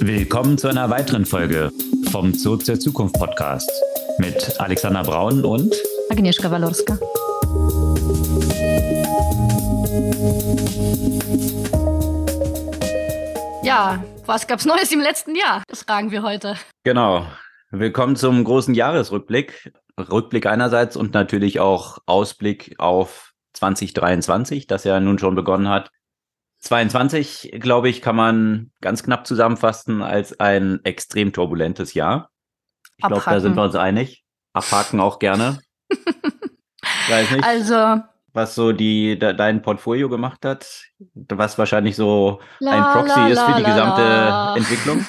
Willkommen zu einer weiteren Folge vom Zurück zur Zukunft Podcast mit Alexander Braun und Agnieszka Walorska. Ja, was gab's Neues im letzten Jahr? Das fragen wir heute. Genau. Willkommen zum großen Jahresrückblick. Rückblick einerseits und natürlich auch Ausblick auf 2023, das ja nun schon begonnen hat. 22, glaube ich, kann man ganz knapp zusammenfassen als ein extrem turbulentes Jahr. Ich glaube, da sind wir uns einig. Abhaken auch gerne. Weiß nicht. Also. Was so die, de, dein Portfolio gemacht hat, was wahrscheinlich so la, ein Proxy la, ist für la, die gesamte Entwicklung.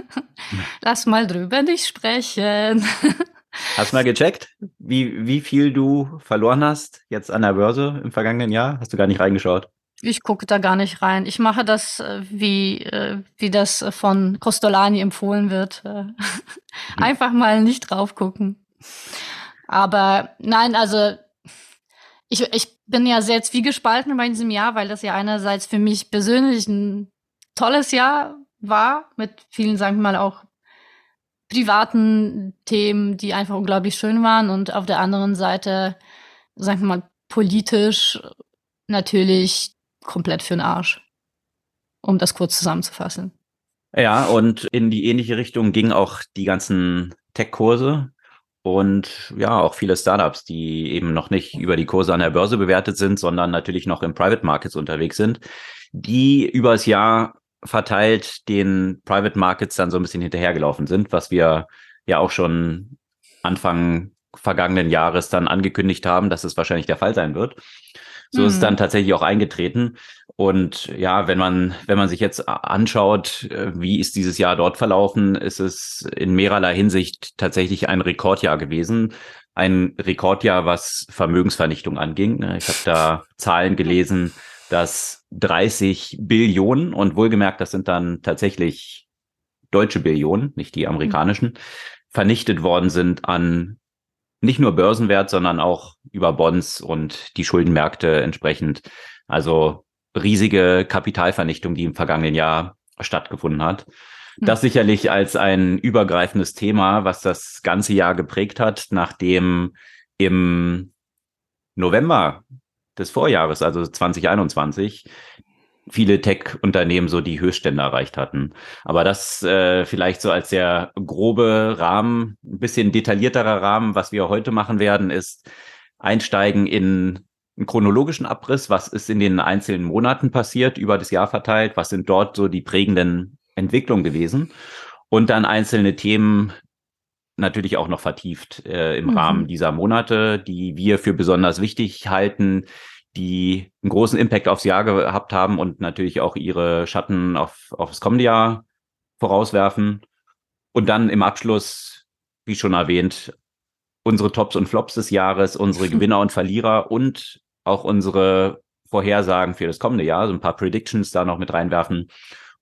Lass mal drüber nicht sprechen. Hast du mal gecheckt, wie, wie viel du verloren hast jetzt an der Börse im vergangenen Jahr? Hast du gar nicht reingeschaut? Ich gucke da gar nicht rein. Ich mache das, äh, wie, äh, wie das von Costolani empfohlen wird. Äh, hm. Einfach mal nicht drauf gucken. Aber nein, also ich, ich bin ja sehr zwiegespalten bei diesem Jahr, weil das ja einerseits für mich persönlich ein tolles Jahr war, mit vielen, sagen wir mal, auch privaten Themen, die einfach unglaublich schön waren und auf der anderen Seite, sagen wir mal, politisch natürlich komplett für den Arsch. Um das kurz zusammenzufassen. Ja, und in die ähnliche Richtung gingen auch die ganzen Tech-Kurse und ja, auch viele Startups, die eben noch nicht über die Kurse an der Börse bewertet sind, sondern natürlich noch im Private Markets unterwegs sind, die übers Jahr verteilt den Private Markets dann so ein bisschen hinterhergelaufen sind, was wir ja auch schon Anfang vergangenen Jahres dann angekündigt haben, dass es wahrscheinlich der Fall sein wird. So mhm. ist es dann mhm. tatsächlich auch eingetreten. Und ja, wenn man, wenn man sich jetzt anschaut, äh, wie ist dieses Jahr dort verlaufen, ist es in mehrerlei Hinsicht tatsächlich ein Rekordjahr gewesen. Ein Rekordjahr, was Vermögensvernichtung anging. Ich habe da Zahlen gelesen, dass 30 Billionen und wohlgemerkt, das sind dann tatsächlich deutsche Billionen, nicht die amerikanischen, vernichtet worden sind an nicht nur Börsenwert, sondern auch über Bonds und die Schuldenmärkte entsprechend. Also riesige Kapitalvernichtung, die im vergangenen Jahr stattgefunden hat. Hm. Das sicherlich als ein übergreifendes Thema, was das ganze Jahr geprägt hat, nachdem im November des Vorjahres, also 2021, viele Tech-Unternehmen so die Höchststände erreicht hatten. Aber das äh, vielleicht so als sehr grobe Rahmen, ein bisschen detaillierterer Rahmen. Was wir heute machen werden, ist einsteigen in einen chronologischen Abriss. Was ist in den einzelnen Monaten passiert, über das Jahr verteilt? Was sind dort so die prägenden Entwicklungen gewesen? Und dann einzelne Themen natürlich auch noch vertieft äh, im mhm. Rahmen dieser Monate, die wir für besonders wichtig halten, die einen großen Impact aufs Jahr gehabt haben und natürlich auch ihre Schatten auf, aufs kommende Jahr vorauswerfen. Und dann im Abschluss, wie schon erwähnt, unsere Tops und Flops des Jahres, unsere Gewinner und Verlierer und auch unsere Vorhersagen für das kommende Jahr, so ein paar Predictions da noch mit reinwerfen,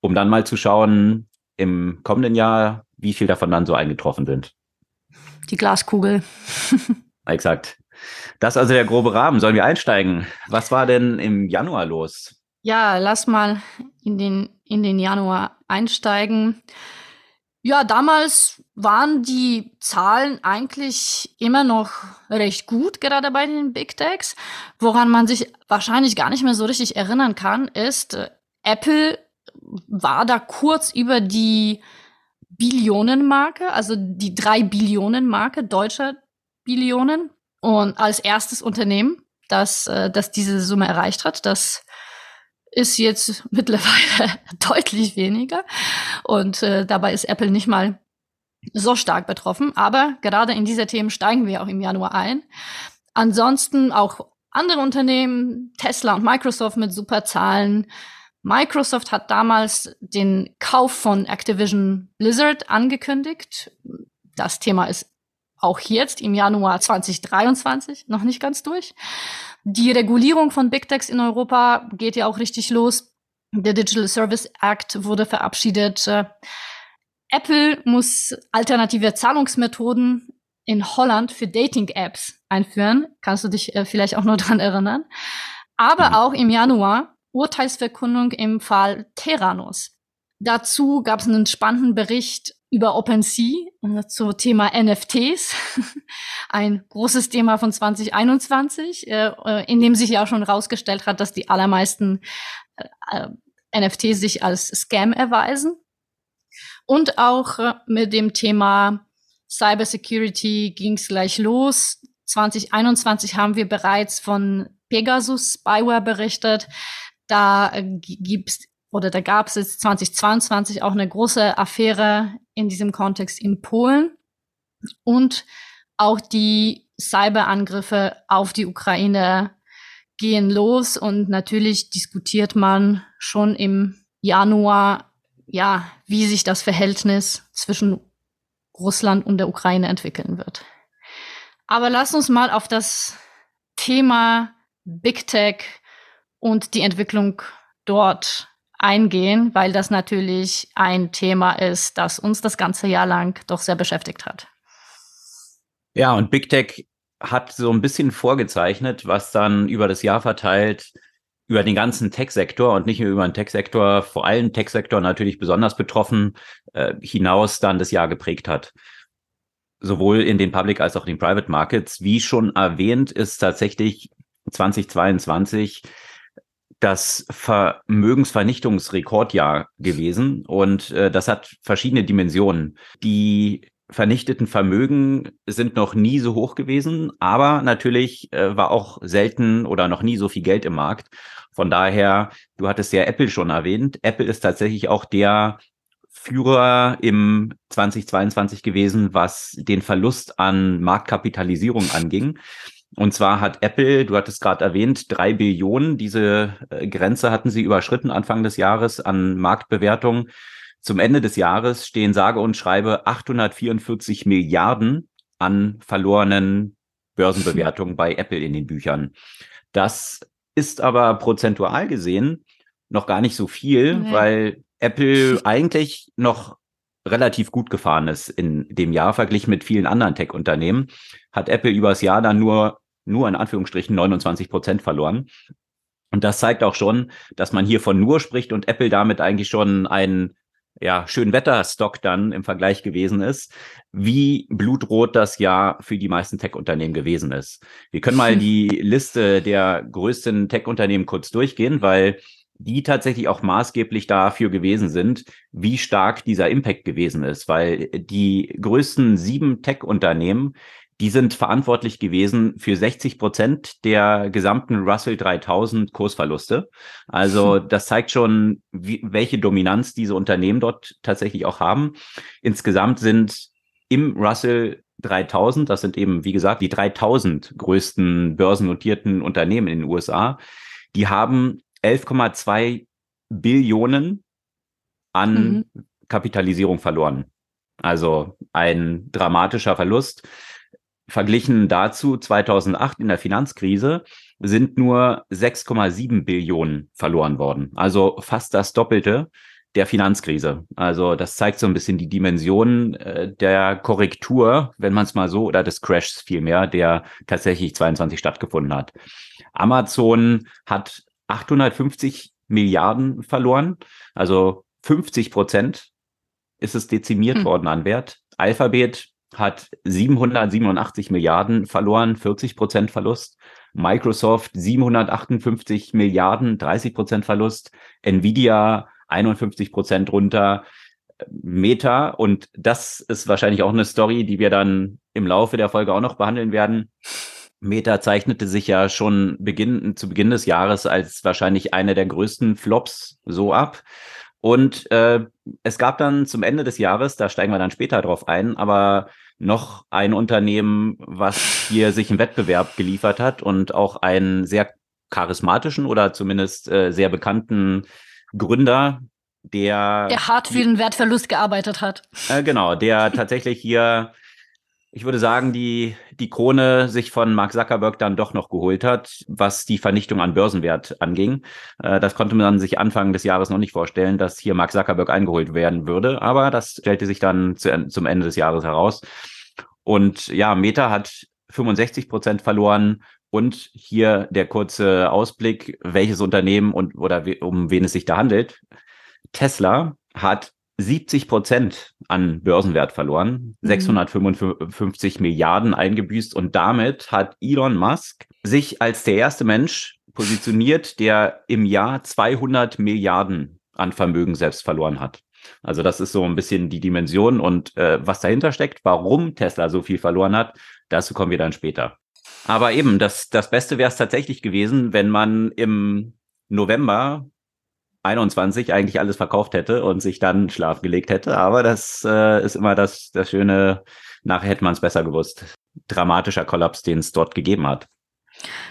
um dann mal zu schauen im kommenden Jahr, wie viel davon dann so eingetroffen sind. Die Glaskugel. Exakt. Das ist also der grobe Rahmen. Sollen wir einsteigen? Was war denn im Januar los? Ja, lass mal in den, in den Januar einsteigen. Ja, damals waren die Zahlen eigentlich immer noch recht gut, gerade bei den Big Techs. Woran man sich wahrscheinlich gar nicht mehr so richtig erinnern kann, ist, äh, Apple war da kurz über die Billionenmarke, also die drei Billionen Marke deutscher Billionen. Und als erstes Unternehmen, das, äh, das diese Summe erreicht hat, das ist jetzt mittlerweile deutlich weniger. Und äh, dabei ist Apple nicht mal so stark betroffen. Aber gerade in diese Themen steigen wir auch im Januar ein. Ansonsten auch andere Unternehmen, Tesla und Microsoft mit super Zahlen. Microsoft hat damals den Kauf von Activision Blizzard angekündigt. Das Thema ist auch jetzt im Januar 2023 noch nicht ganz durch. Die Regulierung von Big Techs in Europa geht ja auch richtig los. Der Digital Service Act wurde verabschiedet. Äh, Apple muss alternative Zahlungsmethoden in Holland für Dating-Apps einführen. Kannst du dich äh, vielleicht auch nur dran erinnern? Aber mhm. auch im Januar Urteilsverkündung im Fall Terranos. Dazu gab es einen spannenden Bericht über OpenSea äh, zum Thema NFTs. Ein großes Thema von 2021, äh, äh, in dem sich ja schon herausgestellt hat, dass die allermeisten NFTs sich als Scam erweisen. Und auch mit dem Thema Cybersecurity ging es gleich los. 2021 haben wir bereits von Pegasus Spyware berichtet. Da gibt's oder da gab es jetzt 2022 auch eine große Affäre in diesem Kontext in Polen und auch die Cyberangriffe auf die Ukraine gehen los und natürlich diskutiert man schon im Januar, ja, wie sich das Verhältnis zwischen Russland und der Ukraine entwickeln wird. Aber lass uns mal auf das Thema Big Tech und die Entwicklung dort eingehen, weil das natürlich ein Thema ist, das uns das ganze Jahr lang doch sehr beschäftigt hat. Ja, und Big Tech hat so ein bisschen vorgezeichnet, was dann über das Jahr verteilt über den ganzen Tech-Sektor und nicht nur über den Tech-Sektor, vor allem Tech-Sektor natürlich besonders betroffen, äh, hinaus dann das Jahr geprägt hat. Sowohl in den Public als auch in den Private Markets. Wie schon erwähnt, ist tatsächlich 2022 das Vermögensvernichtungsrekordjahr gewesen und äh, das hat verschiedene Dimensionen. Die vernichteten Vermögen sind noch nie so hoch gewesen, aber natürlich äh, war auch selten oder noch nie so viel Geld im Markt. Von daher, du hattest ja Apple schon erwähnt. Apple ist tatsächlich auch der Führer im 2022 gewesen, was den Verlust an Marktkapitalisierung anging. Und zwar hat Apple, du hattest gerade erwähnt, drei Billionen. Diese äh, Grenze hatten sie überschritten Anfang des Jahres an Marktbewertung. Zum Ende des Jahres stehen sage und schreibe 844 Milliarden an verlorenen Börsenbewertungen bei Apple in den Büchern. Das ist aber prozentual gesehen noch gar nicht so viel, okay. weil Apple eigentlich noch relativ gut gefahren ist in dem Jahr verglichen mit vielen anderen Tech-Unternehmen, hat Apple übers Jahr dann nur, nur in Anführungsstrichen 29 Prozent verloren. Und das zeigt auch schon, dass man hier von nur spricht und Apple damit eigentlich schon ein ja, schön Wetterstock dann im Vergleich gewesen ist, wie blutrot das Jahr für die meisten Tech-Unternehmen gewesen ist. Wir können mal die Liste der größten Tech-Unternehmen kurz durchgehen, weil die tatsächlich auch maßgeblich dafür gewesen sind, wie stark dieser Impact gewesen ist, weil die größten sieben Tech-Unternehmen, die sind verantwortlich gewesen für 60 Prozent der gesamten Russell 3000 Kursverluste. Also das zeigt schon, wie, welche Dominanz diese Unternehmen dort tatsächlich auch haben. Insgesamt sind im Russell 3000, das sind eben, wie gesagt, die 3000 größten börsennotierten Unternehmen in den USA, die haben 11,2 Billionen an mhm. Kapitalisierung verloren. Also ein dramatischer Verlust. Verglichen dazu 2008 in der Finanzkrise sind nur 6,7 Billionen verloren worden. Also fast das Doppelte der Finanzkrise. Also das zeigt so ein bisschen die Dimension äh, der Korrektur, wenn man es mal so, oder des Crashs vielmehr, der tatsächlich 22 stattgefunden hat. Amazon hat 850 Milliarden verloren. Also 50 Prozent ist es dezimiert hm. worden an Wert. Alphabet hat 787 Milliarden verloren, 40 Prozent Verlust. Microsoft 758 Milliarden, 30 Prozent Verlust. Nvidia 51 Prozent runter. Meta und das ist wahrscheinlich auch eine Story, die wir dann im Laufe der Folge auch noch behandeln werden. Meta zeichnete sich ja schon Beginn, zu Beginn des Jahres als wahrscheinlich einer der größten Flops so ab. Und äh, es gab dann zum Ende des Jahres, da steigen wir dann später drauf ein, aber noch ein Unternehmen, was hier sich im Wettbewerb geliefert hat und auch einen sehr charismatischen oder zumindest äh, sehr bekannten Gründer, der der hart für den Wertverlust gearbeitet hat. Äh, genau, der tatsächlich hier ich würde sagen, die, die Krone sich von Mark Zuckerberg dann doch noch geholt hat, was die Vernichtung an Börsenwert anging. Äh, das konnte man sich Anfang des Jahres noch nicht vorstellen, dass hier Mark Zuckerberg eingeholt werden würde. Aber das stellte sich dann zu, zum Ende des Jahres heraus. Und ja, Meta hat 65 Prozent verloren. Und hier der kurze Ausblick, welches Unternehmen und oder um wen es sich da handelt. Tesla hat 70 Prozent an Börsenwert verloren, mhm. 655 Milliarden eingebüßt und damit hat Elon Musk sich als der erste Mensch positioniert, der im Jahr 200 Milliarden an Vermögen selbst verloren hat. Also das ist so ein bisschen die Dimension und äh, was dahinter steckt, warum Tesla so viel verloren hat, dazu kommen wir dann später. Aber eben, das, das Beste wäre es tatsächlich gewesen, wenn man im November 21 eigentlich alles verkauft hätte und sich dann schlafen gelegt hätte. Aber das äh, ist immer das, das Schöne, nachher hätte man es besser gewusst. Dramatischer Kollaps, den es dort gegeben hat.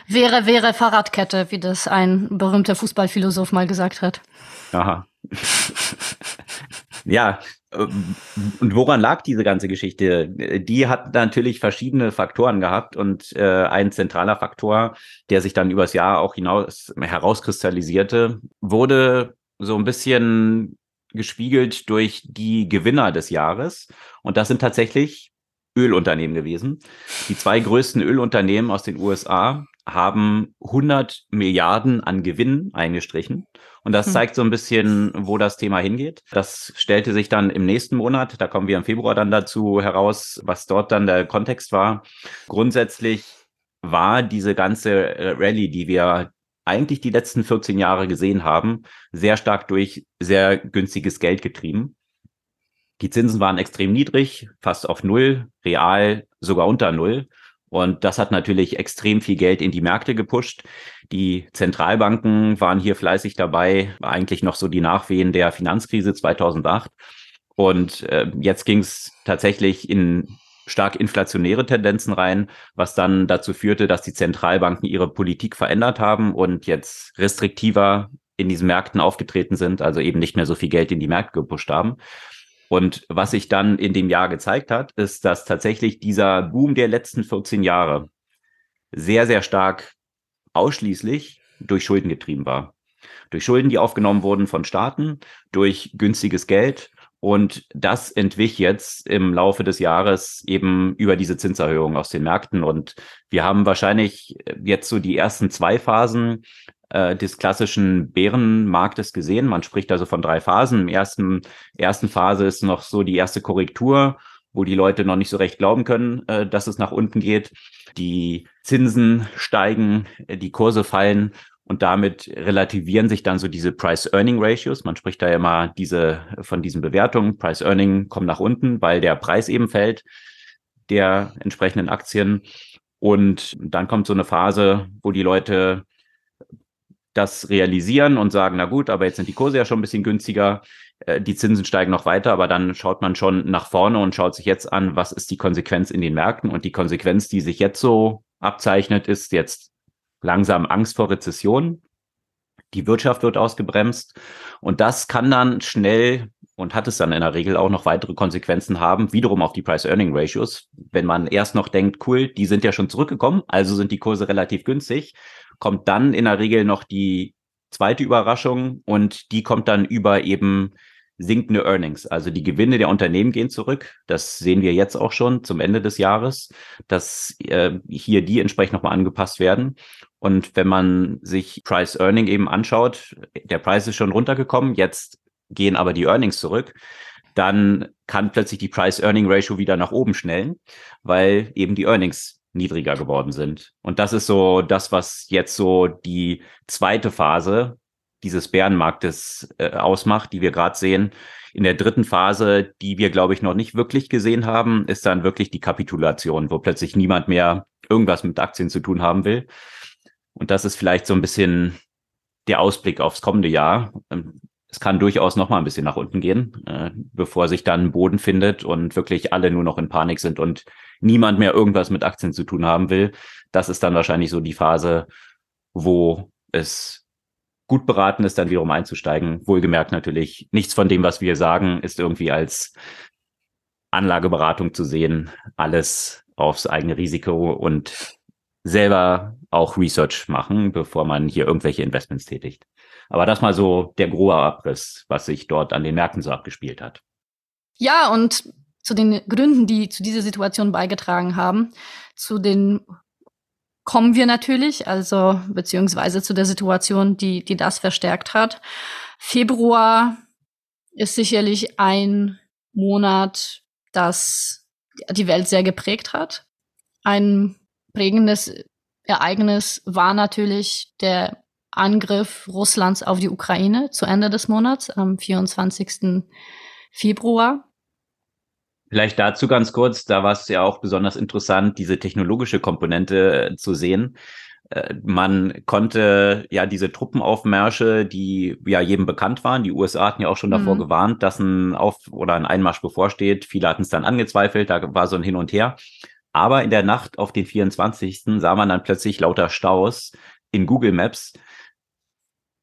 Wäre, wäre Fahrradkette, wie das ein berühmter Fußballphilosoph mal gesagt hat. Aha. ja, ähm, und woran lag diese ganze Geschichte? Die hat natürlich verschiedene Faktoren gehabt und äh, ein zentraler Faktor, der sich dann übers Jahr auch hinaus herauskristallisierte, wurde so ein bisschen gespiegelt durch die Gewinner des Jahres. Und das sind tatsächlich Ölunternehmen gewesen. Die zwei größten Ölunternehmen aus den USA haben 100 Milliarden an Gewinn eingestrichen. Und das hm. zeigt so ein bisschen, wo das Thema hingeht. Das stellte sich dann im nächsten Monat, da kommen wir im Februar dann dazu heraus, was dort dann der Kontext war. Grundsätzlich war diese ganze Rallye, die wir eigentlich die letzten 14 Jahre gesehen haben, sehr stark durch sehr günstiges Geld getrieben. Die Zinsen waren extrem niedrig, fast auf Null, real sogar unter Null. Und das hat natürlich extrem viel Geld in die Märkte gepusht. Die Zentralbanken waren hier fleißig dabei, eigentlich noch so die Nachwehen der Finanzkrise 2008. Und äh, jetzt ging es tatsächlich in stark inflationäre Tendenzen rein, was dann dazu führte, dass die Zentralbanken ihre Politik verändert haben und jetzt restriktiver in diesen Märkten aufgetreten sind, also eben nicht mehr so viel Geld in die Märkte gepusht haben. Und was sich dann in dem Jahr gezeigt hat, ist, dass tatsächlich dieser Boom der letzten 14 Jahre sehr, sehr stark ausschließlich durch Schulden getrieben war. Durch Schulden, die aufgenommen wurden von Staaten, durch günstiges Geld. Und das entwich jetzt im Laufe des Jahres eben über diese Zinserhöhung aus den Märkten. Und wir haben wahrscheinlich jetzt so die ersten zwei Phasen äh, des klassischen Bärenmarktes gesehen. Man spricht also von drei Phasen. Im ersten, ersten Phase ist noch so die erste Korrektur, wo die Leute noch nicht so recht glauben können, äh, dass es nach unten geht. Die Zinsen steigen, äh, die Kurse fallen und damit relativieren sich dann so diese Price-Earning-Ratios. Man spricht da immer diese, von diesen Bewertungen. Price-Earning kommt nach unten, weil der Preis eben fällt der entsprechenden Aktien. Und dann kommt so eine Phase, wo die Leute das realisieren und sagen, na gut, aber jetzt sind die Kurse ja schon ein bisschen günstiger, äh, die Zinsen steigen noch weiter, aber dann schaut man schon nach vorne und schaut sich jetzt an, was ist die Konsequenz in den Märkten und die Konsequenz, die sich jetzt so abzeichnet, ist jetzt langsam Angst vor Rezession. Die Wirtschaft wird ausgebremst und das kann dann schnell und hat es dann in der Regel auch noch weitere Konsequenzen haben, wiederum auf die Price-Earning-Ratios. Wenn man erst noch denkt, cool, die sind ja schon zurückgekommen, also sind die Kurse relativ günstig kommt dann in der Regel noch die zweite Überraschung und die kommt dann über eben sinkende Earnings. Also die Gewinne der Unternehmen gehen zurück. Das sehen wir jetzt auch schon zum Ende des Jahres, dass äh, hier die entsprechend nochmal angepasst werden. Und wenn man sich Price Earning eben anschaut, der Preis ist schon runtergekommen, jetzt gehen aber die Earnings zurück, dann kann plötzlich die Price Earning Ratio wieder nach oben schnellen, weil eben die Earnings niedriger geworden sind. Und das ist so das, was jetzt so die zweite Phase dieses Bärenmarktes äh, ausmacht, die wir gerade sehen. In der dritten Phase, die wir, glaube ich, noch nicht wirklich gesehen haben, ist dann wirklich die Kapitulation, wo plötzlich niemand mehr irgendwas mit Aktien zu tun haben will. Und das ist vielleicht so ein bisschen der Ausblick aufs kommende Jahr. Es kann durchaus noch mal ein bisschen nach unten gehen, äh, bevor sich dann Boden findet und wirklich alle nur noch in Panik sind und niemand mehr irgendwas mit Aktien zu tun haben will. Das ist dann wahrscheinlich so die Phase, wo es gut beraten ist, dann wiederum einzusteigen. Wohlgemerkt natürlich, nichts von dem, was wir sagen, ist irgendwie als Anlageberatung zu sehen. Alles aufs eigene Risiko und selber auch Research machen, bevor man hier irgendwelche Investments tätigt. Aber das mal so der grobe Abriss, was sich dort an den Märkten so abgespielt hat. Ja, und zu den Gründen, die zu dieser Situation beigetragen haben, zu den kommen wir natürlich, also beziehungsweise zu der Situation, die, die das verstärkt hat. Februar ist sicherlich ein Monat, das die Welt sehr geprägt hat. Ein prägendes Ereignis war natürlich der Angriff Russlands auf die Ukraine zu Ende des Monats am 24. Februar. Vielleicht dazu ganz kurz, da war es ja auch besonders interessant, diese technologische Komponente äh, zu sehen. Äh, man konnte ja diese Truppenaufmärsche, die ja jedem bekannt waren, die USA hatten ja auch schon davor mhm. gewarnt, dass ein Auf- oder ein Einmarsch bevorsteht. Viele hatten es dann angezweifelt, da war so ein Hin und Her. Aber in der Nacht auf den 24. sah man dann plötzlich lauter Staus in Google Maps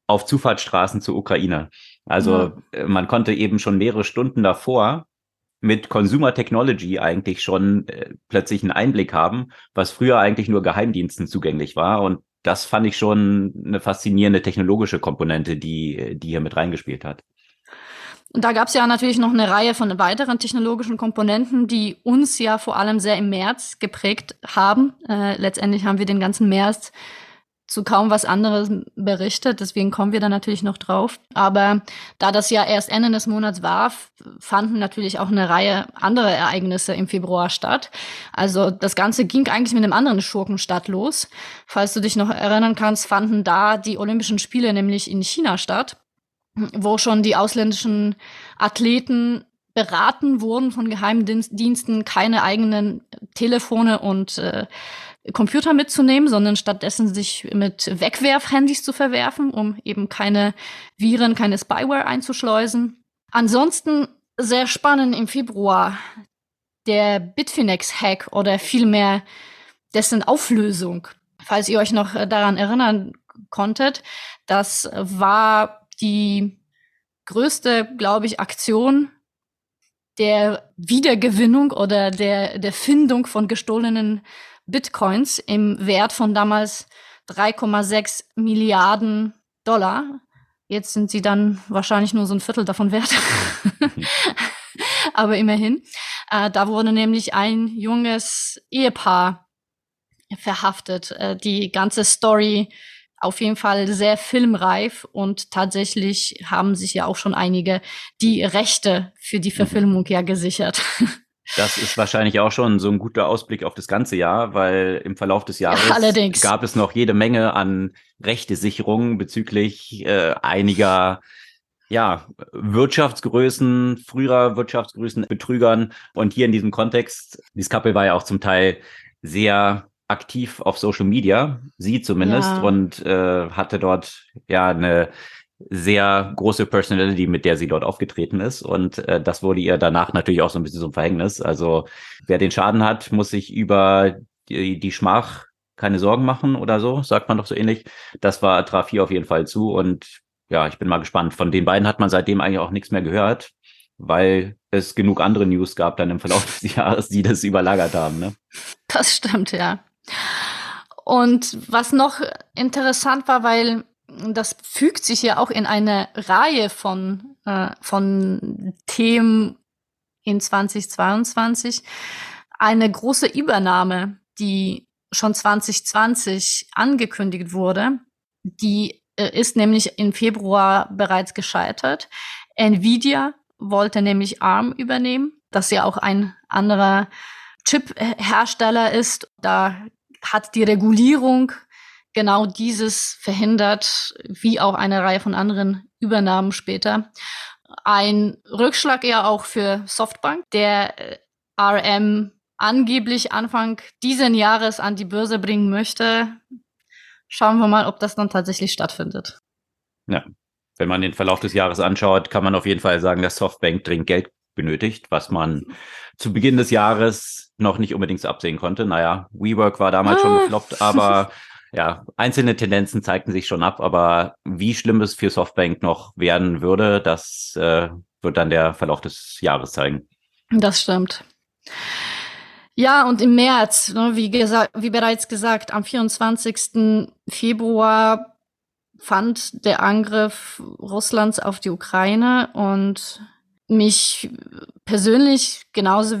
auf Zufahrtsstraßen zur Ukraine. Also ja. man konnte eben schon mehrere Stunden davor mit Consumer Technology eigentlich schon äh, plötzlich einen Einblick haben, was früher eigentlich nur Geheimdiensten zugänglich war. Und das fand ich schon eine faszinierende technologische Komponente, die, die hier mit reingespielt hat. Und da gab es ja natürlich noch eine Reihe von weiteren technologischen Komponenten, die uns ja vor allem sehr im März geprägt haben. Äh, letztendlich haben wir den ganzen März zu kaum was anderes berichtet, deswegen kommen wir da natürlich noch drauf. Aber da das ja erst Ende des Monats war, fanden natürlich auch eine Reihe anderer Ereignisse im Februar statt. Also das Ganze ging eigentlich mit einem anderen Schurkenstadt los. Falls du dich noch erinnern kannst, fanden da die Olympischen Spiele nämlich in China statt, wo schon die ausländischen Athleten beraten wurden von Geheimdiensten, keine eigenen Telefone und äh, Computer mitzunehmen, sondern stattdessen sich mit Wegwerfhandys zu verwerfen, um eben keine Viren, keine Spyware einzuschleusen. Ansonsten sehr spannend im Februar der Bitfinex-Hack oder vielmehr dessen Auflösung. Falls ihr euch noch daran erinnern konntet, das war die größte, glaube ich, Aktion der Wiedergewinnung oder der, der Findung von gestohlenen Bitcoins im Wert von damals 3,6 Milliarden Dollar. Jetzt sind sie dann wahrscheinlich nur so ein Viertel davon wert. Aber immerhin. Äh, da wurde nämlich ein junges Ehepaar verhaftet. Äh, die ganze Story auf jeden Fall sehr filmreif und tatsächlich haben sich ja auch schon einige die Rechte für die mhm. Verfilmung ja gesichert. Das ist wahrscheinlich auch schon so ein guter Ausblick auf das ganze Jahr, weil im Verlauf des Jahres Allerdings. gab es noch jede Menge an Rechtesicherungen bezüglich äh, einiger ja, Wirtschaftsgrößen, früherer Wirtschaftsgrößen, Betrügern. Und hier in diesem Kontext, dieses Couple war ja auch zum Teil sehr aktiv auf Social Media, sie zumindest, ja. und äh, hatte dort ja eine sehr große Personality, mit der sie dort aufgetreten ist. Und äh, das wurde ihr danach natürlich auch so ein bisschen zum Verhängnis. Also wer den Schaden hat, muss sich über die, die Schmach keine Sorgen machen oder so, sagt man doch so ähnlich. Das war traf hier auf jeden Fall zu. Und ja, ich bin mal gespannt. Von den beiden hat man seitdem eigentlich auch nichts mehr gehört, weil es genug andere News gab dann im Verlauf des Jahres, die das überlagert haben. Ne? Das stimmt, ja. Und was noch interessant war, weil das fügt sich ja auch in eine Reihe von, äh, von Themen in 2022. Eine große Übernahme, die schon 2020 angekündigt wurde, die äh, ist nämlich im Februar bereits gescheitert. Nvidia wollte nämlich ARM übernehmen, das ja auch ein anderer Chip-Hersteller ist. Da hat die Regulierung genau dieses verhindert, wie auch eine Reihe von anderen Übernahmen später. Ein Rückschlag eher auch für Softbank, der äh, RM angeblich Anfang diesen Jahres an die Börse bringen möchte. Schauen wir mal, ob das dann tatsächlich stattfindet. Ja, wenn man den Verlauf des Jahres anschaut, kann man auf jeden Fall sagen, dass Softbank dringend Geld benötigt, was man zu Beginn des Jahres noch nicht unbedingt absehen konnte. Naja, WeWork war damals ah. schon gefloppt, aber ja, einzelne Tendenzen zeigten sich schon ab, aber wie schlimm es für Softbank noch werden würde, das äh, wird dann der Verlauf des Jahres zeigen. Das stimmt. Ja, und im März, ne, wie, gesagt, wie bereits gesagt, am 24. Februar fand der Angriff Russlands auf die Ukraine und mich persönlich genauso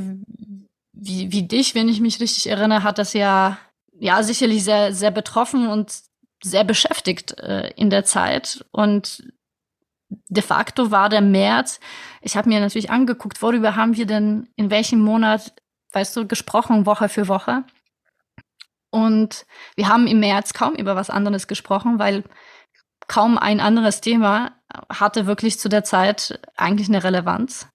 wie, wie dich, wenn ich mich richtig erinnere, hat das ja ja sicherlich sehr, sehr betroffen und sehr beschäftigt äh, in der Zeit. Und de facto war der März, ich habe mir natürlich angeguckt, worüber haben wir denn in welchem Monat, weißt du, gesprochen, Woche für Woche. Und wir haben im März kaum über was anderes gesprochen, weil kaum ein anderes Thema hatte wirklich zu der Zeit eigentlich eine Relevanz.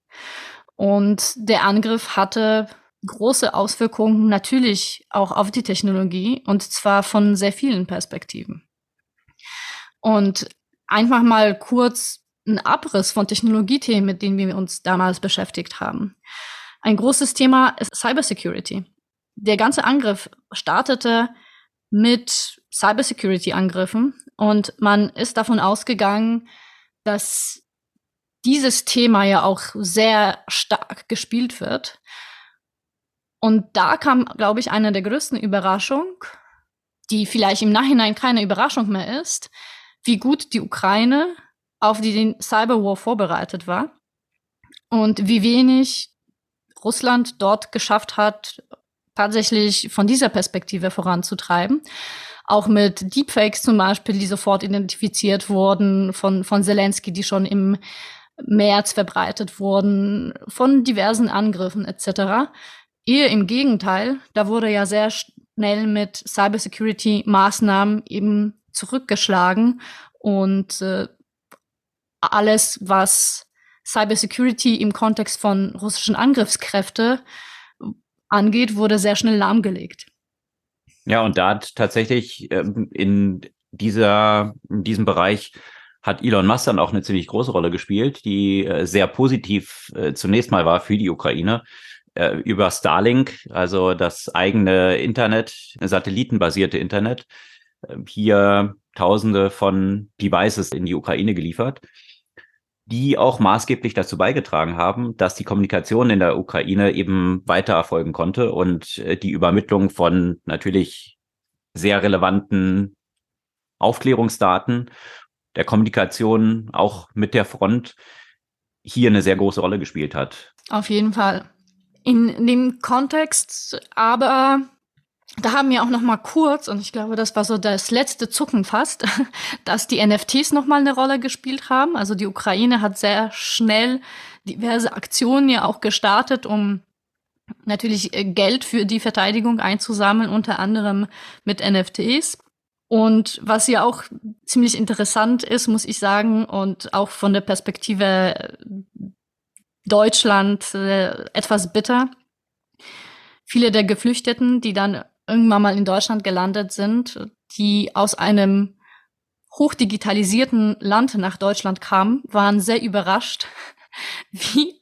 Und der Angriff hatte große Auswirkungen natürlich auch auf die Technologie und zwar von sehr vielen Perspektiven. Und einfach mal kurz ein Abriss von Technologiethemen, mit denen wir uns damals beschäftigt haben. Ein großes Thema ist Cybersecurity. Der ganze Angriff startete mit Cybersecurity-Angriffen und man ist davon ausgegangen, dass dieses Thema ja auch sehr stark gespielt wird. Und da kam, glaube ich, eine der größten Überraschungen, die vielleicht im Nachhinein keine Überraschung mehr ist, wie gut die Ukraine auf den Cyberwar vorbereitet war und wie wenig Russland dort geschafft hat, tatsächlich von dieser Perspektive voranzutreiben. Auch mit Deepfakes zum Beispiel, die sofort identifiziert wurden von, von Zelensky, die schon im März verbreitet wurden, von diversen Angriffen etc. Eher im Gegenteil, da wurde ja sehr schnell mit Cybersecurity-Maßnahmen eben zurückgeschlagen und äh, alles, was Cybersecurity im Kontext von russischen Angriffskräfte angeht, wurde sehr schnell lahmgelegt. Ja, und da hat tatsächlich ähm, in dieser, in diesem Bereich hat Elon Musk dann auch eine ziemlich große Rolle gespielt, die äh, sehr positiv äh, zunächst mal war für die Ukraine. Äh, über Starlink, also das eigene Internet, satellitenbasierte Internet, äh, hier Tausende von Devices in die Ukraine geliefert die auch maßgeblich dazu beigetragen haben, dass die Kommunikation in der Ukraine eben weiter erfolgen konnte und äh, die Übermittlung von natürlich sehr relevanten Aufklärungsdaten der Kommunikation auch mit der Front hier eine sehr große Rolle gespielt hat. Auf jeden Fall. In dem Kontext aber da haben wir auch noch mal kurz, und ich glaube, das war so das letzte Zucken fast, dass die NFTs noch mal eine Rolle gespielt haben. Also die Ukraine hat sehr schnell diverse Aktionen ja auch gestartet, um natürlich äh, Geld für die Verteidigung einzusammeln, unter anderem mit NFTs. Und was ja auch ziemlich interessant ist, muss ich sagen, und auch von der Perspektive äh, Deutschland äh, etwas bitter. Viele der Geflüchteten, die dann irgendwann mal in Deutschland gelandet sind, die aus einem hochdigitalisierten Land nach Deutschland kamen, waren sehr überrascht, wie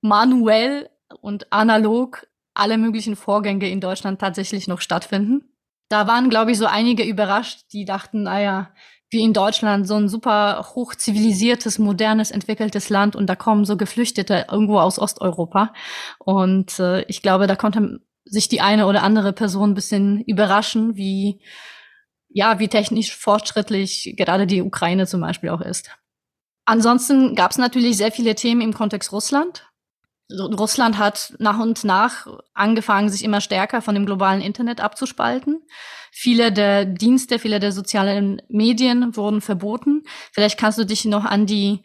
manuell und analog alle möglichen Vorgänge in Deutschland tatsächlich noch stattfinden. Da waren, glaube ich, so einige überrascht, die dachten, naja, wie in Deutschland so ein super hochzivilisiertes, modernes, entwickeltes Land und da kommen so Geflüchtete irgendwo aus Osteuropa. Und äh, ich glaube, da konnte sich die eine oder andere Person ein bisschen überraschen, wie, ja, wie technisch fortschrittlich gerade die Ukraine zum Beispiel auch ist. Ansonsten gab es natürlich sehr viele Themen im Kontext Russland. Russland hat nach und nach angefangen, sich immer stärker von dem globalen Internet abzuspalten. Viele der Dienste, viele der sozialen Medien wurden verboten. Vielleicht kannst du dich noch an die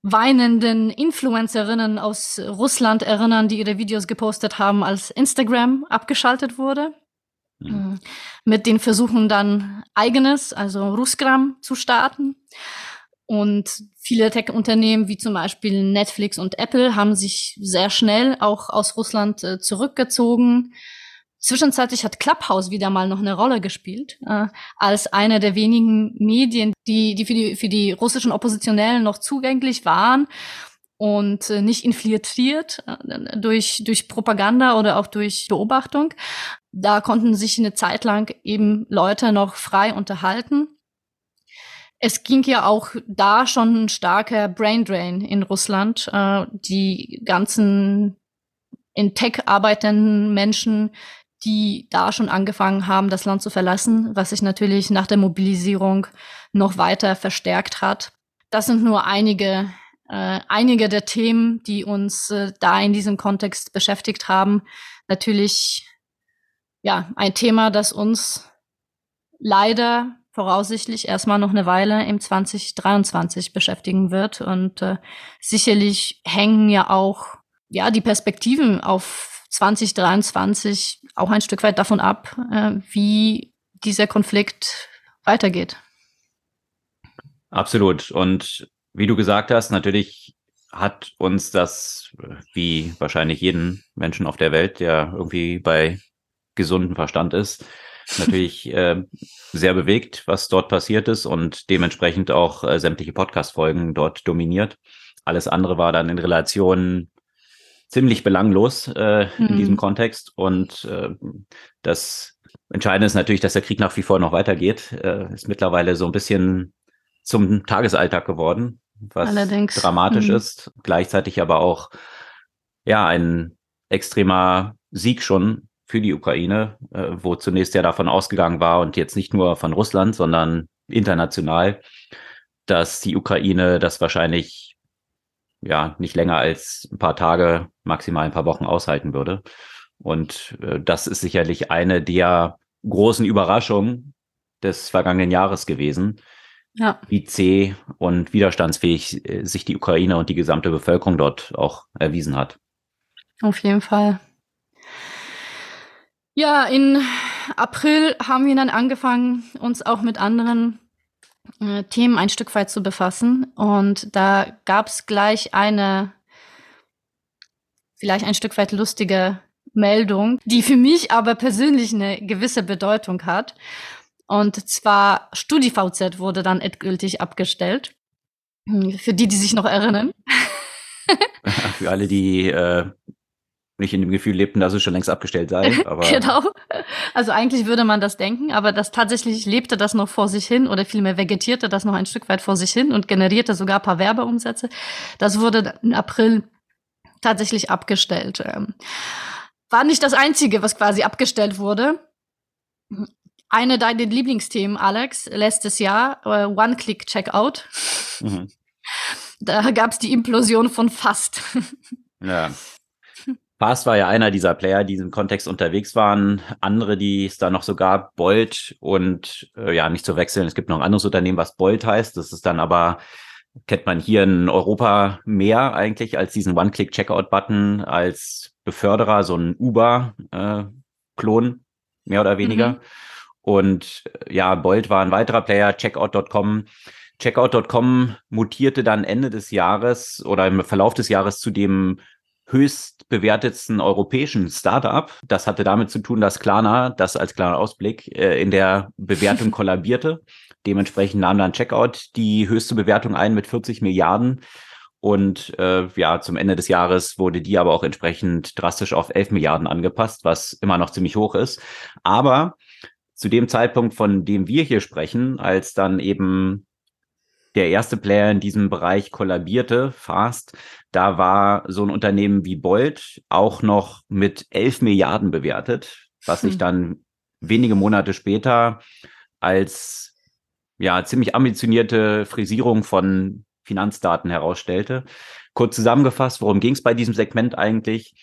weinenden Influencerinnen aus Russland erinnern, die ihre Videos gepostet haben, als Instagram abgeschaltet wurde. Mhm. Mit den Versuchen dann eigenes, also Ruskram zu starten. Und viele Tech-Unternehmen wie zum Beispiel Netflix und Apple haben sich sehr schnell auch aus Russland äh, zurückgezogen Zwischenzeitlich hat Clubhouse wieder mal noch eine Rolle gespielt, äh, als eine der wenigen Medien, die, die, für die für die russischen Oppositionellen noch zugänglich waren und äh, nicht infiltriert äh, durch, durch Propaganda oder auch durch Beobachtung. Da konnten sich eine Zeit lang eben Leute noch frei unterhalten. Es ging ja auch da schon ein starker Braindrain in Russland. Äh, die ganzen in Tech arbeitenden Menschen, die da schon angefangen haben, das Land zu verlassen, was sich natürlich nach der Mobilisierung noch weiter verstärkt hat. Das sind nur einige, äh, einige der Themen, die uns äh, da in diesem Kontext beschäftigt haben. Natürlich, ja, ein Thema, das uns leider voraussichtlich erstmal noch eine Weile im 2023 beschäftigen wird. Und äh, sicherlich hängen ja auch ja die Perspektiven auf 2023 auch ein Stück weit davon ab, äh, wie dieser Konflikt weitergeht. Absolut. Und wie du gesagt hast, natürlich hat uns das, wie wahrscheinlich jeden Menschen auf der Welt, der irgendwie bei gesundem Verstand ist, natürlich äh, sehr bewegt, was dort passiert ist und dementsprechend auch äh, sämtliche Podcast-Folgen dort dominiert. Alles andere war dann in Relation ziemlich belanglos äh, mhm. in diesem Kontext. Und äh, das Entscheidende ist natürlich, dass der Krieg nach wie vor noch weitergeht. Äh, ist mittlerweile so ein bisschen zum Tagesalltag geworden, was Allerdings. dramatisch mhm. ist. Gleichzeitig aber auch ja ein extremer Sieg schon für die Ukraine, äh, wo zunächst ja davon ausgegangen war und jetzt nicht nur von Russland, sondern international, dass die Ukraine das wahrscheinlich ja nicht länger als ein paar Tage, maximal ein paar Wochen aushalten würde. Und äh, das ist sicherlich eine der großen Überraschungen des vergangenen Jahres gewesen, ja. wie zäh und widerstandsfähig äh, sich die Ukraine und die gesamte Bevölkerung dort auch erwiesen hat. Auf jeden Fall. Ja, in April haben wir dann angefangen, uns auch mit anderen äh, Themen ein Stück weit zu befassen. Und da gab es gleich eine, vielleicht ein Stück weit lustige Meldung, die für mich aber persönlich eine gewisse Bedeutung hat. Und zwar StudiVZ wurde dann endgültig abgestellt. Für die, die sich noch erinnern. Für alle, die äh, nicht in dem Gefühl lebten, dass es schon längst abgestellt sei. Aber genau. Also eigentlich würde man das denken, aber das tatsächlich lebte das noch vor sich hin oder vielmehr vegetierte das noch ein Stück weit vor sich hin und generierte sogar ein paar Werbeumsätze. Das wurde im April tatsächlich abgestellt. Ähm, war nicht das Einzige, was quasi abgestellt wurde. Eine deiner Lieblingsthemen, Alex, letztes Jahr, uh, One-Click-Checkout. Mhm. Da gab es die Implosion von Fast. Ja. Fast war ja einer dieser Player, die im Kontext unterwegs waren. Andere, die es da noch so gab, Bolt und äh, ja, nicht zu wechseln. Es gibt noch ein anderes Unternehmen, was Bolt heißt. Das ist dann aber, kennt man hier in Europa mehr eigentlich als diesen One-Click-Checkout-Button als Beförderer, so ein Uber-Klon, äh, mehr oder weniger. Mhm. Und äh, ja, Bolt war ein weiterer Player, Checkout.com. Checkout.com mutierte dann Ende des Jahres oder im Verlauf des Jahres zu dem höchst bewertetsten europäischen Startup. Das hatte damit zu tun, dass Klarna, das als kleiner Ausblick, äh, in der Bewertung kollabierte. Dementsprechend nahm dann Checkout die höchste Bewertung ein mit 40 Milliarden. Und äh, ja, zum Ende des Jahres wurde die aber auch entsprechend drastisch auf 11 Milliarden angepasst, was immer noch ziemlich hoch ist. Aber zu dem Zeitpunkt, von dem wir hier sprechen, als dann eben der erste Player in diesem Bereich kollabierte, Fast, da war so ein Unternehmen wie Bolt auch noch mit 11 Milliarden bewertet, was sich hm. dann wenige Monate später als ja ziemlich ambitionierte Frisierung von Finanzdaten herausstellte. Kurz zusammengefasst, worum ging es bei diesem Segment eigentlich?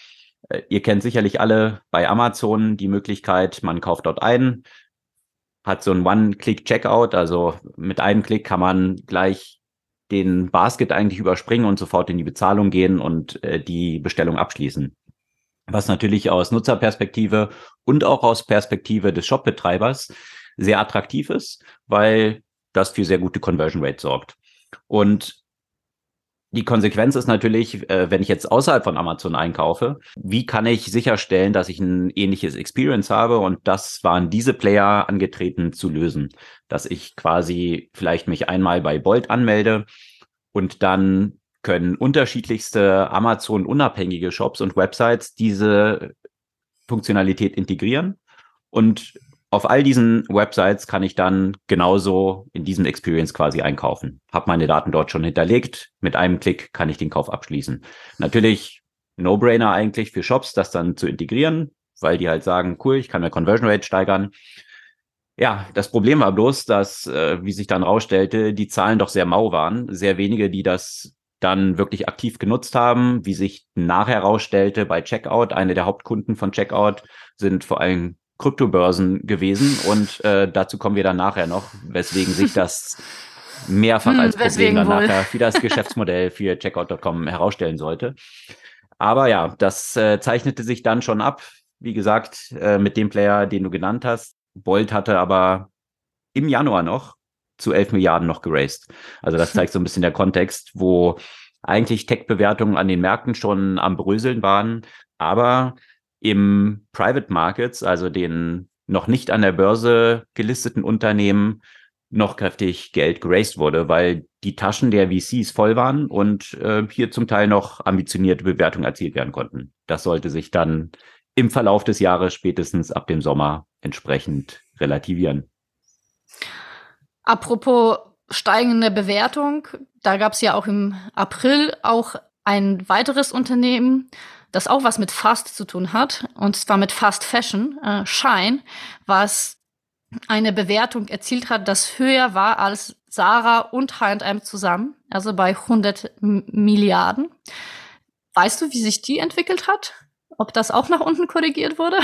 Äh, ihr kennt sicherlich alle bei Amazon die Möglichkeit, man kauft dort ein, hat so ein One-Click-Checkout. Also mit einem Klick kann man gleich den Basket eigentlich überspringen und sofort in die Bezahlung gehen und äh, die Bestellung abschließen. Was natürlich aus Nutzerperspektive und auch aus Perspektive des Shopbetreibers sehr attraktiv ist, weil das für sehr gute Conversion Rate sorgt. Und die Konsequenz ist natürlich, äh, wenn ich jetzt außerhalb von Amazon einkaufe, wie kann ich sicherstellen, dass ich ein ähnliches Experience habe? Und das waren diese Player angetreten zu lösen, dass ich quasi vielleicht mich einmal bei Bolt anmelde und dann können unterschiedlichste Amazon-unabhängige Shops und Websites diese Funktionalität integrieren und auf all diesen Websites kann ich dann genauso in diesem Experience quasi einkaufen. Hab meine Daten dort schon hinterlegt. Mit einem Klick kann ich den Kauf abschließen. Natürlich No-Brainer eigentlich für Shops, das dann zu integrieren, weil die halt sagen, cool, ich kann mir Conversion Rate steigern. Ja, das Problem war bloß, dass, äh, wie sich dann rausstellte, die Zahlen doch sehr mau waren. Sehr wenige, die das dann wirklich aktiv genutzt haben. Wie sich nachher rausstellte bei Checkout, eine der Hauptkunden von Checkout sind vor allem Kryptobörsen gewesen und äh, dazu kommen wir dann nachher noch, weswegen sich das mehrfach hm, als Problem dann nachher für das Geschäftsmodell für Checkout.com herausstellen sollte. Aber ja, das äh, zeichnete sich dann schon ab. Wie gesagt, äh, mit dem Player, den du genannt hast. Bolt hatte aber im Januar noch zu 11 Milliarden noch geraced. Also das zeigt so ein bisschen der Kontext, wo eigentlich Tech-Bewertungen an den Märkten schon am Bröseln waren, aber im Private Markets, also den noch nicht an der Börse gelisteten Unternehmen, noch kräftig Geld geraced wurde, weil die Taschen der VCs voll waren und äh, hier zum Teil noch ambitionierte Bewertungen erzielt werden konnten. Das sollte sich dann im Verlauf des Jahres spätestens ab dem Sommer entsprechend relativieren. Apropos steigende Bewertung, da gab es ja auch im April auch ein weiteres Unternehmen, das auch was mit Fast zu tun hat, und zwar mit Fast Fashion, äh, Shine, was eine Bewertung erzielt hat, das höher war als Sarah und H&M zusammen, also bei 100 Milliarden. Weißt du, wie sich die entwickelt hat? Ob das auch nach unten korrigiert wurde?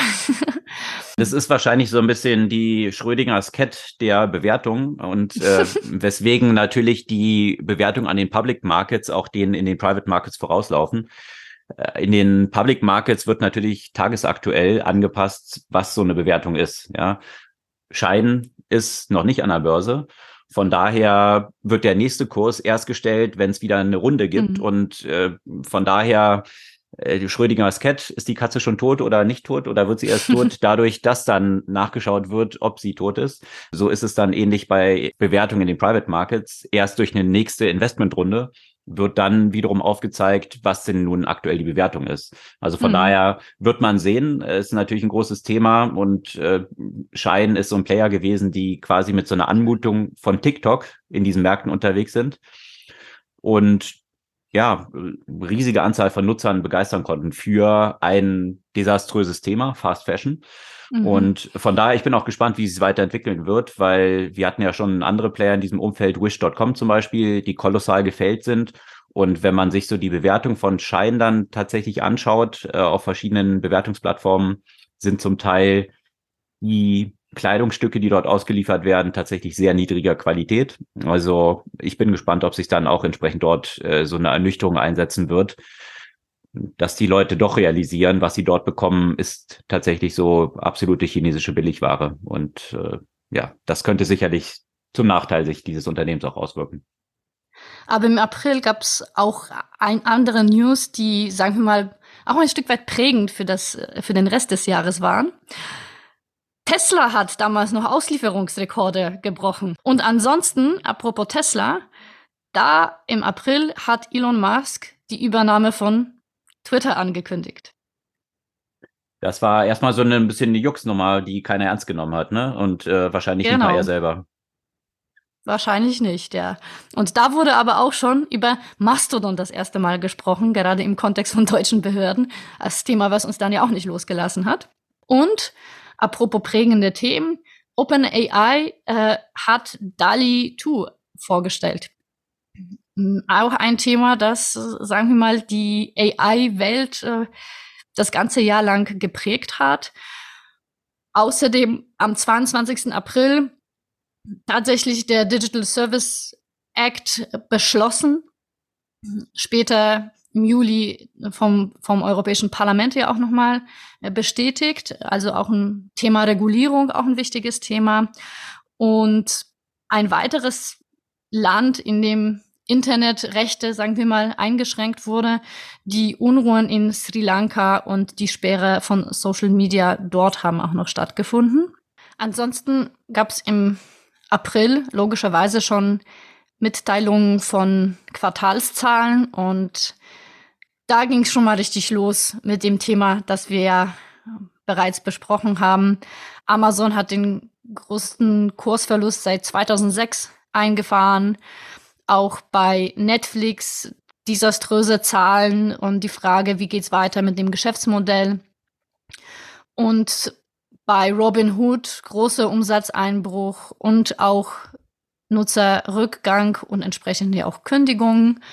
das ist wahrscheinlich so ein bisschen die Schrödingers Cat der Bewertung und äh, weswegen natürlich die Bewertung an den Public Markets auch denen in den Private Markets vorauslaufen. Äh, in den Public Markets wird natürlich tagesaktuell angepasst, was so eine Bewertung ist. Ja, Schein ist noch nicht an der Börse. Von daher wird der nächste Kurs erst gestellt, wenn es wieder eine Runde gibt. Mhm. Und äh, von daher äh, Schrödingers Cat, ist die Katze schon tot oder nicht tot oder wird sie erst tot, dadurch, dass dann nachgeschaut wird, ob sie tot ist. So ist es dann ähnlich bei Bewertungen in den Private Markets. Erst durch eine nächste Investmentrunde wird dann wiederum aufgezeigt, was denn nun aktuell die Bewertung ist. Also von mhm. daher wird man sehen, es ist natürlich ein großes Thema und äh, Schein ist so ein Player gewesen, die quasi mit so einer Anmutung von TikTok in diesen Märkten unterwegs sind. Und ja, riesige Anzahl von Nutzern begeistern konnten für ein desaströses Thema, Fast Fashion. Mhm. Und von daher, ich bin auch gespannt, wie es weiterentwickeln wird, weil wir hatten ja schon andere Player in diesem Umfeld, Wish.com zum Beispiel, die kolossal gefällt sind. Und wenn man sich so die Bewertung von Schein dann tatsächlich anschaut, äh, auf verschiedenen Bewertungsplattformen, sind zum Teil die Kleidungsstücke, die dort ausgeliefert werden, tatsächlich sehr niedriger Qualität. Also ich bin gespannt, ob sich dann auch entsprechend dort äh, so eine Ernüchterung einsetzen wird, dass die Leute doch realisieren, was sie dort bekommen, ist tatsächlich so absolute chinesische Billigware. Und äh, ja, das könnte sicherlich zum Nachteil sich dieses Unternehmens auch auswirken. Aber im April gab es auch ein andere News, die, sagen wir mal, auch ein Stück weit prägend für, das, für den Rest des Jahres waren. Tesla hat damals noch Auslieferungsrekorde gebrochen. Und ansonsten, apropos Tesla, da im April hat Elon Musk die Übernahme von Twitter angekündigt. Das war erstmal so eine ein bisschen eine Juxnummer, die keiner ernst genommen hat, ne? Und äh, wahrscheinlich genau. nicht mal er selber. Wahrscheinlich nicht, ja. Und da wurde aber auch schon über Mastodon das erste Mal gesprochen, gerade im Kontext von deutschen Behörden, als Thema, was uns dann ja auch nicht losgelassen hat. Und apropos prägende Themen, OpenAI äh, hat DALI 2 vorgestellt. Auch ein Thema, das, sagen wir mal, die AI-Welt äh, das ganze Jahr lang geprägt hat. Außerdem am 22. April tatsächlich der Digital Service Act beschlossen. Später im Juli vom, vom Europäischen Parlament ja auch nochmal äh, bestätigt. Also auch ein Thema Regulierung, auch ein wichtiges Thema. Und ein weiteres Land, in dem Internetrechte, sagen wir mal, eingeschränkt wurde, die Unruhen in Sri Lanka und die Sperre von Social Media dort haben auch noch stattgefunden. Ansonsten gab es im April logischerweise schon Mitteilungen von Quartalszahlen und da ging es schon mal richtig los mit dem Thema, das wir ja bereits besprochen haben. Amazon hat den größten Kursverlust seit 2006 eingefahren. Auch bei Netflix desaströse Zahlen und die Frage, wie geht's weiter mit dem Geschäftsmodell. Und bei Robinhood großer Umsatzeinbruch und auch Nutzerrückgang und entsprechend ja auch Kündigungen.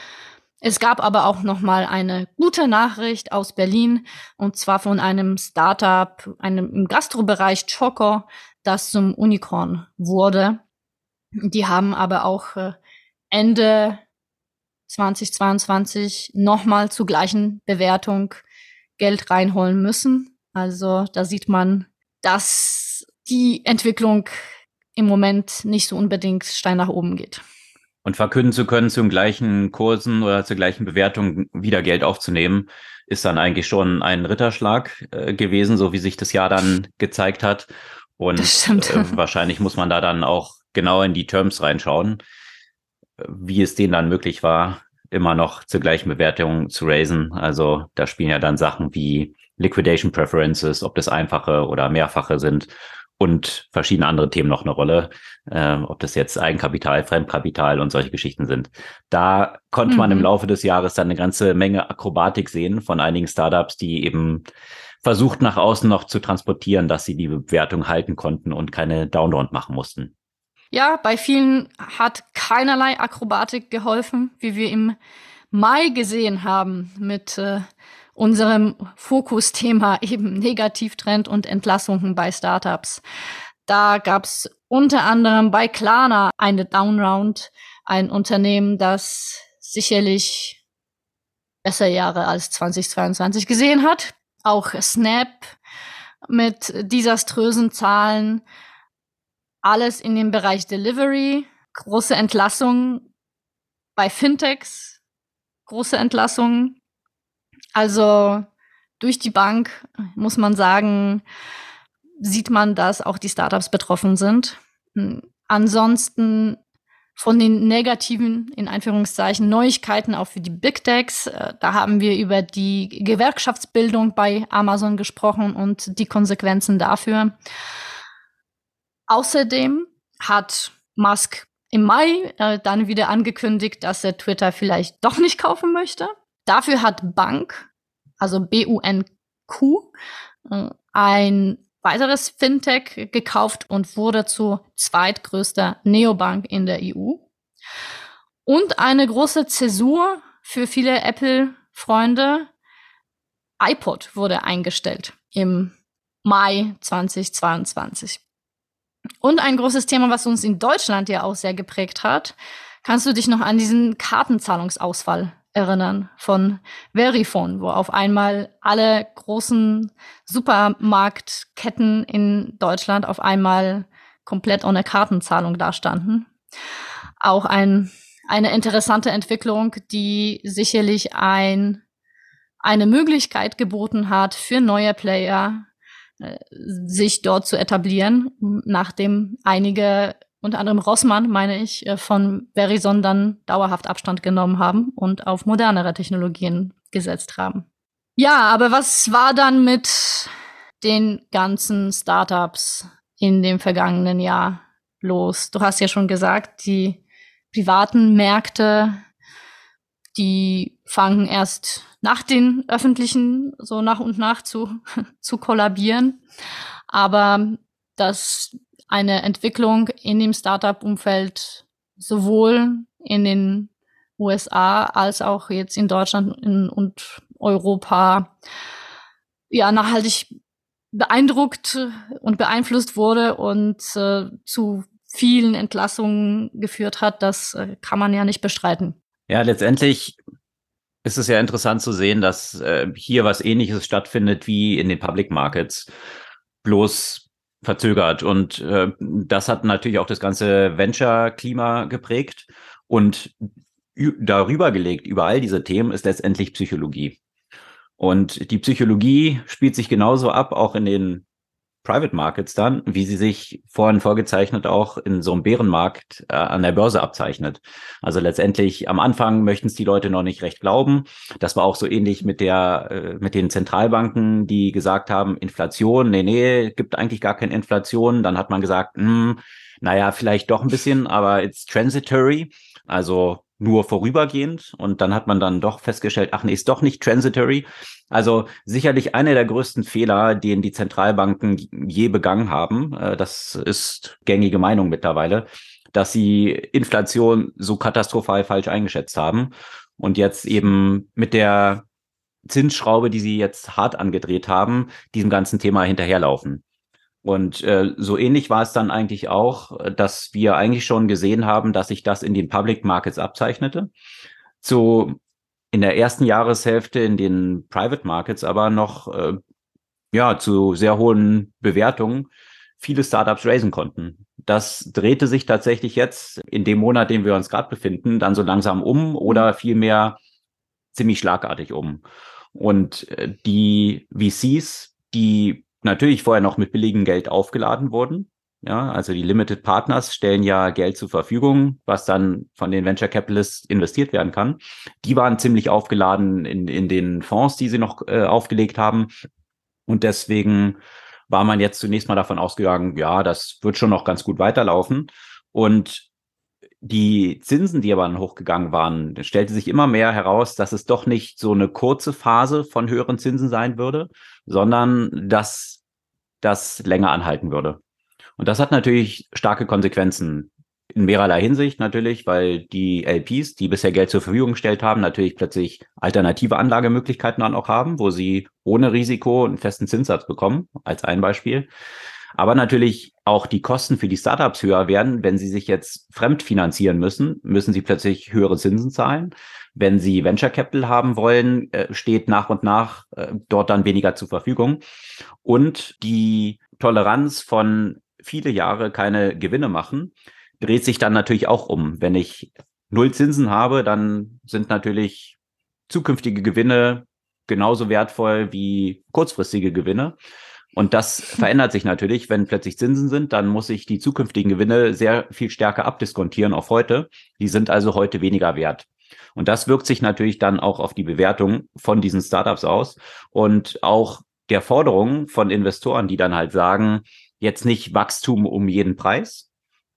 Es gab aber auch noch mal eine gute Nachricht aus Berlin und zwar von einem Startup, einem im Gastrobereich Choco, das zum Unicorn wurde. Die haben aber auch äh, Ende 2022 nochmal zur gleichen Bewertung Geld reinholen müssen. Also da sieht man, dass die Entwicklung im Moment nicht so unbedingt steil nach oben geht. Und verkünden zu können, zum gleichen Kursen oder zur gleichen Bewertung wieder Geld aufzunehmen, ist dann eigentlich schon ein Ritterschlag äh, gewesen, so wie sich das Jahr dann gezeigt hat. Und äh, wahrscheinlich muss man da dann auch genau in die Terms reinschauen, wie es denen dann möglich war, immer noch zur gleichen Bewertung zu raisen. Also da spielen ja dann Sachen wie Liquidation Preferences, ob das einfache oder mehrfache sind und verschiedene andere Themen noch eine Rolle, äh, ob das jetzt Eigenkapital, Fremdkapital und solche Geschichten sind. Da konnte mhm. man im mhm. Laufe des Jahres dann eine ganze Menge Akrobatik sehen von einigen Startups, die eben versucht nach außen noch zu transportieren, dass sie die Bewertung halten konnten und keine Downround machen mussten. Ja, bei vielen hat keinerlei Akrobatik geholfen, wie wir im Mai gesehen haben mit äh, unserem Fokusthema eben Negativtrend und Entlassungen bei Startups. Da gab's unter anderem bei Klarna eine Downround, ein Unternehmen, das sicherlich besser Jahre als 2022 gesehen hat. Auch Snap mit desaströsen Zahlen alles in dem Bereich Delivery, große Entlassungen bei Fintechs, große Entlassungen. Also durch die Bank muss man sagen, sieht man, dass auch die Startups betroffen sind. Hm, ansonsten von den negativen, in Einführungszeichen, Neuigkeiten auch für die Big Techs. Äh, da haben wir über die Gewerkschaftsbildung bei Amazon gesprochen und die Konsequenzen dafür. Außerdem hat Musk im Mai äh, dann wieder angekündigt, dass er Twitter vielleicht doch nicht kaufen möchte. Dafür hat Bank, also B-U-N-Q, äh, ein weiteres Fintech gekauft und wurde zur zweitgrößter Neobank in der EU. Und eine große Zäsur für viele Apple-Freunde. iPod wurde eingestellt im Mai 2022. Und ein großes Thema, was uns in Deutschland ja auch sehr geprägt hat. Kannst du dich noch an diesen Kartenzahlungsausfall erinnern von Verifone, wo auf einmal alle großen Supermarktketten in Deutschland auf einmal komplett ohne Kartenzahlung dastanden. Auch ein, eine interessante Entwicklung, die sicherlich ein, eine Möglichkeit geboten hat für neue Player, sich dort zu etablieren, nachdem einige, unter anderem Rossmann, meine ich, äh, von Verizon dann dauerhaft Abstand genommen haben und auf modernere Technologien gesetzt haben. Ja, aber was war dann mit den ganzen Startups in dem vergangenen Jahr los? Du hast ja schon gesagt, die privaten Märkte, die fangen erst nach den öffentlichen so nach und nach zu, zu kollabieren. Aber dass eine Entwicklung in dem Startup-Umfeld sowohl in den USA als auch jetzt in Deutschland und Europa ja nachhaltig beeindruckt und beeinflusst wurde und äh, zu vielen Entlassungen geführt hat, das äh, kann man ja nicht bestreiten. Ja, letztendlich ist es ja interessant zu sehen, dass äh, hier was ähnliches stattfindet wie in den Public Markets, bloß verzögert. Und äh, das hat natürlich auch das ganze Venture-Klima geprägt. Und darüber gelegt, über all diese Themen, ist letztendlich Psychologie. Und die Psychologie spielt sich genauso ab, auch in den Private Markets dann, wie sie sich vorhin vorgezeichnet auch in so einem Bärenmarkt äh, an der Börse abzeichnet. Also letztendlich am Anfang möchten es die Leute noch nicht recht glauben. Das war auch so ähnlich mit der äh, mit den Zentralbanken, die gesagt haben, Inflation, nee, nee, gibt eigentlich gar keine Inflation. Dann hat man gesagt, hm, naja, vielleicht doch ein bisschen, aber it's transitory. Also nur vorübergehend und dann hat man dann doch festgestellt, ach nee, ist doch nicht transitory. Also sicherlich einer der größten Fehler, den die Zentralbanken je begangen haben. Äh, das ist gängige Meinung mittlerweile, dass sie Inflation so katastrophal falsch eingeschätzt haben. und jetzt eben mit der Zinsschraube, die sie jetzt hart angedreht haben, diesem ganzen Thema hinterherlaufen. Und äh, so ähnlich war es dann eigentlich auch, dass wir eigentlich schon gesehen haben, dass sich das in den Public Markets abzeichnete. Zu in der ersten Jahreshälfte in den Private Markets aber noch äh, ja zu sehr hohen Bewertungen viele Startups raisen konnten. Das drehte sich tatsächlich jetzt in dem Monat, den wir uns gerade befinden, dann so langsam um oder vielmehr ziemlich schlagartig um. Und äh, die VCs, die natürlich vorher noch mit billigem Geld aufgeladen wurden, ja, also die Limited Partners stellen ja Geld zur Verfügung, was dann von den Venture Capitalists investiert werden kann. Die waren ziemlich aufgeladen in, in den Fonds, die sie noch äh, aufgelegt haben. Und deswegen war man jetzt zunächst mal davon ausgegangen, ja, das wird schon noch ganz gut weiterlaufen. Und die Zinsen, die aber dann hochgegangen waren, stellte sich immer mehr heraus, dass es doch nicht so eine kurze Phase von höheren Zinsen sein würde, sondern dass das länger anhalten würde. Und das hat natürlich starke Konsequenzen in mehrerlei Hinsicht natürlich, weil die LPs, die bisher Geld zur Verfügung gestellt haben, natürlich plötzlich alternative Anlagemöglichkeiten dann auch haben, wo sie ohne Risiko einen festen Zinssatz bekommen, als ein Beispiel. Aber natürlich auch die Kosten für die Startups höher werden. Wenn sie sich jetzt fremd finanzieren müssen, müssen sie plötzlich höhere Zinsen zahlen. Wenn sie Venture Capital haben wollen, äh, steht nach und nach äh, dort dann weniger zur Verfügung. Und die Toleranz von viele Jahre keine Gewinne machen, dreht sich dann natürlich auch um. Wenn ich null Zinsen habe, dann sind natürlich zukünftige Gewinne genauso wertvoll wie kurzfristige Gewinne. Und das verändert sich natürlich, wenn plötzlich Zinsen sind, dann muss ich die zukünftigen Gewinne sehr viel stärker abdiskontieren auf heute. Die sind also heute weniger wert. Und das wirkt sich natürlich dann auch auf die Bewertung von diesen Startups aus und auch der Forderung von Investoren, die dann halt sagen, jetzt nicht Wachstum um jeden Preis,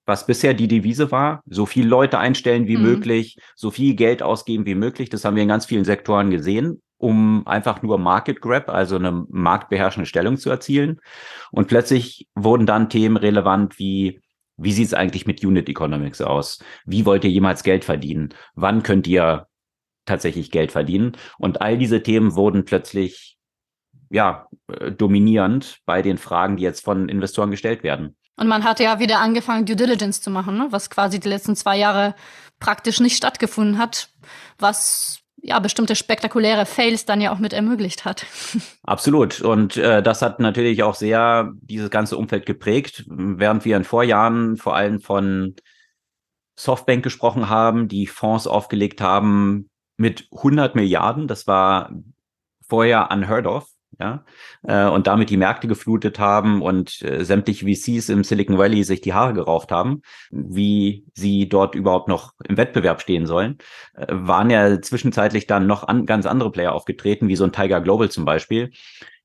was bisher die Devise war, so viel Leute einstellen wie mhm. möglich, so viel Geld ausgeben wie möglich. Das haben wir in ganz vielen Sektoren gesehen um einfach nur Market Grab, also eine marktbeherrschende Stellung zu erzielen. Und plötzlich wurden dann Themen relevant wie wie sieht es eigentlich mit Unit Economics aus? Wie wollt ihr jemals Geld verdienen? Wann könnt ihr tatsächlich Geld verdienen? Und all diese Themen wurden plötzlich ja äh, dominierend bei den Fragen, die jetzt von Investoren gestellt werden. Und man hatte ja wieder angefangen, Due Diligence zu machen, ne? was quasi die letzten zwei Jahre praktisch nicht stattgefunden hat, was ja, bestimmte spektakuläre Fails dann ja auch mit ermöglicht hat. Absolut. Und äh, das hat natürlich auch sehr dieses ganze Umfeld geprägt, während wir in Vorjahren vor allem von Softbank gesprochen haben, die Fonds aufgelegt haben mit 100 Milliarden. Das war vorher unheard of ja, äh, und damit die Märkte geflutet haben und äh, sämtliche VCs im Silicon Valley sich die Haare gerauft haben, wie sie dort überhaupt noch im Wettbewerb stehen sollen, äh, waren ja zwischenzeitlich dann noch an, ganz andere Player aufgetreten, wie so ein Tiger Global zum Beispiel,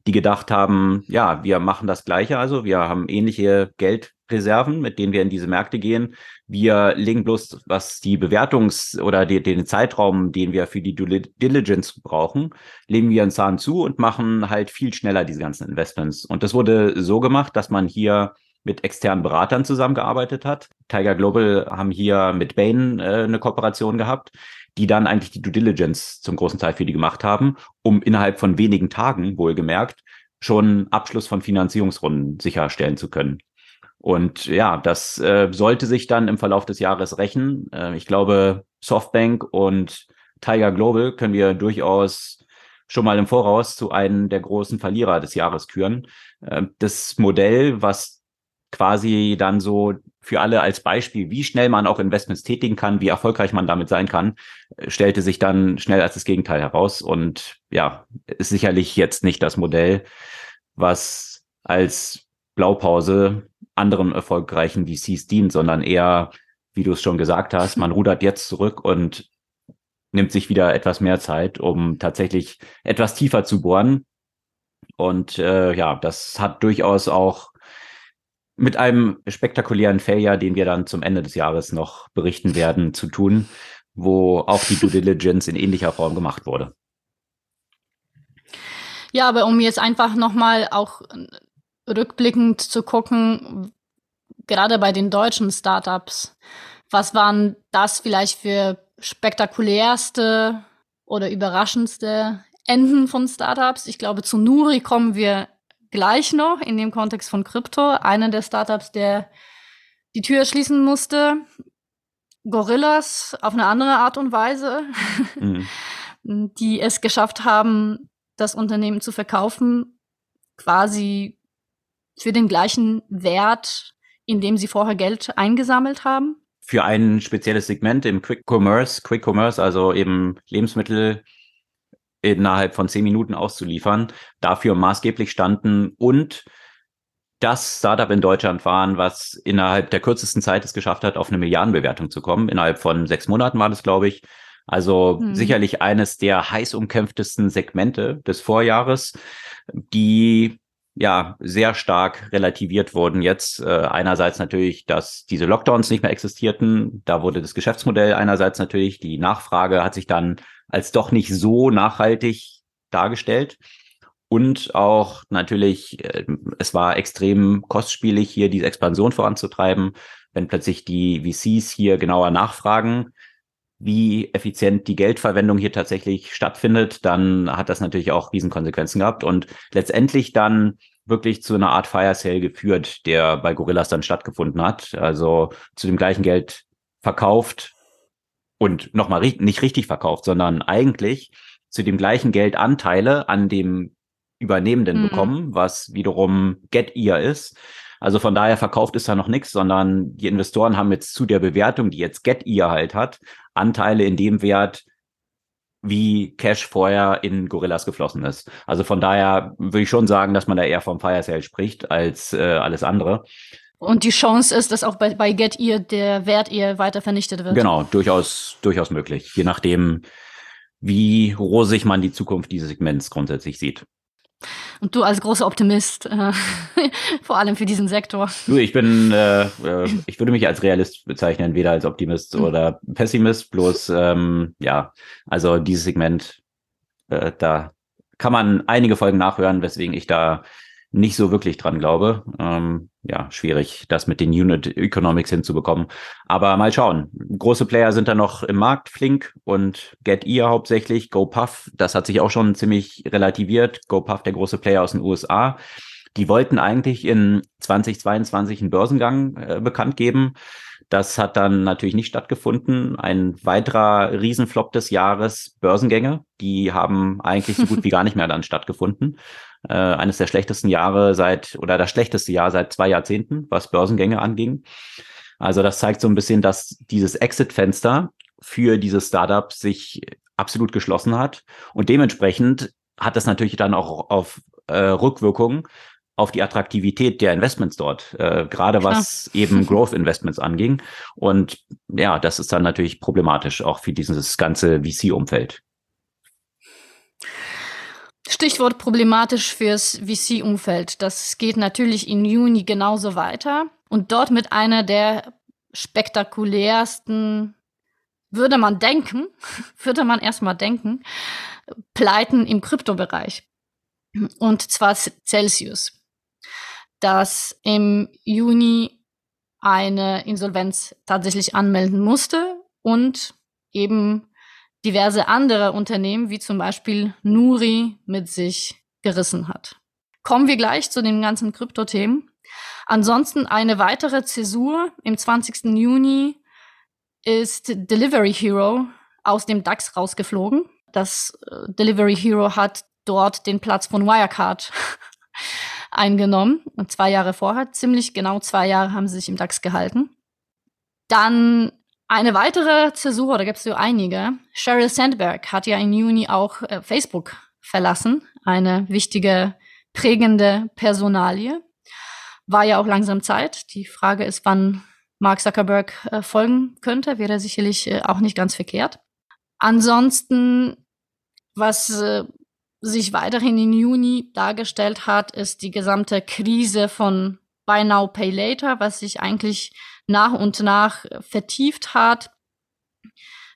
die gedacht haben, ja, wir machen das Gleiche, also wir haben ähnliche Geldreserven, mit denen wir in diese Märkte gehen. Wir legen bloß, was die Bewertungs- oder die, den Zeitraum, den wir für die Due Diligence brauchen, legen wir einen Zahn zu und machen halt viel schneller diese ganzen Investments. Und das wurde so gemacht, dass man hier mit externen Beratern zusammengearbeitet hat. Tiger Global haben hier mit Bain äh, eine Kooperation gehabt, die dann eigentlich die Due Diligence zum großen Teil für die gemacht haben, um innerhalb von wenigen Tagen, wohlgemerkt, schon Abschluss von Finanzierungsrunden sicherstellen zu können. Und ja, das äh, sollte sich dann im Verlauf des Jahres rächen. Äh, ich glaube, Softbank und Tiger Global können wir durchaus schon mal im Voraus zu einem der großen Verlierer des Jahres küren. Äh, das Modell, was quasi dann so für alle als Beispiel, wie schnell man auch Investments tätigen kann, wie erfolgreich man damit sein kann, äh, stellte sich dann schnell als das Gegenteil heraus. Und ja, ist sicherlich jetzt nicht das Modell, was als Blaupause anderen erfolgreichen VCs dient, sondern eher, wie du es schon gesagt hast, man rudert jetzt zurück und nimmt sich wieder etwas mehr Zeit, um tatsächlich etwas tiefer zu bohren. Und äh, ja, das hat durchaus auch mit einem spektakulären Failure, den wir dann zum Ende des Jahres noch berichten werden, zu tun, wo auch die Due Diligence in ähnlicher Form gemacht wurde. Ja, aber um jetzt einfach nochmal auch rückblickend zu gucken, gerade bei den deutschen Startups, was waren das vielleicht für spektakulärste oder überraschendste Enden von Startups. Ich glaube, zu Nuri kommen wir gleich noch in dem Kontext von Krypto. Einer der Startups, der die Tür schließen musste. Gorillas auf eine andere Art und Weise, mhm. die es geschafft haben, das Unternehmen zu verkaufen, quasi für den gleichen Wert, in dem sie vorher Geld eingesammelt haben. Für ein spezielles Segment im Quick Commerce, Quick Commerce, also eben Lebensmittel innerhalb von zehn Minuten auszuliefern, dafür maßgeblich standen und das Startup in Deutschland waren, was innerhalb der kürzesten Zeit es geschafft hat, auf eine Milliardenbewertung zu kommen. Innerhalb von sechs Monaten war das, glaube ich. Also hm. sicherlich eines der heiß umkämpftesten Segmente des Vorjahres, die ja sehr stark relativiert wurden jetzt. Äh, einerseits natürlich, dass diese Lockdowns nicht mehr existierten. Da wurde das Geschäftsmodell einerseits natürlich, die Nachfrage hat sich dann als doch nicht so nachhaltig dargestellt. Und auch natürlich, äh, es war extrem kostspielig, hier diese Expansion voranzutreiben. Wenn plötzlich die VCs hier genauer nachfragen, wie effizient die Geldverwendung hier tatsächlich stattfindet, dann hat das natürlich auch Riesenkonsequenzen gehabt und letztendlich dann wirklich zu einer Art Fire Sale geführt, der bei Gorillas dann stattgefunden hat. Also zu dem gleichen Geld verkauft und nochmal nicht richtig verkauft, sondern eigentlich zu dem gleichen Geld Anteile an dem Übernehmenden mhm. bekommen, was wiederum Get Ear ist. Also von daher verkauft ist da noch nichts, sondern die Investoren haben jetzt zu der Bewertung, die jetzt Get Ear halt hat, Anteile in dem Wert, wie Cash vorher in Gorillas geflossen ist. Also von daher würde ich schon sagen, dass man da eher vom Fire Sale spricht als äh, alles andere. Und die Chance ist, dass auch bei, bei Get Ear der Wert eher weiter vernichtet wird. Genau, durchaus, durchaus möglich. Je nachdem, wie rosig man die Zukunft dieses Segments grundsätzlich sieht. Und du als großer Optimist, äh, vor allem für diesen Sektor. Du, ich bin, äh, äh, ich würde mich als Realist bezeichnen, weder als Optimist mhm. oder Pessimist, bloß, ähm, ja, also dieses Segment, äh, da kann man einige Folgen nachhören, weswegen ich da nicht so wirklich dran glaube. Ähm, ja, schwierig, das mit den Unit Economics hinzubekommen. Aber mal schauen. Große Player sind da noch im Markt, Flink und GetEar hauptsächlich. GoPuff, das hat sich auch schon ziemlich relativiert. GoPuff, der große Player aus den USA. Die wollten eigentlich in 2022 einen Börsengang äh, bekannt geben. Das hat dann natürlich nicht stattgefunden. Ein weiterer Riesenflop des Jahres, Börsengänge, die haben eigentlich so gut wie gar nicht mehr dann stattgefunden. Äh, eines der schlechtesten Jahre seit, oder das schlechteste Jahr seit zwei Jahrzehnten, was Börsengänge anging. Also das zeigt so ein bisschen, dass dieses Exit-Fenster für diese Startups sich absolut geschlossen hat. Und dementsprechend hat das natürlich dann auch auf äh, Rückwirkungen auf die Attraktivität der Investments dort, äh, gerade was eben Growth Investments anging. Und ja, das ist dann natürlich problematisch, auch für dieses ganze VC-Umfeld. Stichwort problematisch fürs VC-Umfeld. Das geht natürlich in Juni genauso weiter. Und dort mit einer der spektakulärsten, würde man denken, würde man erstmal denken, Pleiten im Kryptobereich. Und zwar Celsius das im Juni eine Insolvenz tatsächlich anmelden musste und eben diverse andere Unternehmen, wie zum Beispiel Nuri, mit sich gerissen hat. Kommen wir gleich zu den ganzen Kryptothemen. Ansonsten eine weitere Zäsur im 20. Juni ist Delivery Hero aus dem DAX rausgeflogen. Das äh, Delivery Hero hat dort den Platz von Wirecard eingenommen. Und zwei Jahre vorher, ziemlich genau zwei Jahre haben sie sich im DAX gehalten. Dann eine weitere Zäsur, da gibt es so einige. Sheryl Sandberg hat ja im Juni auch äh, Facebook verlassen. Eine wichtige, prägende Personalie. War ja auch langsam Zeit. Die Frage ist, wann Mark Zuckerberg äh, folgen könnte. Wäre sicherlich äh, auch nicht ganz verkehrt. Ansonsten, was äh, sich weiterhin im Juni dargestellt hat, ist die gesamte Krise von Buy Now, Pay Later, was sich eigentlich nach und nach vertieft hat.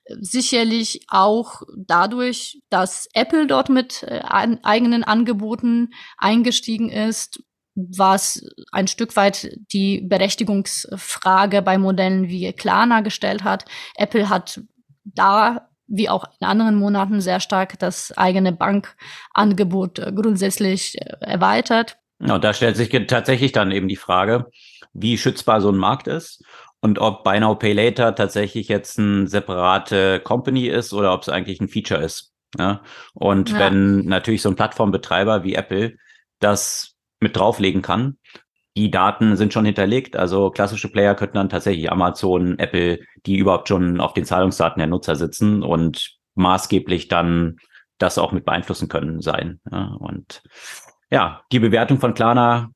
Sicherlich auch dadurch, dass Apple dort mit äh, eigenen Angeboten eingestiegen ist, was ein Stück weit die Berechtigungsfrage bei Modellen wie Klarna gestellt hat. Apple hat da wie auch in anderen Monaten sehr stark das eigene Bankangebot äh, grundsätzlich äh, erweitert. Ja, da stellt sich tatsächlich dann eben die Frage, wie schützbar so ein Markt ist und ob Buy Now Pay Later tatsächlich jetzt eine separate Company ist oder ob es eigentlich ein Feature ist. Ja? Und ja. wenn natürlich so ein Plattformbetreiber wie Apple das mit drauflegen kann, die Daten sind schon hinterlegt. Also klassische Player könnten dann tatsächlich Amazon, Apple, die überhaupt schon auf den Zahlungsdaten der Nutzer sitzen und maßgeblich dann das auch mit beeinflussen können sein. Ja, und ja, die Bewertung von Klarna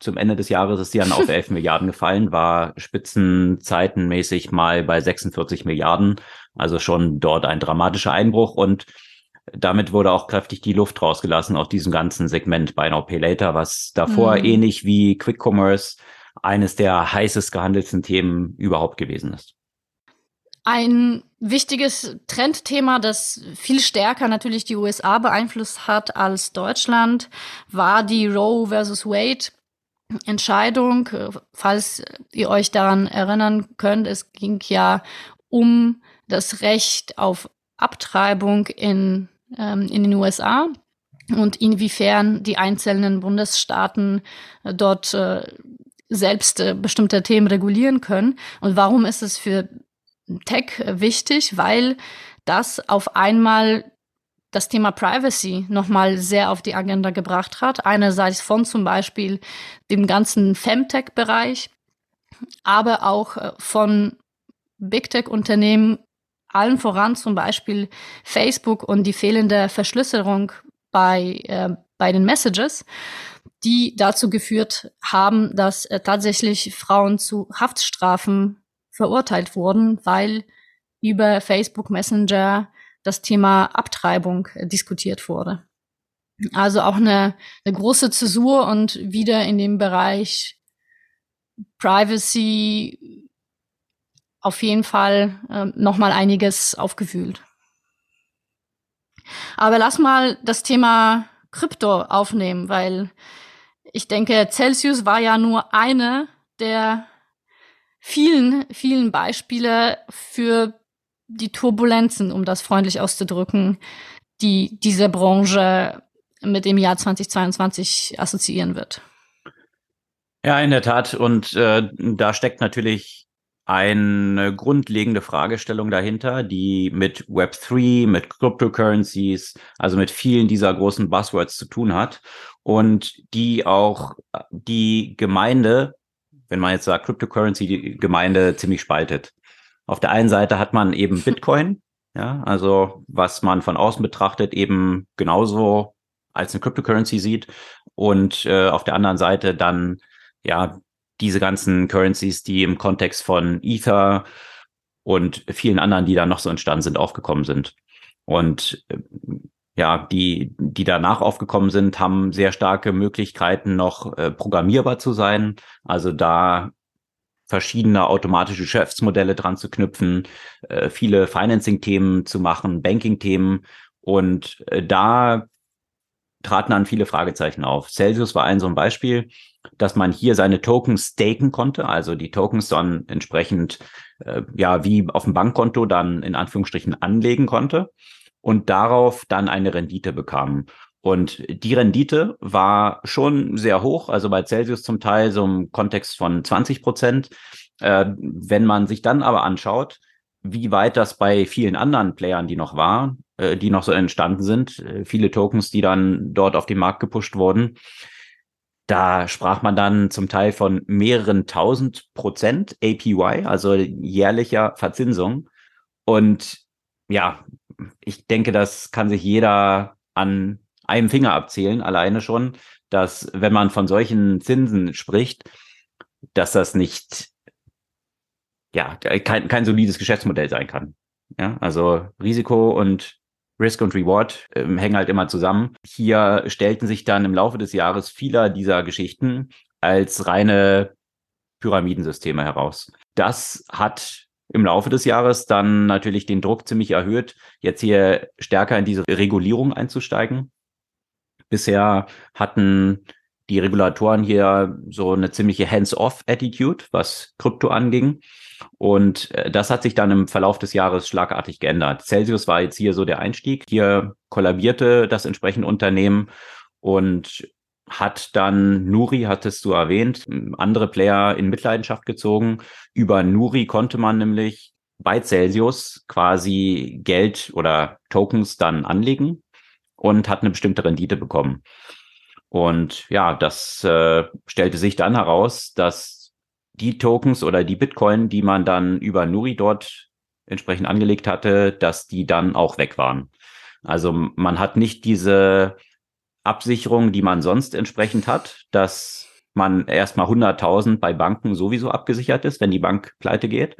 zum Ende des Jahres ist sie dann auf 11 Milliarden gefallen, war spitzenzeitenmäßig mal bei 46 Milliarden. Also schon dort ein dramatischer Einbruch und damit wurde auch kräftig die Luft rausgelassen aus diesem ganzen Segment Buy Now Pay Later, was davor mhm. ähnlich wie Quick Commerce eines der heißest gehandelten Themen überhaupt gewesen ist. Ein wichtiges Trendthema, das viel stärker natürlich die USA beeinflusst hat als Deutschland, war die Roe versus Wade Entscheidung. Falls ihr euch daran erinnern könnt, es ging ja um das Recht auf Abtreibung in ähm, in den USA und inwiefern die einzelnen Bundesstaaten äh, dort äh, selbst äh, bestimmte Themen regulieren können. Und warum ist es für Tech wichtig? Weil das auf einmal das Thema Privacy nochmal sehr auf die Agenda gebracht hat. Einerseits von zum Beispiel dem ganzen Femtech-Bereich, aber auch äh, von Big Tech-Unternehmen allen voran zum Beispiel Facebook und die fehlende Verschlüsselung bei, äh, bei den Messages, die dazu geführt haben, dass äh, tatsächlich Frauen zu Haftstrafen verurteilt wurden, weil über Facebook Messenger das Thema Abtreibung äh, diskutiert wurde. Also auch eine, eine große Zäsur und wieder in dem Bereich Privacy auf jeden Fall äh, noch mal einiges aufgewühlt. Aber lass mal das Thema Krypto aufnehmen, weil ich denke, Celsius war ja nur eine der vielen, vielen Beispiele für die Turbulenzen, um das freundlich auszudrücken, die diese Branche mit dem Jahr 2022 assoziieren wird. Ja, in der Tat. Und äh, da steckt natürlich eine grundlegende Fragestellung dahinter, die mit Web3, mit Cryptocurrencies, also mit vielen dieser großen Buzzwords zu tun hat und die auch die Gemeinde, wenn man jetzt sagt Cryptocurrency, die Gemeinde ziemlich spaltet. Auf der einen Seite hat man eben Bitcoin, ja, also was man von außen betrachtet eben genauso als eine Cryptocurrency sieht und äh, auf der anderen Seite dann ja diese ganzen Currencies, die im Kontext von Ether und vielen anderen, die da noch so entstanden sind, aufgekommen sind. Und äh, ja, die, die danach aufgekommen sind, haben sehr starke Möglichkeiten, noch äh, programmierbar zu sein. Also da verschiedene automatische Geschäftsmodelle dran zu knüpfen, äh, viele Financing-Themen zu machen, Banking-Themen. Und äh, da traten dann viele Fragezeichen auf. Celsius war ein so ein Beispiel dass man hier seine Tokens staken konnte, also die Tokens dann entsprechend äh, ja wie auf dem Bankkonto dann in Anführungsstrichen anlegen konnte und darauf dann eine Rendite bekam. Und die Rendite war schon sehr hoch, also bei Celsius zum Teil so im Kontext von 20 Prozent. Äh, wenn man sich dann aber anschaut, wie weit das bei vielen anderen Playern, die noch waren, äh, die noch so entstanden sind, äh, viele Tokens, die dann dort auf den Markt gepusht wurden, da sprach man dann zum Teil von mehreren tausend Prozent APY, also jährlicher Verzinsung. Und ja, ich denke, das kann sich jeder an einem Finger abzählen, alleine schon, dass wenn man von solchen Zinsen spricht, dass das nicht, ja, kein, kein solides Geschäftsmodell sein kann. Ja, also Risiko und Risk und Reward ähm, hängen halt immer zusammen. Hier stellten sich dann im Laufe des Jahres vieler dieser Geschichten als reine Pyramidensysteme heraus. Das hat im Laufe des Jahres dann natürlich den Druck ziemlich erhöht, jetzt hier stärker in diese Regulierung einzusteigen. Bisher hatten die Regulatoren hier so eine ziemliche Hands-off-Attitude, was Krypto anging. Und äh, das hat sich dann im Verlauf des Jahres schlagartig geändert. Celsius war jetzt hier so der Einstieg. Hier kollabierte das entsprechende Unternehmen und hat dann Nuri, hattest du erwähnt, andere Player in Mitleidenschaft gezogen. Über Nuri konnte man nämlich bei Celsius quasi Geld oder Tokens dann anlegen und hat eine bestimmte Rendite bekommen. Und ja, das äh, stellte sich dann heraus, dass die Tokens oder die Bitcoin, die man dann über Nuri dort entsprechend angelegt hatte, dass die dann auch weg waren. Also man hat nicht diese Absicherung, die man sonst entsprechend hat, dass man erstmal 100.000 bei Banken sowieso abgesichert ist, wenn die Bank pleite geht.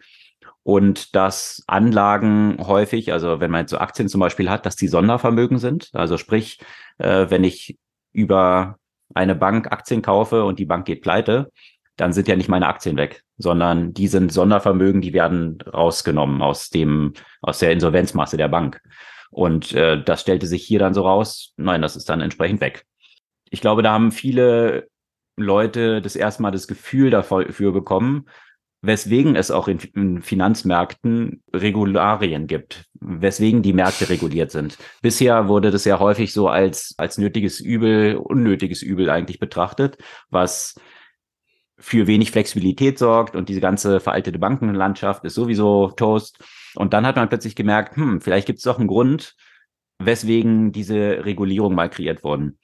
Und dass Anlagen häufig, also wenn man jetzt so Aktien zum Beispiel hat, dass die Sondervermögen sind. Also sprich, äh, wenn ich über eine Bank Aktien kaufe und die Bank geht pleite, dann sind ja nicht meine Aktien weg, sondern die sind Sondervermögen, die werden rausgenommen aus dem, aus der Insolvenzmasse der Bank. Und äh, das stellte sich hier dann so raus, nein, das ist dann entsprechend weg. Ich glaube, da haben viele Leute das erste Mal das Gefühl dafür bekommen, weswegen es auch in, in, Finanzmärkten Regularien gibt, weswegen die Märkte reguliert sind. Bisher wurde das ja häufig so als, als nötiges Übel, unnötiges Übel eigentlich betrachtet, was für wenig Flexibilität sorgt und diese ganze veraltete Bankenlandschaft ist sowieso Toast. Und dann hat man plötzlich gemerkt, hm, vielleicht gibt es doch einen Grund, weswegen diese Regulierung mal kreiert wurden.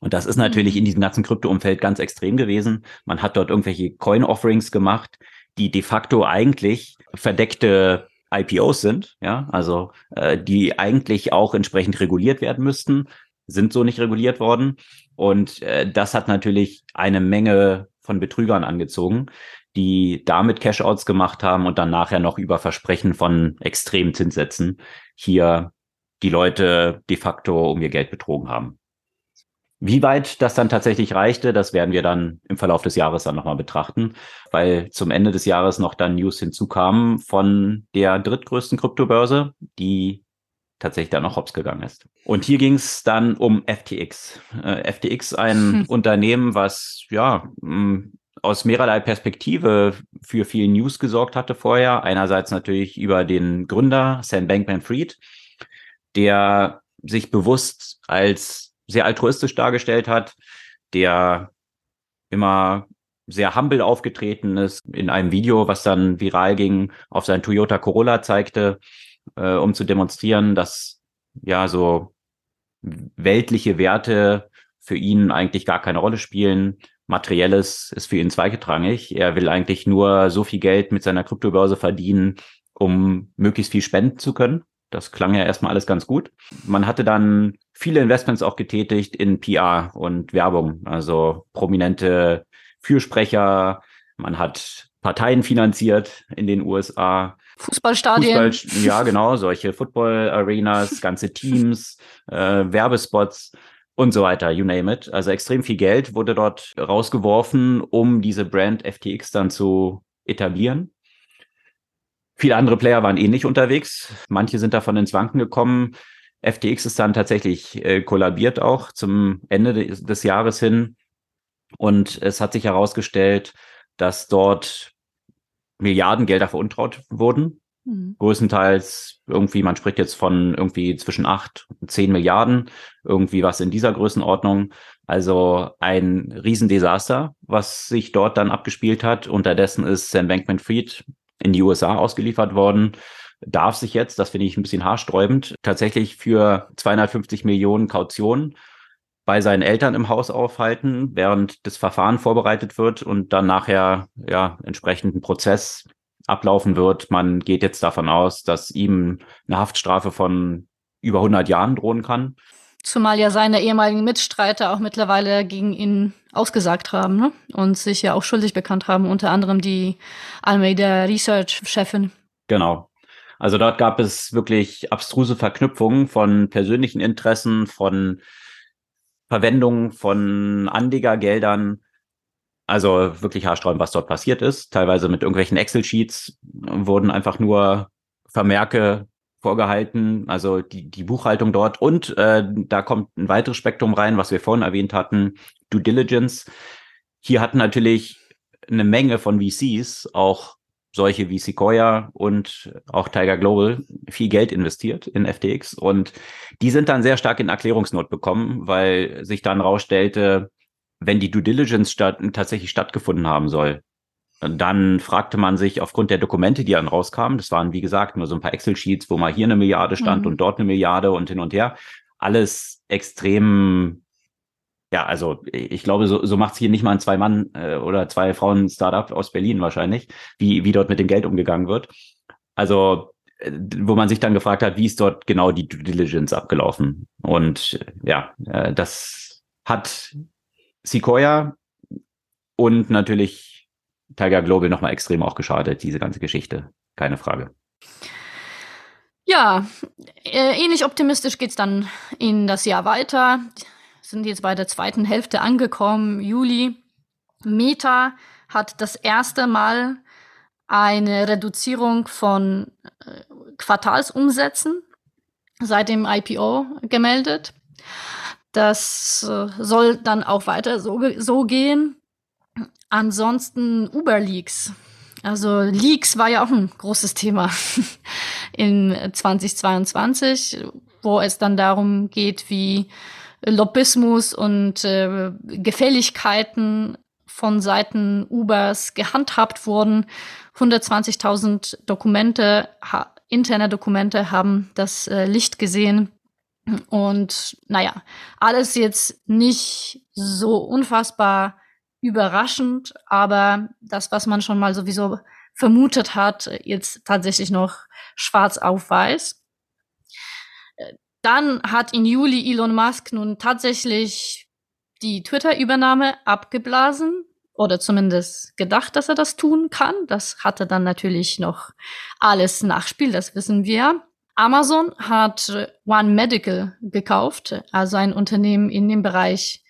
Und das ist natürlich in mhm. diesem ganzen Krypto-Umfeld ganz extrem gewesen. Man hat dort irgendwelche Coin-Offerings gemacht, die de facto eigentlich verdeckte IPOs sind, ja, also äh, die eigentlich auch entsprechend reguliert werden müssten, sind so nicht reguliert worden. Und äh, das hat natürlich eine Menge von Betrügern angezogen, die damit Cashouts gemacht haben und dann nachher noch über Versprechen von extremen Zinssätzen hier die Leute de facto um ihr Geld betrogen haben. Wie weit das dann tatsächlich reichte, das werden wir dann im Verlauf des Jahres dann nochmal betrachten, weil zum Ende des Jahres noch dann News hinzukamen von der drittgrößten Kryptobörse, die tatsächlich dann noch hops gegangen ist. Und hier ging es dann um FTX. Äh, FTX, ein hm. Unternehmen, was ja mh, aus mehrerlei Perspektive für viel News gesorgt hatte vorher. Einerseits natürlich über den Gründer Sam Bankman-Fried, der sich bewusst als sehr altruistisch dargestellt hat, der immer sehr humble aufgetreten ist, in einem Video, was dann viral ging, auf sein Toyota Corolla zeigte, äh, um zu demonstrieren, dass ja so weltliche Werte für ihn eigentlich gar keine Rolle spielen. Materielles ist für ihn zweigetrangig. Er will eigentlich nur so viel Geld mit seiner Kryptobörse verdienen, um möglichst viel spenden zu können. Das klang ja erstmal alles ganz gut. Man hatte dann viele Investments auch getätigt in PR und Werbung, also prominente Fürsprecher. Man hat Parteien finanziert in den USA. Fußballstadien. Fußball, ja, genau, solche Football-Arenas, ganze Teams, äh, Werbespots und so weiter, you name it. Also extrem viel Geld wurde dort rausgeworfen, um diese Brand FTX dann zu etablieren. Viele andere Player waren ähnlich unterwegs. Manche sind davon ins Wanken gekommen. FTX ist dann tatsächlich äh, kollabiert auch zum Ende des, des Jahres hin. Und es hat sich herausgestellt, dass dort Milliardengelder veruntraut wurden. Mhm. Größtenteils irgendwie, man spricht jetzt von irgendwie zwischen acht und zehn Milliarden, irgendwie was in dieser Größenordnung. Also ein Riesendesaster, was sich dort dann abgespielt hat. Unterdessen ist Sam Bankman-Fried in die USA ausgeliefert worden, darf sich jetzt, das finde ich ein bisschen haarsträubend, tatsächlich für 250 Millionen Kaution bei seinen Eltern im Haus aufhalten, während das Verfahren vorbereitet wird und dann nachher ja entsprechend ein Prozess ablaufen wird. Man geht jetzt davon aus, dass ihm eine Haftstrafe von über 100 Jahren drohen kann. Zumal ja seine ehemaligen Mitstreiter auch mittlerweile gegen ihn ausgesagt haben ne? und sich ja auch schuldig bekannt haben, unter anderem die Almeida Research-Chefin. Genau. Also dort gab es wirklich abstruse Verknüpfungen von persönlichen Interessen, von Verwendung von Anlegergeldern. Also wirklich haarsträubend, was dort passiert ist. Teilweise mit irgendwelchen Excel-Sheets wurden einfach nur Vermerke vorgehalten, also die, die Buchhaltung dort. Und äh, da kommt ein weiteres Spektrum rein, was wir vorhin erwähnt hatten, Due Diligence. Hier hatten natürlich eine Menge von VCs auch solche wie Sequoia und auch Tiger Global viel Geld investiert in FTX und die sind dann sehr stark in Erklärungsnot bekommen, weil sich dann rausstellte, wenn die Due Diligence statt, tatsächlich stattgefunden haben soll, dann fragte man sich aufgrund der Dokumente, die dann rauskamen, das waren wie gesagt nur so ein paar Excel-Sheets, wo mal hier eine Milliarde stand mhm. und dort eine Milliarde und hin und her, alles extrem ja, also ich glaube, so, so macht es hier nicht mal ein Zwei-Mann- äh, oder Zwei-Frauen-Startup aus Berlin wahrscheinlich, wie, wie dort mit dem Geld umgegangen wird. Also, äh, wo man sich dann gefragt hat, wie ist dort genau die Due Diligence abgelaufen? Und äh, ja, das hat Sequoia und natürlich Tiger Global nochmal extrem auch geschadet, diese ganze Geschichte. Keine Frage. Ja, äh, ähnlich optimistisch geht's dann in das Jahr weiter sind jetzt bei der zweiten Hälfte angekommen, Juli. Meta hat das erste Mal eine Reduzierung von äh, Quartalsumsätzen seit dem IPO gemeldet. Das äh, soll dann auch weiter so, so gehen. Ansonsten Uber Leaks. Also Leaks war ja auch ein großes Thema in 2022, wo es dann darum geht, wie Lobbyismus und äh, Gefälligkeiten von Seiten Ubers gehandhabt wurden. 120.000 Dokumente, interne Dokumente haben das äh, Licht gesehen. Und naja, alles jetzt nicht so unfassbar überraschend, aber das, was man schon mal sowieso vermutet hat, jetzt tatsächlich noch schwarz auf weiß. Dann hat in Juli Elon Musk nun tatsächlich die Twitter-Übernahme abgeblasen oder zumindest gedacht, dass er das tun kann. Das hatte dann natürlich noch alles Nachspiel, das wissen wir. Amazon hat One Medical gekauft, also ein Unternehmen in dem Bereich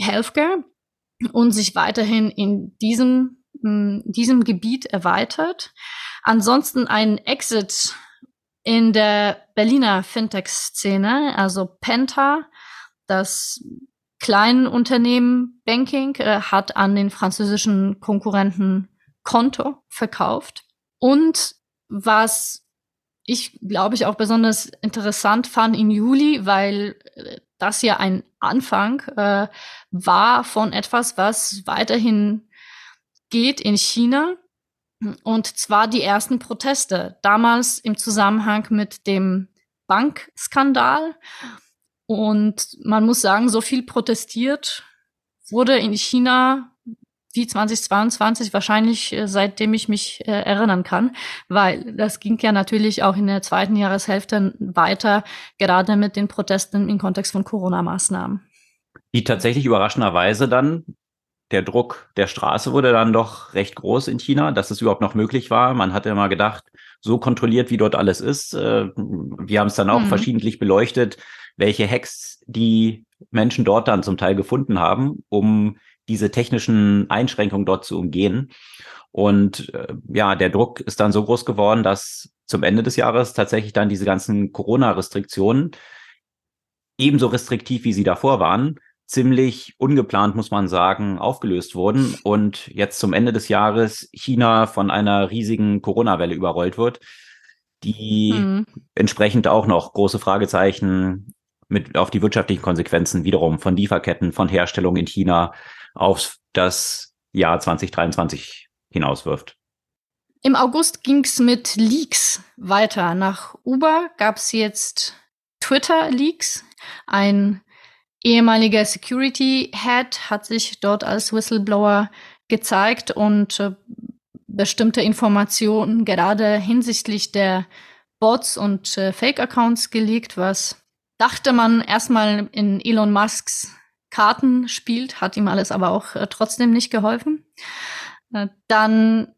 Healthcare und sich weiterhin in diesem, in diesem Gebiet erweitert. Ansonsten ein Exit in der Berliner Fintech-Szene, also Penta, das kleinen Unternehmen Banking, äh, hat an den französischen Konkurrenten Konto verkauft. Und was ich, glaube ich, auch besonders interessant fand im Juli, weil äh, das ja ein Anfang äh, war von etwas, was weiterhin geht in China. Und zwar die ersten Proteste, damals im Zusammenhang mit dem Bankskandal. Und man muss sagen, so viel protestiert wurde in China wie 2022 wahrscheinlich äh, seitdem ich mich äh, erinnern kann, weil das ging ja natürlich auch in der zweiten Jahreshälfte weiter, gerade mit den Protesten im Kontext von Corona-Maßnahmen. Die tatsächlich überraschenderweise dann der Druck der Straße wurde dann doch recht groß in China, dass es überhaupt noch möglich war. Man hatte immer gedacht, so kontrolliert, wie dort alles ist. Äh, wir haben es dann auch mhm. verschiedentlich beleuchtet, welche Hacks die Menschen dort dann zum Teil gefunden haben, um diese technischen Einschränkungen dort zu umgehen. Und äh, ja, der Druck ist dann so groß geworden, dass zum Ende des Jahres tatsächlich dann diese ganzen Corona-Restriktionen ebenso restriktiv, wie sie davor waren, ziemlich ungeplant, muss man sagen, aufgelöst wurden und jetzt zum Ende des Jahres China von einer riesigen Corona-Welle überrollt wird, die mhm. entsprechend auch noch große Fragezeichen mit auf die wirtschaftlichen Konsequenzen wiederum von Lieferketten, von Herstellung in China auf das Jahr 2023 hinauswirft. Im August ging es mit Leaks weiter. Nach Uber gab es jetzt Twitter-Leaks, ein ehemaliger Security Head hat sich dort als Whistleblower gezeigt und äh, bestimmte Informationen gerade hinsichtlich der Bots und äh, Fake-Accounts gelegt, was dachte man erstmal in Elon Musks Karten spielt, hat ihm alles aber auch äh, trotzdem nicht geholfen. Äh, dann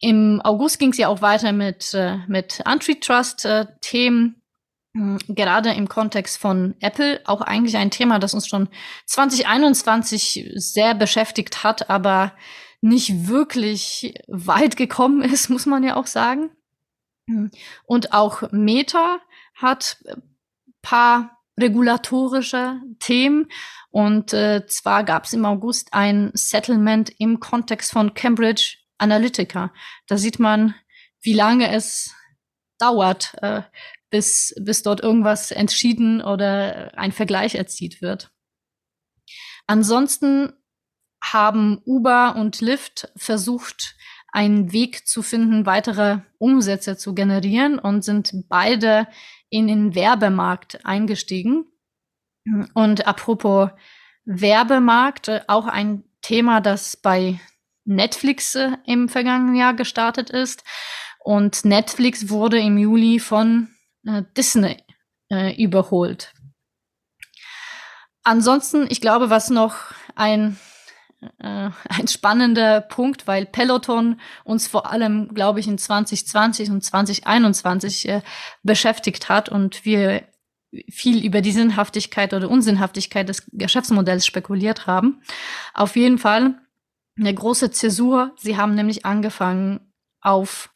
im August ging es ja auch weiter mit, äh, mit Antitrust-Themen. Hm, gerade im Kontext von Apple auch eigentlich ein Thema, das uns schon 2021 sehr beschäftigt hat, aber nicht wirklich weit gekommen ist, muss man ja auch sagen. Hm, und auch Meta hat paar regulatorische Themen. Und äh, zwar gab es im August ein Settlement im Kontext von Cambridge Analytica. Da sieht man, wie lange es dauert, äh, bis, bis dort irgendwas entschieden oder ein Vergleich erzielt wird. Ansonsten haben Uber und Lyft versucht, einen Weg zu finden, weitere Umsätze zu generieren und sind beide in den Werbemarkt eingestiegen. Und apropos Werbemarkt, äh, auch ein Thema, das bei Netflix äh, im vergangenen Jahr gestartet ist. Und Netflix wurde im Juli von äh, Disney äh, überholt. Ansonsten, ich glaube, was noch ein, äh, ein spannender Punkt, weil Peloton uns vor allem, glaube ich, in 2020 und 2021 äh, beschäftigt hat und wir viel über die Sinnhaftigkeit oder Unsinnhaftigkeit des Geschäftsmodells spekuliert haben. Auf jeden Fall eine große Zäsur. Sie haben nämlich angefangen, auf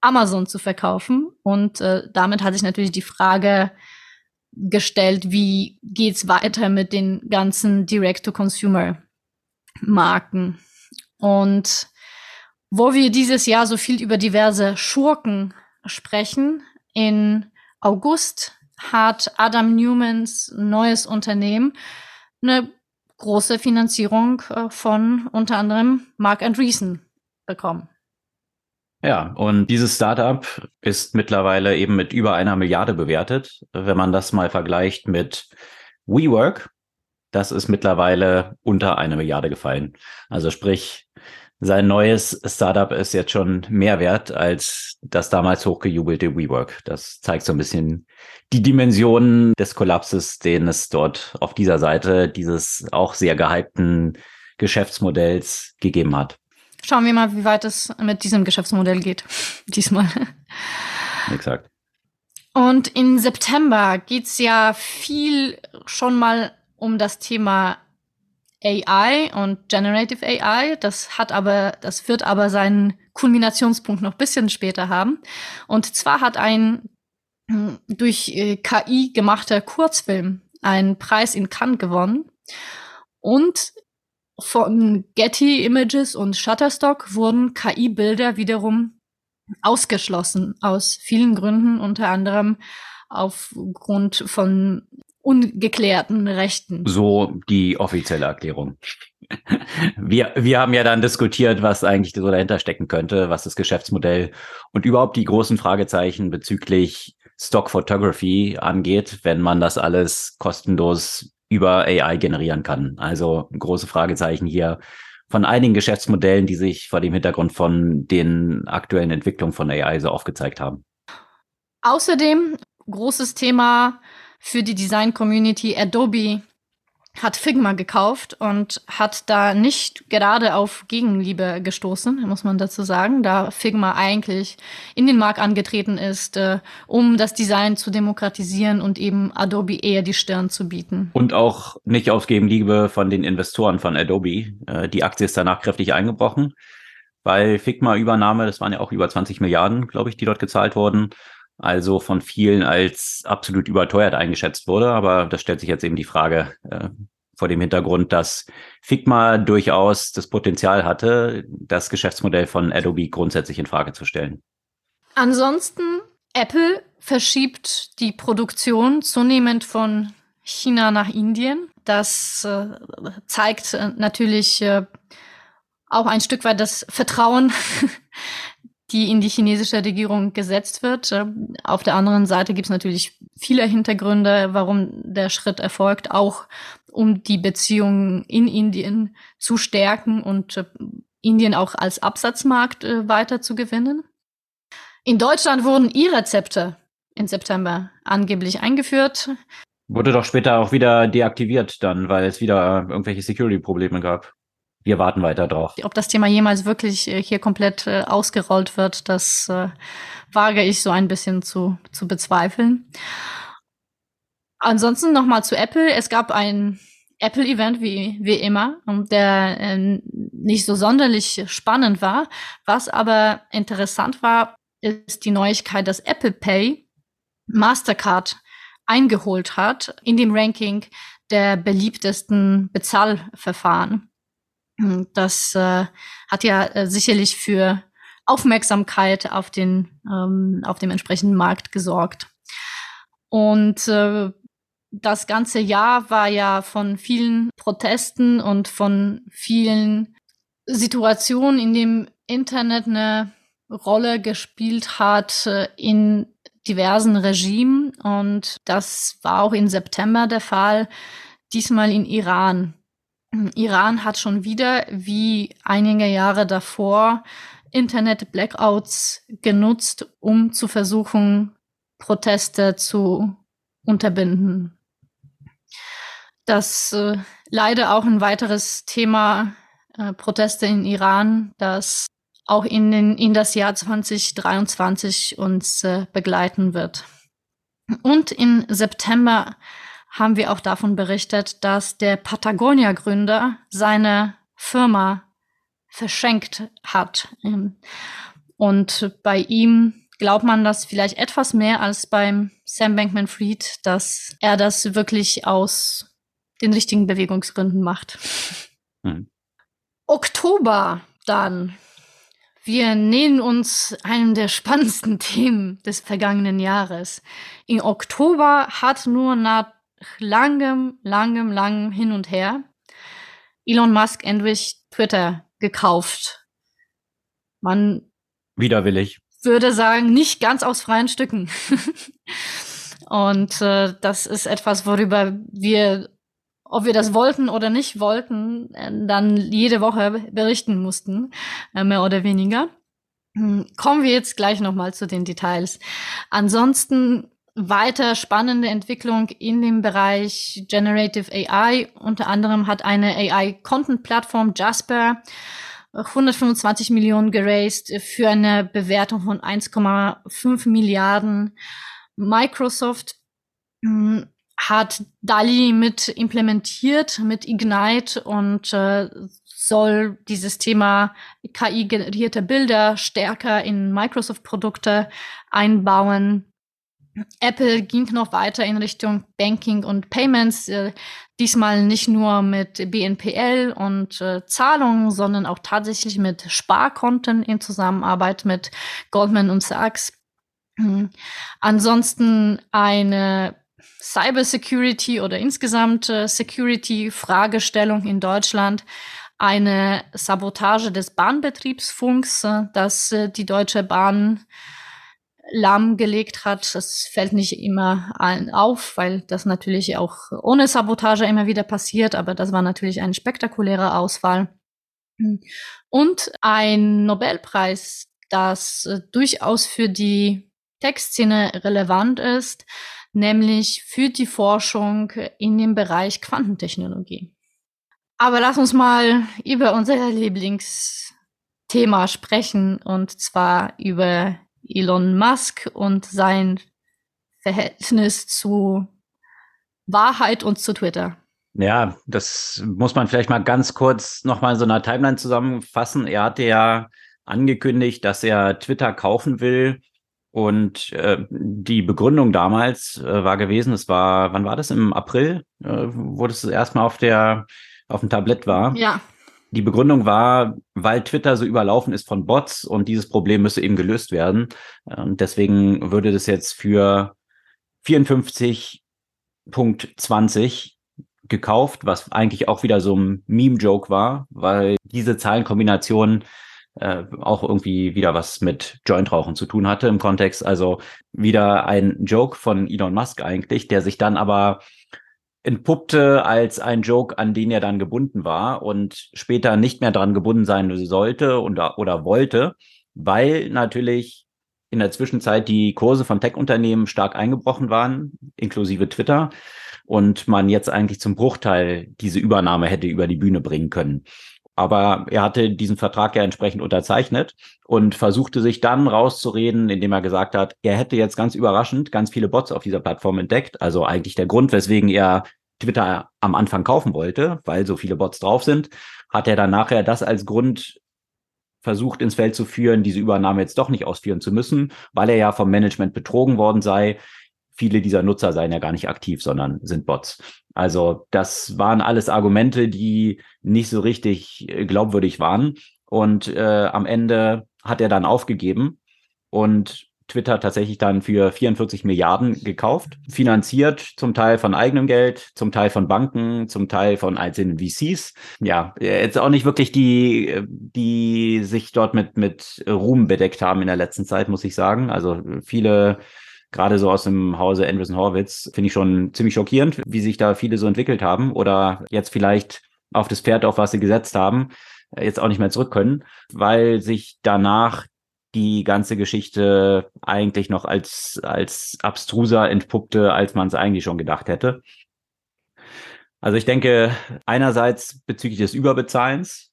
Amazon zu verkaufen. Und äh, damit hat sich natürlich die Frage gestellt, wie geht's weiter mit den ganzen Direct-to-Consumer-Marken. Und wo wir dieses Jahr so viel über diverse Schurken sprechen, in August hat Adam Newmans neues Unternehmen eine große Finanzierung äh, von unter anderem Mark Andreessen bekommen. Ja, und dieses Startup ist mittlerweile eben mit über einer Milliarde bewertet. Wenn man das mal vergleicht mit WeWork, das ist mittlerweile unter eine Milliarde gefallen. Also sprich, sein neues Startup ist jetzt schon mehr wert als das damals hochgejubelte WeWork. Das zeigt so ein bisschen die Dimensionen des Kollapses, den es dort auf dieser Seite dieses auch sehr gehypten Geschäftsmodells gegeben hat. Schauen wir mal, wie weit es mit diesem Geschäftsmodell geht. Diesmal. Exakt. Und im September geht's ja viel schon mal um das Thema AI und Generative AI. Das hat aber, das wird aber seinen Kulminationspunkt noch bisschen später haben. Und zwar hat ein durch äh, KI gemachter Kurzfilm einen Preis in Cannes gewonnen. Und von Getty Images und Shutterstock wurden KI-Bilder wiederum ausgeschlossen aus vielen Gründen, unter anderem aufgrund von ungeklärten Rechten. So die offizielle Erklärung. Wir, wir haben ja dann diskutiert, was eigentlich so dahinter stecken könnte, was das Geschäftsmodell und überhaupt die großen Fragezeichen bezüglich Stock Photography angeht, wenn man das alles kostenlos über AI generieren kann. Also große Fragezeichen hier von einigen Geschäftsmodellen, die sich vor dem Hintergrund von den aktuellen Entwicklungen von AI so aufgezeigt haben. Außerdem großes Thema für die Design Community Adobe hat Figma gekauft und hat da nicht gerade auf Gegenliebe gestoßen, muss man dazu sagen, da Figma eigentlich in den Markt angetreten ist, äh, um das Design zu demokratisieren und eben Adobe eher die Stirn zu bieten. Und auch nicht auf Gegenliebe von den Investoren von Adobe. Äh, die Aktie ist danach kräftig eingebrochen, weil Figma-Übernahme, das waren ja auch über 20 Milliarden, glaube ich, die dort gezahlt wurden, also von vielen als absolut überteuert eingeschätzt wurde. Aber das stellt sich jetzt eben die Frage äh, vor dem Hintergrund, dass Figma durchaus das Potenzial hatte, das Geschäftsmodell von Adobe grundsätzlich in Frage zu stellen. Ansonsten, Apple verschiebt die Produktion zunehmend von China nach Indien. Das äh, zeigt äh, natürlich äh, auch ein Stück weit das Vertrauen die in die chinesische Regierung gesetzt wird. Äh, auf der anderen Seite gibt es natürlich viele Hintergründe, warum der Schritt erfolgt, auch um die Beziehungen in Indien zu stärken und äh, Indien auch als Absatzmarkt äh, weiter zu gewinnen. In Deutschland wurden E-Rezepte im September angeblich eingeführt. Wurde doch später auch wieder deaktiviert dann, weil es wieder irgendwelche Security-Probleme gab wir warten weiter drauf. Ob das Thema jemals wirklich äh, hier komplett äh, ausgerollt wird, das äh, wage ich so ein bisschen zu, zu bezweifeln. Ansonsten nochmal zu Apple. Es gab ein Apple-Event wie, wie immer, der äh, nicht so sonderlich spannend war. Was aber interessant war, ist die Neuigkeit, dass Apple Pay Mastercard eingeholt hat in dem Ranking der beliebtesten Bezahlverfahren. Das äh, hat ja äh, sicherlich für Aufmerksamkeit auf den ähm, auf dem entsprechenden Markt gesorgt. Und äh, das ganze Jahr war ja von vielen Protesten und von vielen Situationen, in dem Internet eine Rolle gespielt hat äh, in diversen Regimen. Und das war auch im September der Fall, diesmal in Iran. Iran hat schon wieder, wie einige Jahre davor, Internet-Blackouts genutzt, um zu versuchen, Proteste zu unterbinden. Das äh, leider auch ein weiteres Thema äh, Proteste in Iran, das auch in, den, in das Jahr 2023 uns äh, begleiten wird. Und im September haben wir auch davon berichtet, dass der Patagonia-Gründer seine Firma verschenkt hat. Und bei ihm glaubt man das vielleicht etwas mehr als beim Sam Bankman-Fried, dass er das wirklich aus den richtigen Bewegungsgründen macht. Hm. Oktober dann. Wir nähern uns einem der spannendsten Themen des vergangenen Jahres. Im Oktober hat nur nach langem, langem, langem Hin und Her Elon Musk endlich Twitter gekauft. Man widerwillig würde sagen, nicht ganz aus freien Stücken. und äh, das ist etwas, worüber wir, ob wir das wollten oder nicht wollten, äh, dann jede Woche berichten mussten, äh, mehr oder weniger. Hm, kommen wir jetzt gleich nochmal zu den Details. Ansonsten weiter spannende Entwicklung in dem Bereich Generative AI. Unter anderem hat eine AI-Content-Plattform Jasper 125 Millionen geraced für eine Bewertung von 1,5 Milliarden. Microsoft hm, hat DALI mit implementiert, mit Ignite und äh, soll dieses Thema KI-generierte Bilder stärker in Microsoft-Produkte einbauen. Apple ging noch weiter in Richtung Banking und Payments, äh, diesmal nicht nur mit BNPL und äh, Zahlungen, sondern auch tatsächlich mit Sparkonten in Zusammenarbeit mit Goldman und Sachs. Mhm. Ansonsten eine Cybersecurity oder insgesamt äh, Security-Fragestellung in Deutschland eine Sabotage des Bahnbetriebsfunks, äh, dass äh, die Deutsche Bahn lahmgelegt hat. Das fällt nicht immer allen auf, weil das natürlich auch ohne Sabotage immer wieder passiert, aber das war natürlich ein spektakulärer Ausfall. Und ein Nobelpreis, das äh, durchaus für die Textszene relevant ist, nämlich für die Forschung in dem Bereich Quantentechnologie. Aber lass uns mal über unser Lieblingsthema sprechen, und zwar über Elon Musk und sein Verhältnis zu Wahrheit und zu Twitter. Ja, das muss man vielleicht mal ganz kurz nochmal in so einer Timeline zusammenfassen. Er hatte ja angekündigt, dass er Twitter kaufen will. Und äh, die Begründung damals äh, war gewesen, es war, wann war das? Im April, äh, wo das erstmal auf der auf dem Tablett war. Ja. Die Begründung war, weil Twitter so überlaufen ist von Bots und dieses Problem müsse eben gelöst werden. Und deswegen würde das jetzt für 54.20 gekauft, was eigentlich auch wieder so ein Meme-Joke war, weil diese Zahlenkombination äh, auch irgendwie wieder was mit Jointrauchen zu tun hatte im Kontext. Also wieder ein Joke von Elon Musk eigentlich, der sich dann aber entpuppte als ein Joke, an den er dann gebunden war und später nicht mehr dran gebunden sein sollte oder, oder wollte, weil natürlich in der Zwischenzeit die Kurse von Tech-Unternehmen stark eingebrochen waren, inklusive Twitter, und man jetzt eigentlich zum Bruchteil diese Übernahme hätte über die Bühne bringen können. Aber er hatte diesen Vertrag ja entsprechend unterzeichnet und versuchte sich dann rauszureden, indem er gesagt hat, er hätte jetzt ganz überraschend ganz viele Bots auf dieser Plattform entdeckt. Also eigentlich der Grund, weswegen er Twitter am Anfang kaufen wollte, weil so viele Bots drauf sind, hat er dann nachher das als Grund versucht ins Feld zu führen, diese Übernahme jetzt doch nicht ausführen zu müssen, weil er ja vom Management betrogen worden sei. Viele dieser Nutzer seien ja gar nicht aktiv, sondern sind Bots. Also das waren alles Argumente, die nicht so richtig äh, glaubwürdig waren. Und äh, am Ende hat er dann aufgegeben und Twitter tatsächlich dann für 44 Milliarden gekauft, finanziert zum Teil von eigenem Geld, zum Teil von Banken, zum Teil von einzelnen VCs. Ja, jetzt auch nicht wirklich die, die sich dort mit, mit Ruhm bedeckt haben in der letzten Zeit, muss ich sagen. Also viele gerade so aus dem Hause Andreessen Horwitz, finde ich schon ziemlich schockierend, wie sich da viele so entwickelt haben oder jetzt vielleicht auf das Pferd, auf was sie gesetzt haben, jetzt auch nicht mehr zurück können, weil sich danach die ganze Geschichte eigentlich noch als, als abstruser entpuppte, als man es eigentlich schon gedacht hätte. Also ich denke, einerseits bezüglich des Überbezahlens,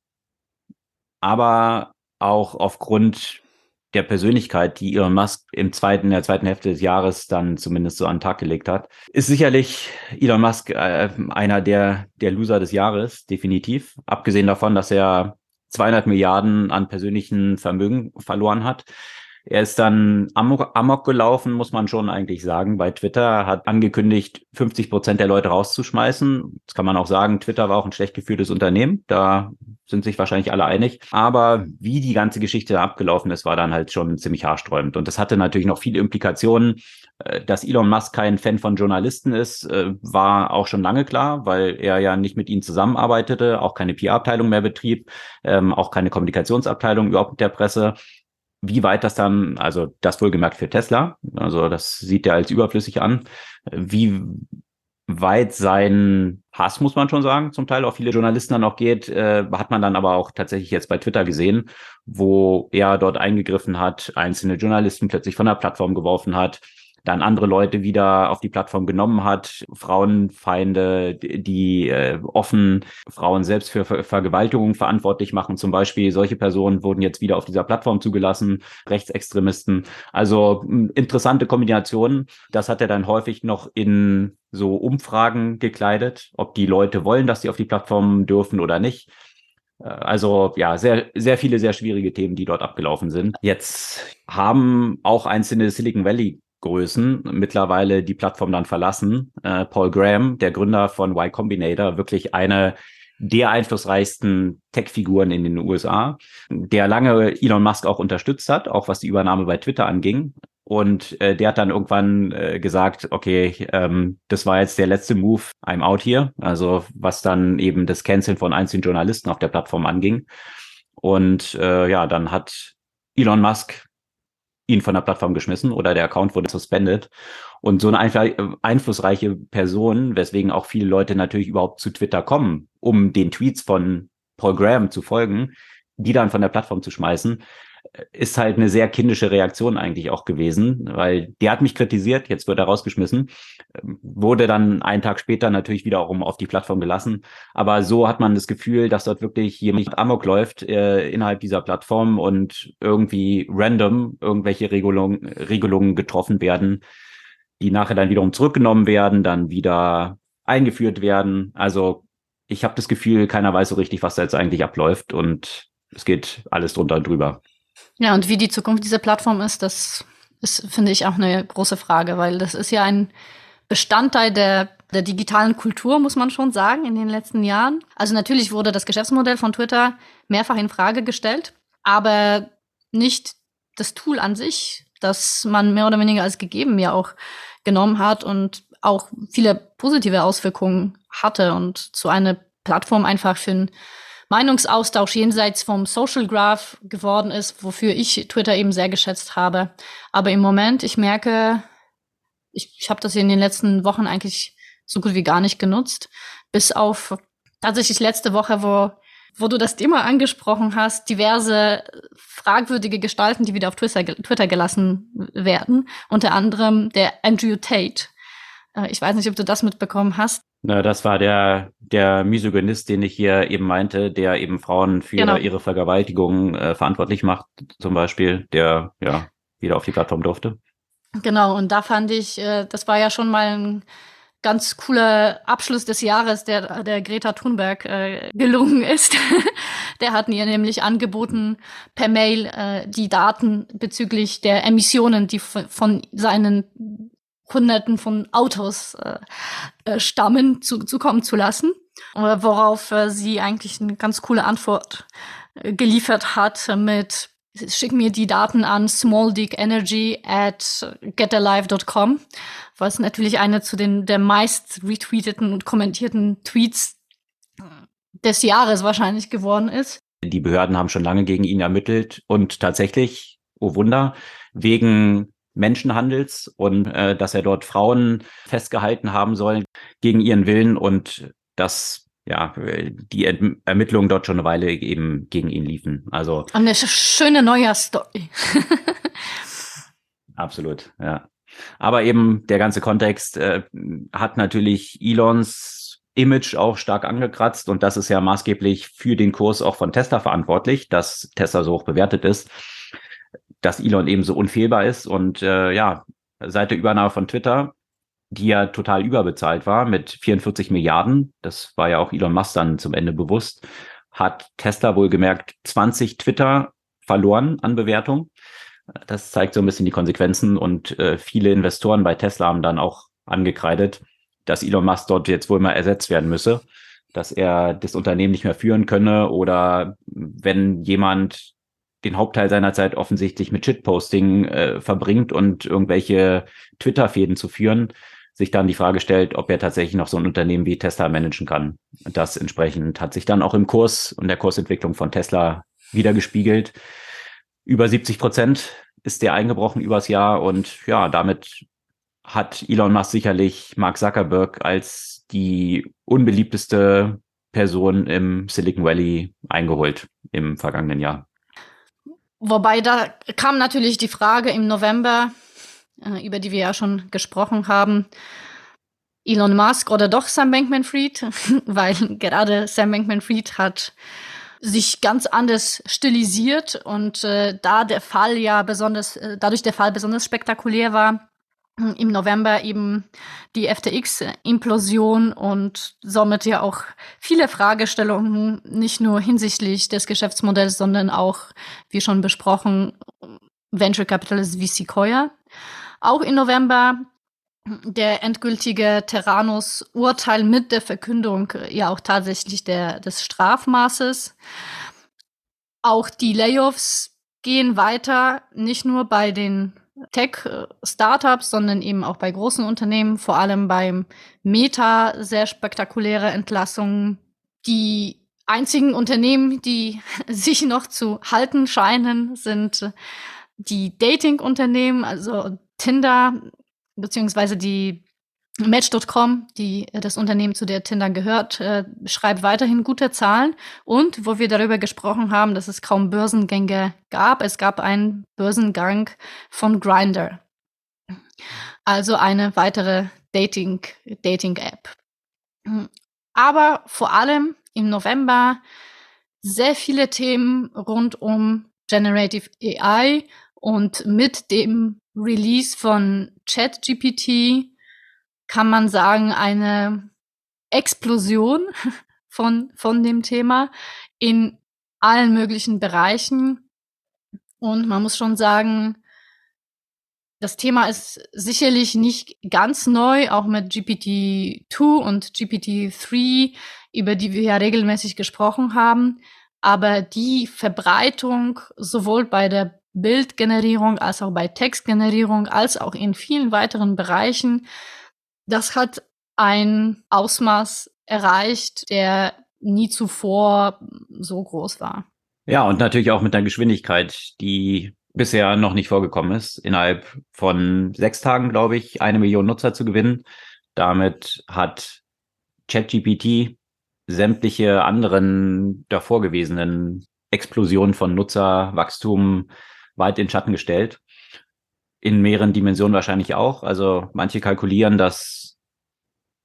aber auch aufgrund der Persönlichkeit, die Elon Musk im zweiten, in der zweiten Hälfte des Jahres dann zumindest so an den Tag gelegt hat, ist sicherlich Elon Musk äh, einer der, der Loser des Jahres, definitiv. Abgesehen davon, dass er 200 Milliarden an persönlichen Vermögen verloren hat. Er ist dann amok, amok gelaufen, muss man schon eigentlich sagen, bei Twitter, hat angekündigt, 50 Prozent der Leute rauszuschmeißen. Das kann man auch sagen, Twitter war auch ein schlecht geführtes Unternehmen. Da sind sich wahrscheinlich alle einig. Aber wie die ganze Geschichte abgelaufen ist, war dann halt schon ziemlich haarsträubend. Und das hatte natürlich noch viele Implikationen. Äh, dass Elon Musk kein Fan von Journalisten ist, äh, war auch schon lange klar, weil er ja nicht mit ihnen zusammenarbeitete, auch keine PR-Abteilung mehr betrieb, ähm, auch keine Kommunikationsabteilung überhaupt mit der Presse wie weit das dann, also das wohlgemerkt für Tesla, also das sieht er als überflüssig an, wie weit sein Hass, muss man schon sagen, zum Teil auch viele Journalisten dann auch geht, äh, hat man dann aber auch tatsächlich jetzt bei Twitter gesehen, wo er dort eingegriffen hat, einzelne Journalisten plötzlich von der Plattform geworfen hat, dann andere Leute wieder auf die Plattform genommen hat, Frauenfeinde, die äh, offen Frauen selbst für Ver Vergewaltigung verantwortlich machen. Zum Beispiel solche Personen wurden jetzt wieder auf dieser Plattform zugelassen, Rechtsextremisten. Also interessante Kombinationen. Das hat er dann häufig noch in so Umfragen gekleidet, ob die Leute wollen, dass sie auf die Plattform dürfen oder nicht. Äh, also ja, sehr, sehr viele, sehr schwierige Themen, die dort abgelaufen sind. Jetzt haben auch einzelne Silicon Valley Größen mittlerweile die Plattform dann verlassen. Äh, Paul Graham, der Gründer von Y Combinator, wirklich eine der einflussreichsten Tech-Figuren in den USA, der lange Elon Musk auch unterstützt hat, auch was die Übernahme bei Twitter anging. Und äh, der hat dann irgendwann äh, gesagt, okay, ähm, das war jetzt der letzte Move, I'm out here. Also was dann eben das Canceln von einzelnen Journalisten auf der Plattform anging. Und äh, ja, dann hat Elon Musk ihn von der Plattform geschmissen oder der Account wurde suspendet. Und so eine einflussreiche Person, weswegen auch viele Leute natürlich überhaupt zu Twitter kommen, um den Tweets von Paul Graham zu folgen, die dann von der Plattform zu schmeißen, ist halt eine sehr kindische Reaktion eigentlich auch gewesen, weil der hat mich kritisiert, jetzt wird er rausgeschmissen, wurde dann einen Tag später natürlich wiederum auf die Plattform gelassen. Aber so hat man das Gefühl, dass dort wirklich jemand amok läuft äh, innerhalb dieser Plattform und irgendwie random irgendwelche Regelungen, Regelungen getroffen werden, die nachher dann wiederum zurückgenommen werden, dann wieder eingeführt werden. Also ich habe das Gefühl, keiner weiß so richtig, was da jetzt eigentlich abläuft und es geht alles drunter und drüber. Ja, und wie die Zukunft dieser Plattform ist, das ist, finde ich, auch eine große Frage, weil das ist ja ein Bestandteil der, der digitalen Kultur, muss man schon sagen, in den letzten Jahren. Also natürlich wurde das Geschäftsmodell von Twitter mehrfach in Frage gestellt, aber nicht das Tool an sich, das man mehr oder weniger als gegeben ja auch genommen hat und auch viele positive Auswirkungen hatte und zu einer Plattform einfach für ein Meinungsaustausch jenseits vom Social Graph geworden ist, wofür ich Twitter eben sehr geschätzt habe. Aber im Moment, ich merke, ich, ich habe das in den letzten Wochen eigentlich so gut wie gar nicht genutzt, bis auf tatsächlich letzte Woche, wo wo du das Thema angesprochen hast, diverse fragwürdige Gestalten, die wieder auf Twitter, Twitter gelassen werden. Unter anderem der Andrew Tate. Äh, ich weiß nicht, ob du das mitbekommen hast. Na, das war der, der Misogynist, den ich hier eben meinte, der eben Frauen für genau. ihre Vergewaltigung äh, verantwortlich macht, zum Beispiel, der ja wieder auf die Plattform durfte. Genau, und da fand ich, äh, das war ja schon mal ein ganz cooler Abschluss des Jahres, der, der Greta Thunberg äh, gelungen ist. der hat ihr nämlich angeboten, per Mail äh, die Daten bezüglich der Emissionen, die von seinen Hunderten von Autos äh, äh, stammen, zu, zukommen zu lassen. Äh, worauf äh, sie eigentlich eine ganz coole Antwort äh, geliefert hat mit Schick mir die Daten an smalldickenergy at getalive.com, was natürlich eine zu den der meist retweeteten und kommentierten Tweets des Jahres wahrscheinlich geworden ist. Die Behörden haben schon lange gegen ihn ermittelt und tatsächlich, oh Wunder, wegen Menschenhandels und äh, dass er dort Frauen festgehalten haben soll gegen ihren Willen und dass ja die Ermittlungen dort schon eine Weile eben gegen ihn liefen. Also eine schöne Neujahrsstory. absolut, ja. Aber eben der ganze Kontext äh, hat natürlich Elons Image auch stark angekratzt und das ist ja maßgeblich für den Kurs auch von Tesla verantwortlich, dass Tesla so hoch bewertet ist dass Elon eben so unfehlbar ist. Und äh, ja, seit der Übernahme von Twitter, die ja total überbezahlt war mit 44 Milliarden, das war ja auch Elon Musk dann zum Ende bewusst, hat Tesla wohl gemerkt 20 Twitter verloren an Bewertung. Das zeigt so ein bisschen die Konsequenzen und äh, viele Investoren bei Tesla haben dann auch angekreidet, dass Elon Musk dort jetzt wohl mal ersetzt werden müsse, dass er das Unternehmen nicht mehr führen könne oder wenn jemand den Hauptteil seiner Zeit offensichtlich mit Shitposting äh, verbringt und irgendwelche Twitter-Fäden zu führen, sich dann die Frage stellt, ob er tatsächlich noch so ein Unternehmen wie Tesla managen kann. Das entsprechend hat sich dann auch im Kurs und der Kursentwicklung von Tesla wiedergespiegelt. Über 70 Prozent ist der eingebrochen übers Jahr und ja, damit hat Elon Musk sicherlich Mark Zuckerberg als die unbeliebteste Person im Silicon Valley eingeholt im vergangenen Jahr. Wobei da kam natürlich die Frage im November, äh, über die wir ja schon gesprochen haben, Elon Musk oder doch Sam Bankman-Fried, weil gerade Sam Bankman-Fried hat sich ganz anders stilisiert und äh, da der Fall ja besonders, äh, dadurch der Fall besonders spektakulär war, im November eben die FTX-Implosion und somit ja auch viele Fragestellungen, nicht nur hinsichtlich des Geschäftsmodells, sondern auch, wie schon besprochen, Venture Capitalist wie Sequoia. Auch im November der endgültige Terranus-Urteil mit der Verkündung ja auch tatsächlich der, des Strafmaßes. Auch die Layoffs gehen weiter, nicht nur bei den Tech-Startups, sondern eben auch bei großen Unternehmen, vor allem beim Meta sehr spektakuläre Entlassungen. Die einzigen Unternehmen, die sich noch zu halten scheinen, sind die Dating-Unternehmen, also Tinder, beziehungsweise die Match.com, die äh, das Unternehmen, zu der Tinder gehört, äh, schreibt weiterhin gute Zahlen. Und wo wir darüber gesprochen haben, dass es kaum Börsengänge gab, es gab einen Börsengang von Grinder. Also eine weitere Dating, Dating-App. Aber vor allem im November sehr viele Themen rund um Generative AI und mit dem Release von ChatGPT kann man sagen, eine Explosion von, von dem Thema in allen möglichen Bereichen. Und man muss schon sagen, das Thema ist sicherlich nicht ganz neu, auch mit GPT-2 und GPT-3, über die wir ja regelmäßig gesprochen haben. Aber die Verbreitung sowohl bei der Bildgenerierung als auch bei Textgenerierung als auch in vielen weiteren Bereichen das hat ein Ausmaß erreicht, der nie zuvor so groß war. Ja, und natürlich auch mit einer Geschwindigkeit, die bisher noch nicht vorgekommen ist, innerhalb von sechs Tagen, glaube ich, eine Million Nutzer zu gewinnen. Damit hat ChatGPT sämtliche anderen davor gewesenen Explosionen von Nutzerwachstum weit in Schatten gestellt in mehreren Dimensionen wahrscheinlich auch. Also manche kalkulieren, dass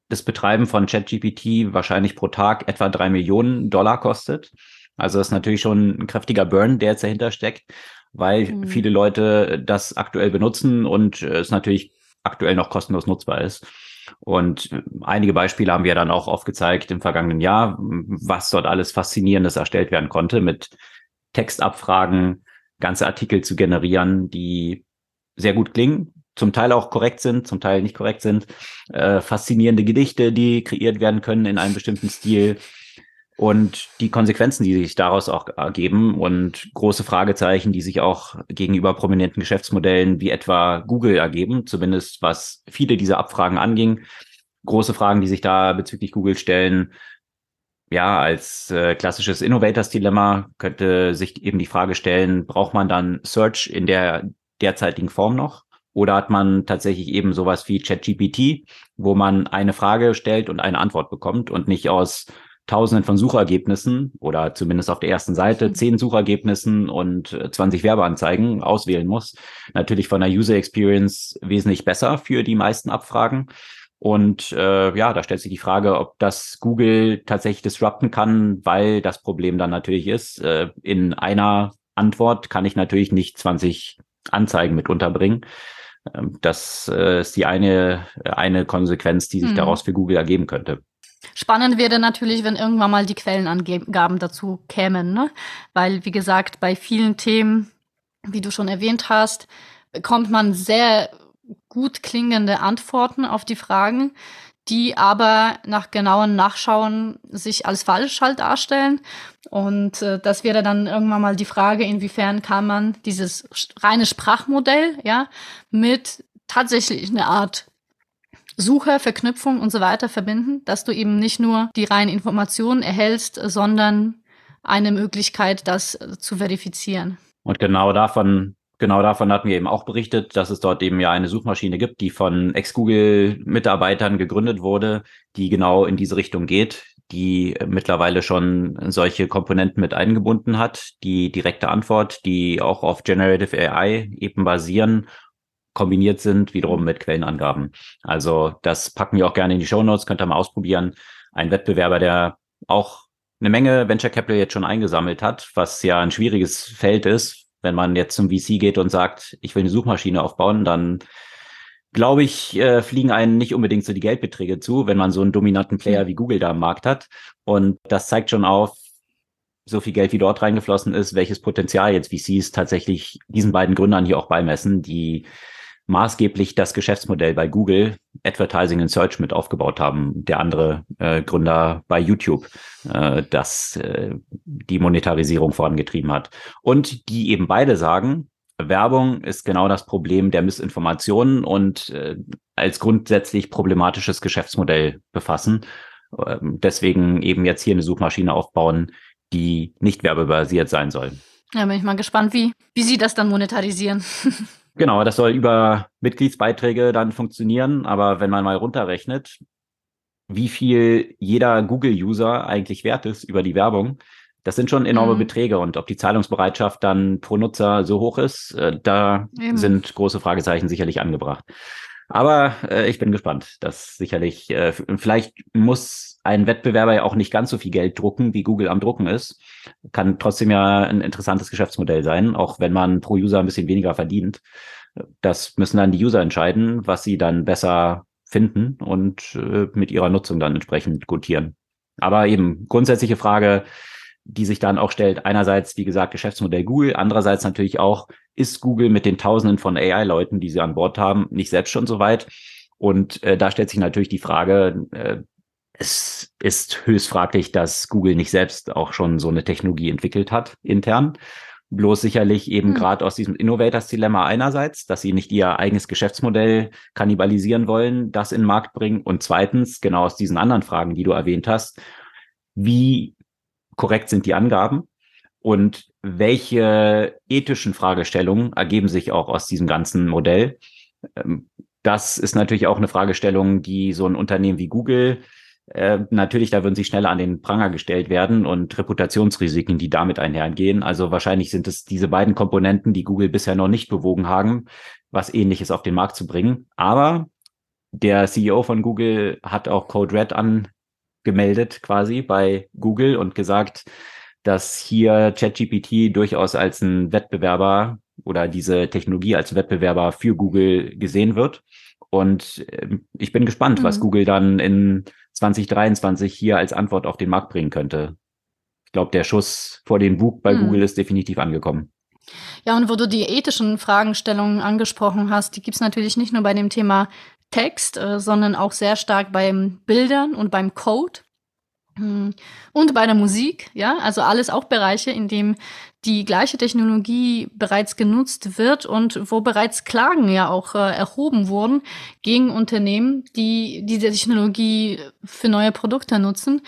das Betreiben von ChatGPT wahrscheinlich pro Tag etwa drei Millionen Dollar kostet. Also das ist natürlich schon ein kräftiger Burn, der jetzt dahinter steckt, weil mhm. viele Leute das aktuell benutzen und es natürlich aktuell noch kostenlos nutzbar ist. Und einige Beispiele haben wir dann auch aufgezeigt im vergangenen Jahr, was dort alles Faszinierendes erstellt werden konnte, mit Textabfragen, ganze Artikel zu generieren, die sehr gut klingen, zum Teil auch korrekt sind, zum Teil nicht korrekt sind, äh, faszinierende Gedichte, die kreiert werden können in einem bestimmten Stil und die Konsequenzen, die sich daraus auch ergeben und große Fragezeichen, die sich auch gegenüber prominenten Geschäftsmodellen wie etwa Google ergeben, zumindest was viele dieser Abfragen anging. Große Fragen, die sich da bezüglich Google stellen. Ja, als äh, klassisches Innovators-Dilemma könnte sich eben die Frage stellen, braucht man dann Search in der derzeitigen Form noch? Oder hat man tatsächlich eben sowas wie ChatGPT, wo man eine Frage stellt und eine Antwort bekommt und nicht aus Tausenden von Suchergebnissen oder zumindest auf der ersten Seite mhm. zehn Suchergebnissen und 20 äh, Werbeanzeigen auswählen muss. Natürlich von der User Experience wesentlich besser für die meisten Abfragen. Und äh, ja, da stellt sich die Frage, ob das Google tatsächlich disrupten kann, weil das Problem dann natürlich ist, äh, in einer Antwort kann ich natürlich nicht 20 Anzeigen mit unterbringen. Ähm, das äh, ist die eine, eine Konsequenz, die sich mhm. daraus für Google ergeben könnte. Spannend wäre natürlich, wenn irgendwann mal die Quellenangaben dazu kämen, ne? Weil, wie gesagt, bei vielen Themen, wie du schon erwähnt hast, bekommt man sehr gut klingende Antworten auf die Fragen, die aber nach genauen Nachschauen sich als falsch halt darstellen. Und äh, das wäre dann irgendwann mal die Frage, inwiefern kann man dieses reine Sprachmodell ja mit tatsächlich eine Art Suche, Verknüpfung und so weiter verbinden, dass du eben nicht nur die reinen Informationen erhältst, sondern eine Möglichkeit, das zu verifizieren. Und genau davon, genau davon hatten wir eben auch berichtet, dass es dort eben ja eine Suchmaschine gibt, die von Ex-Google-Mitarbeitern gegründet wurde, die genau in diese Richtung geht, die mittlerweile schon solche Komponenten mit eingebunden hat, die direkte Antwort, die auch auf Generative AI eben basieren kombiniert sind, wiederum mit Quellenangaben. Also das packen wir auch gerne in die Show Notes, könnt ihr mal ausprobieren. Ein Wettbewerber, der auch eine Menge Venture Capital jetzt schon eingesammelt hat, was ja ein schwieriges Feld ist. Wenn man jetzt zum VC geht und sagt, ich will eine Suchmaschine aufbauen, dann glaube ich, äh, fliegen einen nicht unbedingt so die Geldbeträge zu, wenn man so einen dominanten Player wie Google da am Markt hat. Und das zeigt schon auf, so viel Geld wie dort reingeflossen ist, welches Potenzial jetzt VCs tatsächlich diesen beiden Gründern hier auch beimessen, die maßgeblich das Geschäftsmodell bei Google, Advertising and Search mit aufgebaut haben. Der andere äh, Gründer bei YouTube, äh, das äh, die Monetarisierung vorangetrieben hat. Und die eben beide sagen, Werbung ist genau das Problem der Missinformationen und äh, als grundsätzlich problematisches Geschäftsmodell befassen. Äh, deswegen eben jetzt hier eine Suchmaschine aufbauen, die nicht werbebasiert sein soll. Ja, bin ich mal gespannt, wie, wie sie das dann monetarisieren. Genau, das soll über Mitgliedsbeiträge dann funktionieren, aber wenn man mal runterrechnet, wie viel jeder Google-User eigentlich wert ist über die Werbung, das sind schon enorme mhm. Beträge und ob die Zahlungsbereitschaft dann pro Nutzer so hoch ist, äh, da Eben. sind große Fragezeichen sicherlich angebracht. Aber äh, ich bin gespannt. Das sicherlich, äh, vielleicht muss ein Wettbewerber ja auch nicht ganz so viel Geld drucken, wie Google am Drucken ist. Kann trotzdem ja ein interessantes Geschäftsmodell sein, auch wenn man pro User ein bisschen weniger verdient. Das müssen dann die User entscheiden, was sie dann besser finden und äh, mit ihrer Nutzung dann entsprechend gutieren. Aber eben grundsätzliche Frage, die sich dann auch stellt, einerseits, wie gesagt, Geschäftsmodell Google, andererseits natürlich auch, ist Google mit den Tausenden von AI-Leuten, die sie an Bord haben, nicht selbst schon so weit? Und äh, da stellt sich natürlich die Frage, äh, es ist höchst fraglich, dass Google nicht selbst auch schon so eine Technologie entwickelt hat intern. Bloß sicherlich eben mhm. gerade aus diesem Innovators-Dilemma einerseits, dass sie nicht ihr eigenes Geschäftsmodell kannibalisieren wollen, das in den Markt bringen. Und zweitens, genau aus diesen anderen Fragen, die du erwähnt hast, wie korrekt sind die Angaben und welche ethischen Fragestellungen ergeben sich auch aus diesem ganzen Modell? Ähm, das ist natürlich auch eine Fragestellung, die so ein Unternehmen wie Google äh, natürlich, da würden sie schneller an den Pranger gestellt werden und Reputationsrisiken, die damit einhergehen. Also wahrscheinlich sind es diese beiden Komponenten, die Google bisher noch nicht bewogen haben, was ähnliches auf den Markt zu bringen. Aber der CEO von Google hat auch Code Red an, gemeldet quasi bei Google und gesagt, dass hier ChatGPT durchaus als ein Wettbewerber oder diese Technologie als Wettbewerber für Google gesehen wird. Und ähm, ich bin gespannt, mhm. was Google dann in 2023 hier als Antwort auf den Markt bringen könnte. Ich glaube, der Schuss vor den Bug bei mhm. Google ist definitiv angekommen. Ja, und wo du die ethischen Fragestellungen angesprochen hast, die gibt es natürlich nicht nur bei dem Thema Text, äh, sondern auch sehr stark beim Bildern und beim Code. Hm. Und bei der Musik, ja, also alles auch Bereiche, in dem die gleiche Technologie bereits genutzt wird und wo bereits Klagen ja auch äh, erhoben wurden gegen Unternehmen, die diese Technologie für neue Produkte nutzen,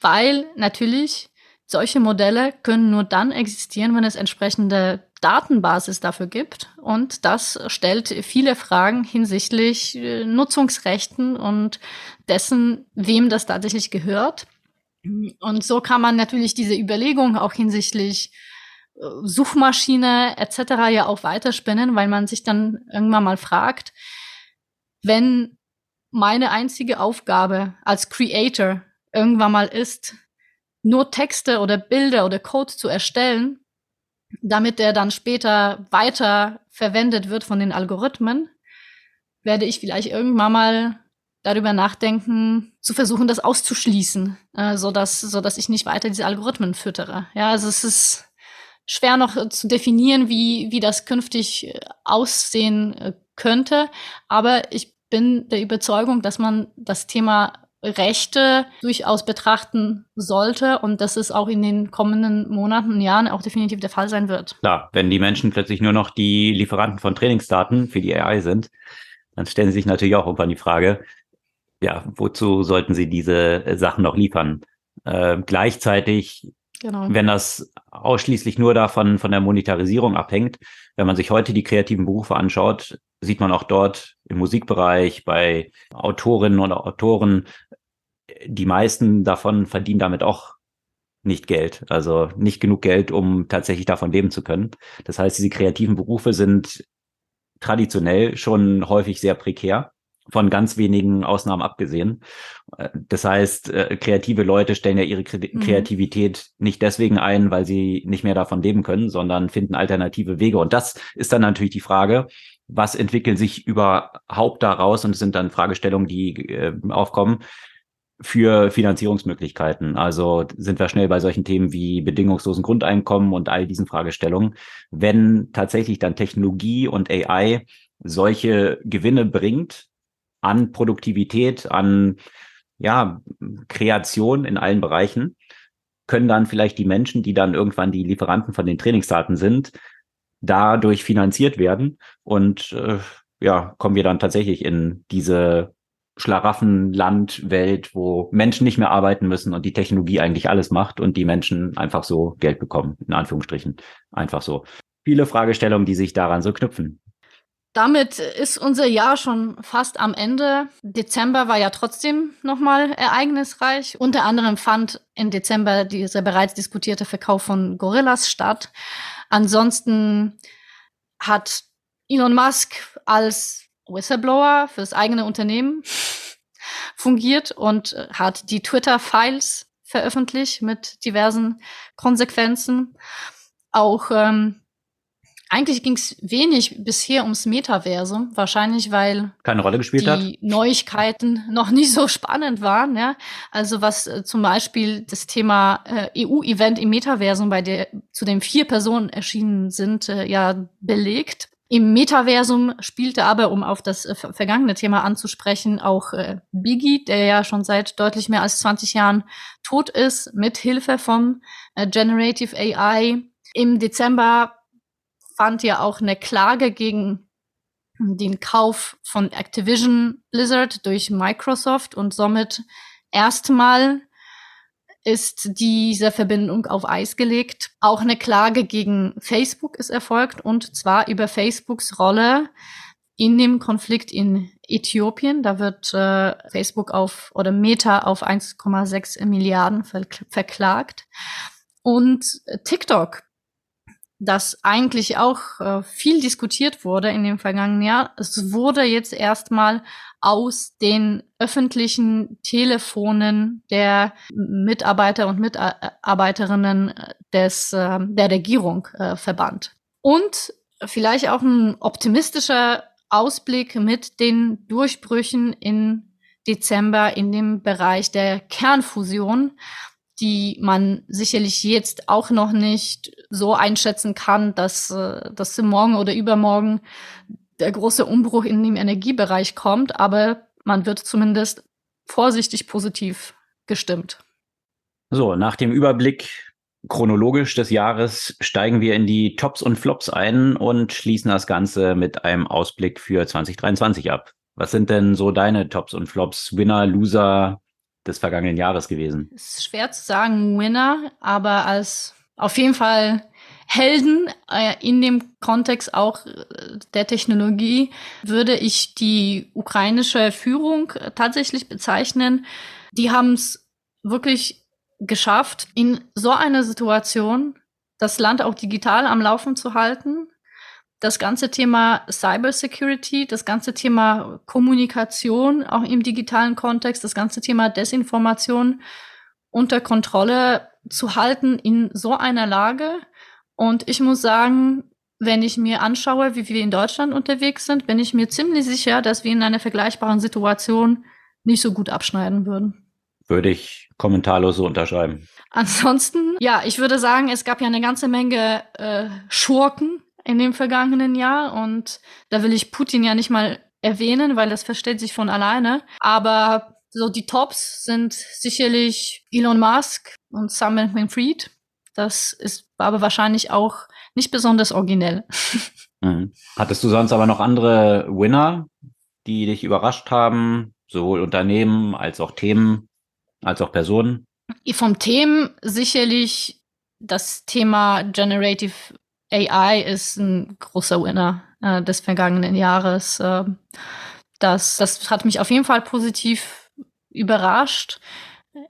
weil natürlich solche Modelle können nur dann existieren, wenn es entsprechende Datenbasis dafür gibt. Und das stellt viele Fragen hinsichtlich äh, Nutzungsrechten und dessen, wem das tatsächlich gehört. Und so kann man natürlich diese Überlegung auch hinsichtlich äh, Suchmaschine etc. ja auch weiterspinnen, weil man sich dann irgendwann mal fragt, wenn meine einzige Aufgabe als Creator irgendwann mal ist, nur Texte oder Bilder oder Code zu erstellen, damit der dann später weiter verwendet wird von den Algorithmen, werde ich vielleicht irgendwann mal darüber nachdenken, zu versuchen, das auszuschließen, äh, so dass so dass ich nicht weiter diese Algorithmen füttere. Ja, also es ist schwer noch äh, zu definieren, wie wie das künftig äh, aussehen äh, könnte, aber ich bin der Überzeugung, dass man das Thema Rechte durchaus betrachten sollte und dass es auch in den kommenden Monaten und Jahren auch definitiv der Fall sein wird. Klar, wenn die Menschen plötzlich nur noch die Lieferanten von Trainingsdaten für die AI sind, dann stellen sie sich natürlich auch irgendwann die Frage, ja, wozu sollten sie diese äh, Sachen noch liefern? Äh, gleichzeitig, genau. wenn das ausschließlich nur davon von der Monetarisierung abhängt, wenn man sich heute die kreativen Berufe anschaut, sieht man auch dort im Musikbereich bei Autorinnen oder Autoren, die meisten davon verdienen damit auch nicht Geld, also nicht genug Geld, um tatsächlich davon leben zu können. Das heißt, diese kreativen Berufe sind traditionell schon häufig sehr prekär von ganz wenigen Ausnahmen abgesehen. Äh, das heißt, äh, kreative Leute stellen ja ihre mhm. Kreativität nicht deswegen ein, weil sie nicht mehr davon leben können, sondern finden alternative Wege. Und das ist dann natürlich die Frage, was entwickeln sich überhaupt daraus? Und es sind dann Fragestellungen, die äh, aufkommen für Finanzierungsmöglichkeiten. Also sind wir schnell bei solchen Themen wie bedingungslosen Grundeinkommen und all diesen Fragestellungen. Wenn tatsächlich dann Technologie und AI solche Gewinne bringt, an Produktivität, an ja, Kreation in allen Bereichen, können dann vielleicht die Menschen, die dann irgendwann die Lieferanten von den Trainingsdaten sind, dadurch finanziert werden. Und äh, ja, kommen wir dann tatsächlich in diese Schlaraffenlandwelt, wo Menschen nicht mehr arbeiten müssen und die Technologie eigentlich alles macht und die Menschen einfach so Geld bekommen, in Anführungsstrichen. Einfach so. Viele Fragestellungen, die sich daran so knüpfen. Damit ist unser Jahr schon fast am Ende. Dezember war ja trotzdem nochmal ereignisreich. Unter anderem fand im Dezember dieser bereits diskutierte Verkauf von Gorillas statt. Ansonsten hat Elon Musk als Whistleblower fürs eigene Unternehmen fungiert und hat die Twitter-Files veröffentlicht mit diversen Konsequenzen. Auch ähm, eigentlich ging es wenig bisher ums Metaversum, wahrscheinlich weil keine Rolle gespielt die hat. Neuigkeiten noch nicht so spannend waren. Ja? Also was äh, zum Beispiel das Thema äh, EU-Event im Metaversum, bei der zu dem vier Personen erschienen sind, äh, ja belegt. Im Metaversum spielte aber, um auf das äh, vergangene Thema anzusprechen, auch äh, Biggie, der ja schon seit deutlich mehr als 20 Jahren tot ist, mit Hilfe von äh, Generative AI. Im Dezember fand ja auch eine Klage gegen den Kauf von Activision Blizzard durch Microsoft und somit erstmal ist diese Verbindung auf Eis gelegt. Auch eine Klage gegen Facebook ist erfolgt und zwar über Facebooks Rolle in dem Konflikt in Äthiopien. Da wird äh, Facebook auf oder Meta auf 1,6 Milliarden verklagt. Und TikTok das eigentlich auch äh, viel diskutiert wurde in dem vergangenen Jahr. Es wurde jetzt erstmal aus den öffentlichen Telefonen der Mitarbeiter und Mitarbeiterinnen des, äh, der Regierung äh, verbannt. Und vielleicht auch ein optimistischer Ausblick mit den Durchbrüchen in Dezember in dem Bereich der Kernfusion die man sicherlich jetzt auch noch nicht so einschätzen kann, dass, äh, dass morgen oder übermorgen der große Umbruch in dem Energiebereich kommt, aber man wird zumindest vorsichtig positiv gestimmt. So, nach dem Überblick chronologisch des Jahres steigen wir in die Tops und Flops ein und schließen das Ganze mit einem Ausblick für 2023 ab. Was sind denn so deine Tops und Flops, Winner, Loser des vergangenen Jahres gewesen? Es ist schwer zu sagen, Winner, aber als auf jeden Fall Helden äh, in dem Kontext auch äh, der Technologie würde ich die ukrainische Führung äh, tatsächlich bezeichnen. Die haben es wirklich geschafft, in so einer Situation das Land auch digital am Laufen zu halten. Das ganze Thema Cybersecurity, das ganze Thema Kommunikation, auch im digitalen Kontext, das ganze Thema Desinformation unter Kontrolle zu halten in so einer Lage. Und ich muss sagen, wenn ich mir anschaue, wie wir in Deutschland unterwegs sind, bin ich mir ziemlich sicher, dass wir in einer vergleichbaren Situation nicht so gut abschneiden würden. Würde ich kommentarlos so unterschreiben. Ansonsten, ja, ich würde sagen, es gab ja eine ganze Menge äh, Schurken in dem vergangenen Jahr und da will ich Putin ja nicht mal erwähnen, weil das versteht sich von alleine. Aber so die Tops sind sicherlich Elon Musk und Sam Bankman-Fried. Das ist aber wahrscheinlich auch nicht besonders originell. Mhm. Hattest du sonst aber noch andere Winner, die dich überrascht haben, sowohl Unternehmen als auch Themen? als auch Personen? Vom Themen sicherlich das Thema Generative AI ist ein großer Winner äh, des vergangenen Jahres. Äh, das, das hat mich auf jeden Fall positiv überrascht.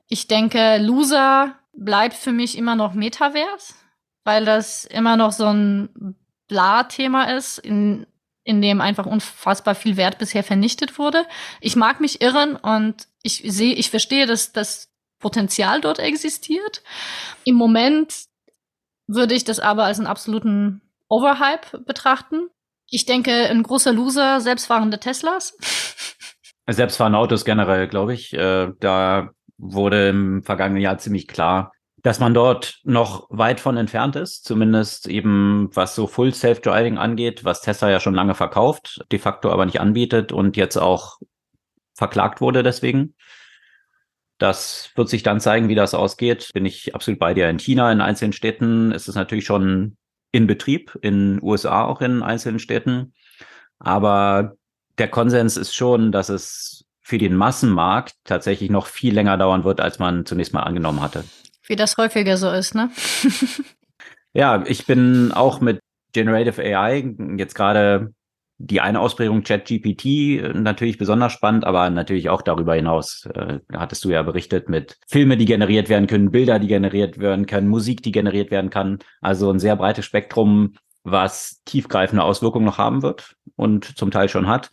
Ich denke, Loser bleibt für mich immer noch Metaverse, weil das immer noch so ein Bla-Thema ist, in, in dem einfach unfassbar viel Wert bisher vernichtet wurde. Ich mag mich irren und ich sehe, ich verstehe, dass das Potenzial dort existiert. Im Moment würde ich das aber als einen absoluten Overhype betrachten. Ich denke, ein großer Loser, selbstfahrende Teslas. Selbstfahrende Autos generell, glaube ich. Äh, da wurde im vergangenen Jahr ziemlich klar, dass man dort noch weit von entfernt ist, zumindest eben was so Full Self-Driving angeht, was Tesla ja schon lange verkauft, de facto aber nicht anbietet und jetzt auch verklagt wurde deswegen. Das wird sich dann zeigen, wie das ausgeht. Bin ich absolut bei dir. In China, in einzelnen Städten ist es natürlich schon in Betrieb, in USA auch in einzelnen Städten. Aber der Konsens ist schon, dass es für den Massenmarkt tatsächlich noch viel länger dauern wird, als man zunächst mal angenommen hatte. Wie das häufiger so ist, ne? ja, ich bin auch mit Generative AI jetzt gerade die eine Ausprägung ChatGPT natürlich besonders spannend, aber natürlich auch darüber hinaus. Äh, hattest du ja berichtet mit Filme, die generiert werden können, Bilder, die generiert werden können, Musik, die generiert werden kann. Also ein sehr breites Spektrum, was tiefgreifende Auswirkungen noch haben wird und zum Teil schon hat.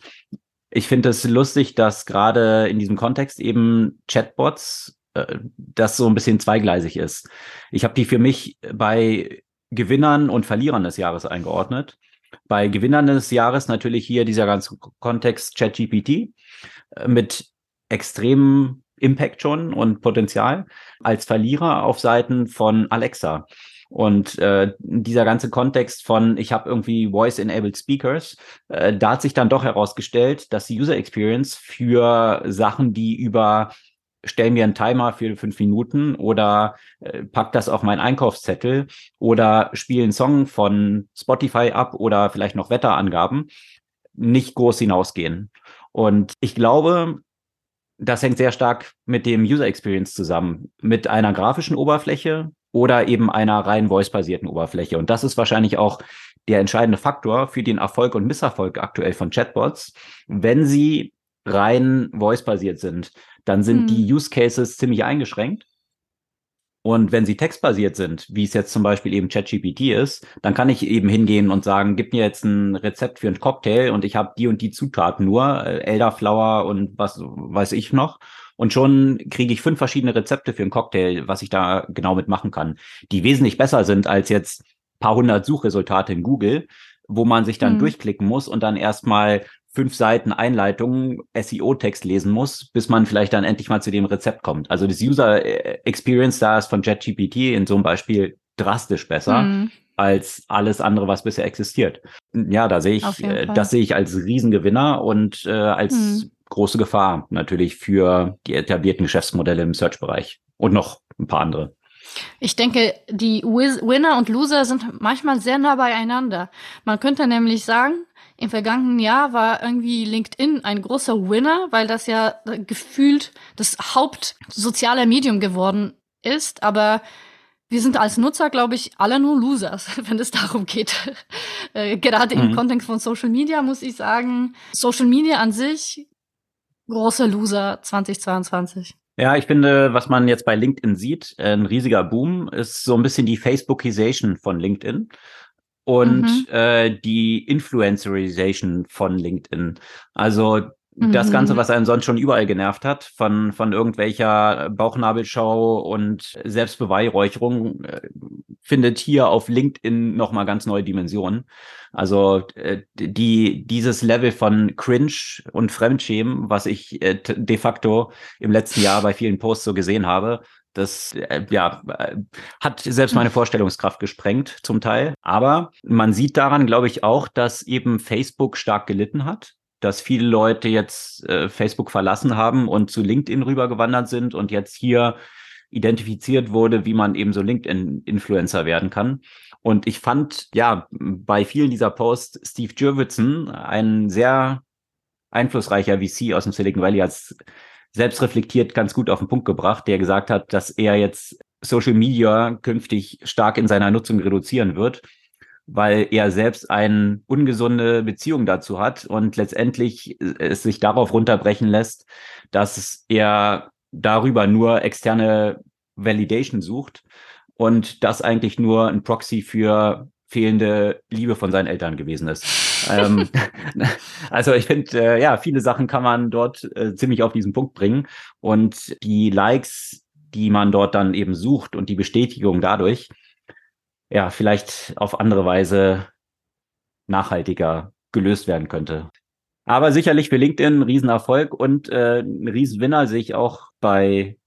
Ich finde es lustig, dass gerade in diesem Kontext eben Chatbots äh, das so ein bisschen zweigleisig ist. Ich habe die für mich bei Gewinnern und Verlierern des Jahres eingeordnet. Bei Gewinnern des Jahres natürlich hier dieser ganze Kontext ChatGPT äh, mit extremem Impact schon und Potenzial als Verlierer auf Seiten von Alexa. Und äh, dieser ganze Kontext von, ich habe irgendwie Voice-enabled Speakers, äh, da hat sich dann doch herausgestellt, dass die User Experience für Sachen, die über stell mir einen Timer für fünf Minuten oder äh, pack das auf meinen Einkaufszettel oder spiele einen Song von Spotify ab oder vielleicht noch Wetterangaben, nicht groß hinausgehen. Und ich glaube, das hängt sehr stark mit dem User Experience zusammen, mit einer grafischen Oberfläche oder eben einer rein voice-basierten Oberfläche. Und das ist wahrscheinlich auch der entscheidende Faktor für den Erfolg und Misserfolg aktuell von Chatbots, wenn sie rein voice-basiert sind dann sind mhm. die Use Cases ziemlich eingeschränkt. Und wenn sie textbasiert sind, wie es jetzt zum Beispiel eben ChatGPT ist, dann kann ich eben hingehen und sagen, gib mir jetzt ein Rezept für einen Cocktail und ich habe die und die Zutaten nur, äh, Elderflower und was weiß ich noch. Und schon kriege ich fünf verschiedene Rezepte für einen Cocktail, was ich da genau mitmachen kann, die wesentlich besser sind als jetzt paar hundert Suchresultate in Google, wo man sich dann mhm. durchklicken muss und dann erstmal fünf Seiten Einleitung SEO-Text lesen muss, bis man vielleicht dann endlich mal zu dem Rezept kommt. Also das User äh, Experience da ist von JetGPT in so einem Beispiel drastisch besser mhm. als alles andere, was bisher existiert. Ja, da sehe ich, äh, das sehe ich als Riesengewinner und äh, als mhm. große Gefahr natürlich für die etablierten Geschäftsmodelle im Search-Bereich und noch ein paar andere. Ich denke, die Winner und Loser sind manchmal sehr nah beieinander. Man könnte nämlich sagen, im vergangenen Jahr war irgendwie LinkedIn ein großer Winner, weil das ja gefühlt das Hauptsoziale Medium geworden ist. Aber wir sind als Nutzer, glaube ich, alle nur Losers, wenn es darum geht. äh, gerade mhm. im Kontext von Social Media muss ich sagen, Social Media an sich, großer Loser 2022. Ja, ich finde, was man jetzt bei LinkedIn sieht, ein riesiger Boom, ist so ein bisschen die Facebookisation von LinkedIn und mhm. äh, die Influencerization von LinkedIn. Also das Ganze, mhm. was einen sonst schon überall genervt hat, von, von irgendwelcher Bauchnabelschau und Selbstbeweihräucherung, äh, findet hier auf LinkedIn nochmal ganz neue Dimensionen. Also äh, die, dieses Level von Cringe und Fremdschämen, was ich äh, de facto im letzten Jahr bei vielen Posts so gesehen habe, das äh, ja, äh, hat selbst meine Vorstellungskraft gesprengt zum Teil. Aber man sieht daran, glaube ich, auch, dass eben Facebook stark gelitten hat dass viele Leute jetzt äh, Facebook verlassen haben und zu LinkedIn rübergewandert sind und jetzt hier identifiziert wurde, wie man eben so LinkedIn-Influencer werden kann. Und ich fand, ja, bei vielen dieser Posts Steve Jurvetson, ein sehr einflussreicher VC aus dem Silicon Valley, als selbst reflektiert ganz gut auf den Punkt gebracht, der gesagt hat, dass er jetzt Social Media künftig stark in seiner Nutzung reduzieren wird, weil er selbst eine ungesunde Beziehung dazu hat und letztendlich es sich darauf runterbrechen lässt, dass er darüber nur externe Validation sucht und das eigentlich nur ein Proxy für fehlende Liebe von seinen Eltern gewesen ist. Ähm, also ich finde, äh, ja, viele Sachen kann man dort äh, ziemlich auf diesen Punkt bringen und die Likes, die man dort dann eben sucht und die Bestätigung dadurch, ja, vielleicht auf andere Weise nachhaltiger gelöst werden könnte. Aber sicherlich für LinkedIn ein Riesenerfolg und äh, ein Riesenwinner sehe ich auch bei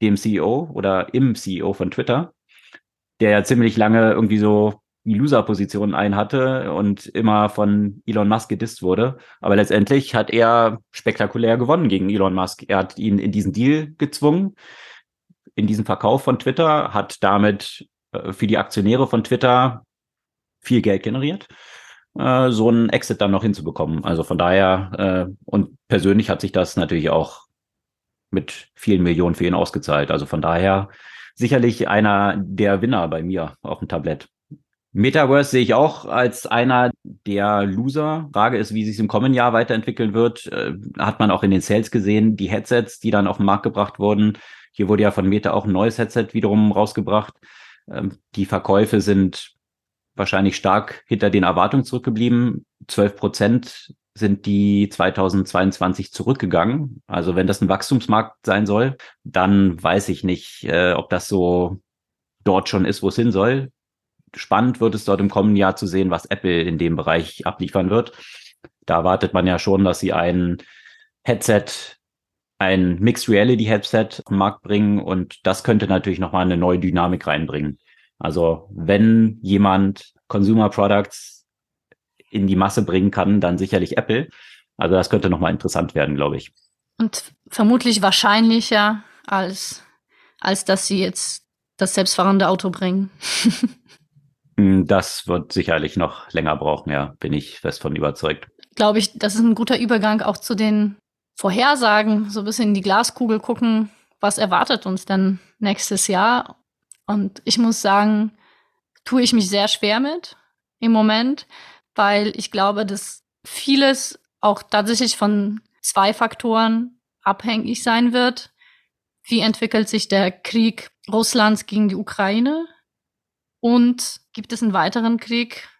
dem CEO oder im CEO von Twitter, der ja ziemlich lange irgendwie so die Loser-Position ein hatte und immer von Elon Musk gedisst wurde. Aber letztendlich hat er spektakulär gewonnen gegen Elon Musk. Er hat ihn in diesen Deal gezwungen, in diesen Verkauf von Twitter, hat damit äh, für die Aktionäre von Twitter viel Geld generiert, äh, so einen Exit dann noch hinzubekommen. Also von daher, äh, und persönlich hat sich das natürlich auch mit vielen Millionen für ihn ausgezahlt. Also von daher sicherlich einer der Winner bei mir auf dem Tablett. Metaverse sehe ich auch als einer der Loser. Frage ist, wie sich im kommenden Jahr weiterentwickeln wird. Äh, hat man auch in den Sales gesehen, die Headsets, die dann auf den Markt gebracht wurden. Hier wurde ja von Meta auch ein neues Headset wiederum rausgebracht. Ähm, die Verkäufe sind wahrscheinlich stark hinter den Erwartungen zurückgeblieben. 12 Prozent sind die 2022 zurückgegangen. Also wenn das ein Wachstumsmarkt sein soll, dann weiß ich nicht, äh, ob das so dort schon ist, wo es hin soll. Spannend wird es dort im kommenden Jahr zu sehen, was Apple in dem Bereich abliefern wird. Da erwartet man ja schon, dass sie ein Headset, ein Mixed Reality Headset am Markt bringen und das könnte natürlich nochmal eine neue Dynamik reinbringen. Also wenn jemand Consumer Products in die Masse bringen kann, dann sicherlich Apple. Also das könnte nochmal interessant werden, glaube ich. Und vermutlich wahrscheinlicher als, als dass sie jetzt das selbstfahrende Auto bringen. Hm, das wird sicherlich noch länger brauchen, ja, bin ich fest von überzeugt. Glaube ich, das ist ein guter Übergang auch zu den Vorhersagen, so ein bisschen in die Glaskugel gucken, was erwartet uns denn nächstes Jahr. Und ich muss sagen, tue ich mich sehr schwer mit im Moment, weil ich glaube, dass vieles auch tatsächlich von zwei Faktoren abhängig sein wird. Wie entwickelt sich der Krieg Russlands gegen die Ukraine? Und gibt es einen weiteren Krieg?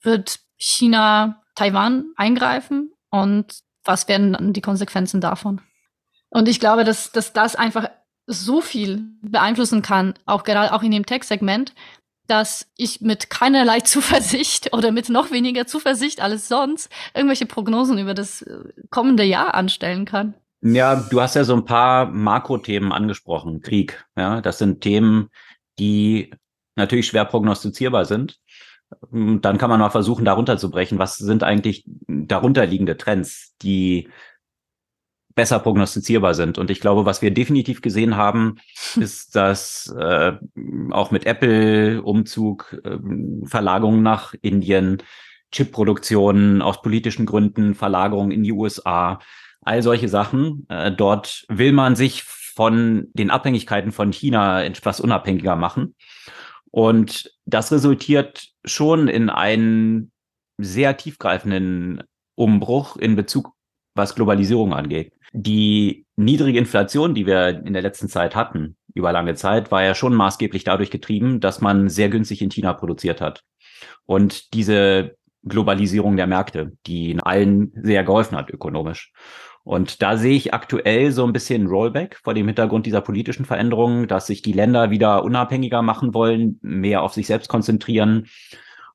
Wird China Taiwan eingreifen? Und was werden dann die Konsequenzen davon? Und ich glaube, dass, dass das einfach so viel beeinflussen kann, auch gerade auch in dem Tech-Segment, dass ich mit keinerlei Zuversicht oder mit noch weniger Zuversicht als sonst irgendwelche Prognosen über das äh, kommende Jahr anstellen kann. Ja, du hast ja so ein paar Makrothemen angesprochen. Krieg, ja, das sind Themen, die natürlich schwer prognostizierbar sind. Dann kann man mal versuchen, darunter zu brechen. Was sind eigentlich darunterliegende Trends, die besser prognostizierbar sind. Und ich glaube, was wir definitiv gesehen haben, ist, dass äh, auch mit Apple Umzug, äh, Verlagerung nach Indien, Chipproduktion aus politischen Gründen, Verlagerung in die USA, all solche Sachen. Äh, dort will man sich von den Abhängigkeiten von China etwas unabhängiger machen. Und das resultiert schon in einen sehr tiefgreifenden Umbruch in Bezug, was Globalisierung angeht die niedrige Inflation, die wir in der letzten Zeit hatten, über lange Zeit, war ja schon maßgeblich dadurch getrieben, dass man sehr günstig in China produziert hat. Und diese Globalisierung der Märkte, die allen sehr geholfen hat ökonomisch. Und da sehe ich aktuell so ein bisschen Rollback vor dem Hintergrund dieser politischen Veränderungen, dass sich die Länder wieder unabhängiger machen wollen, mehr auf sich selbst konzentrieren.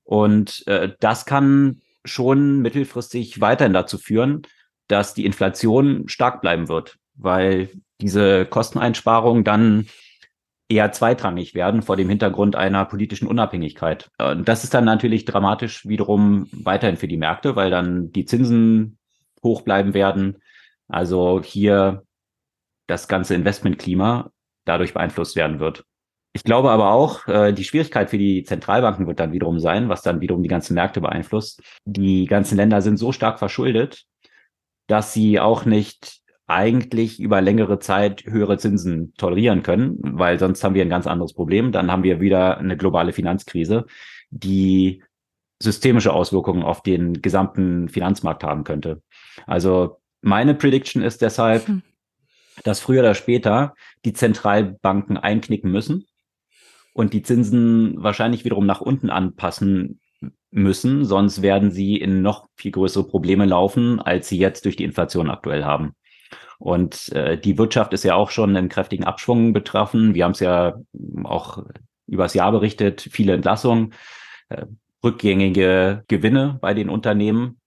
Und äh, das kann schon mittelfristig weiterhin dazu führen, dass die Inflation stark bleiben wird, weil diese Kosteneinsparungen dann eher zweitrangig werden vor dem Hintergrund einer politischen Unabhängigkeit. Das ist dann natürlich dramatisch wiederum weiterhin für die Märkte, weil dann die Zinsen hoch bleiben werden. Also hier das ganze Investmentklima dadurch beeinflusst werden wird. Ich glaube aber auch, äh, die Schwierigkeit für die Zentralbanken wird dann wiederum sein, was dann wiederum die ganzen Märkte beeinflusst. Die ganzen Länder sind so stark verschuldet, dass sie auch nicht eigentlich über längere Zeit höhere Zinsen tolerieren können, weil sonst haben wir ein ganz anderes Problem. Dann haben wir wieder eine globale Finanzkrise, die systemische Auswirkungen auf den gesamten Finanzmarkt haben könnte. Also meine Prediction ist deshalb, hm. dass früher oder später die Zentralbanken einknicken müssen und die Zinsen wahrscheinlich wiederum nach unten anpassen müssen, sonst werden sie in noch viel größere Probleme laufen, als sie jetzt durch die Inflation aktuell haben. Und äh, die Wirtschaft ist ja auch schon in kräftigen Abschwung betroffen. Wir haben es ja auch übers Jahr berichtet, viele Entlassungen, äh, rückgängige Gewinne bei den Unternehmen.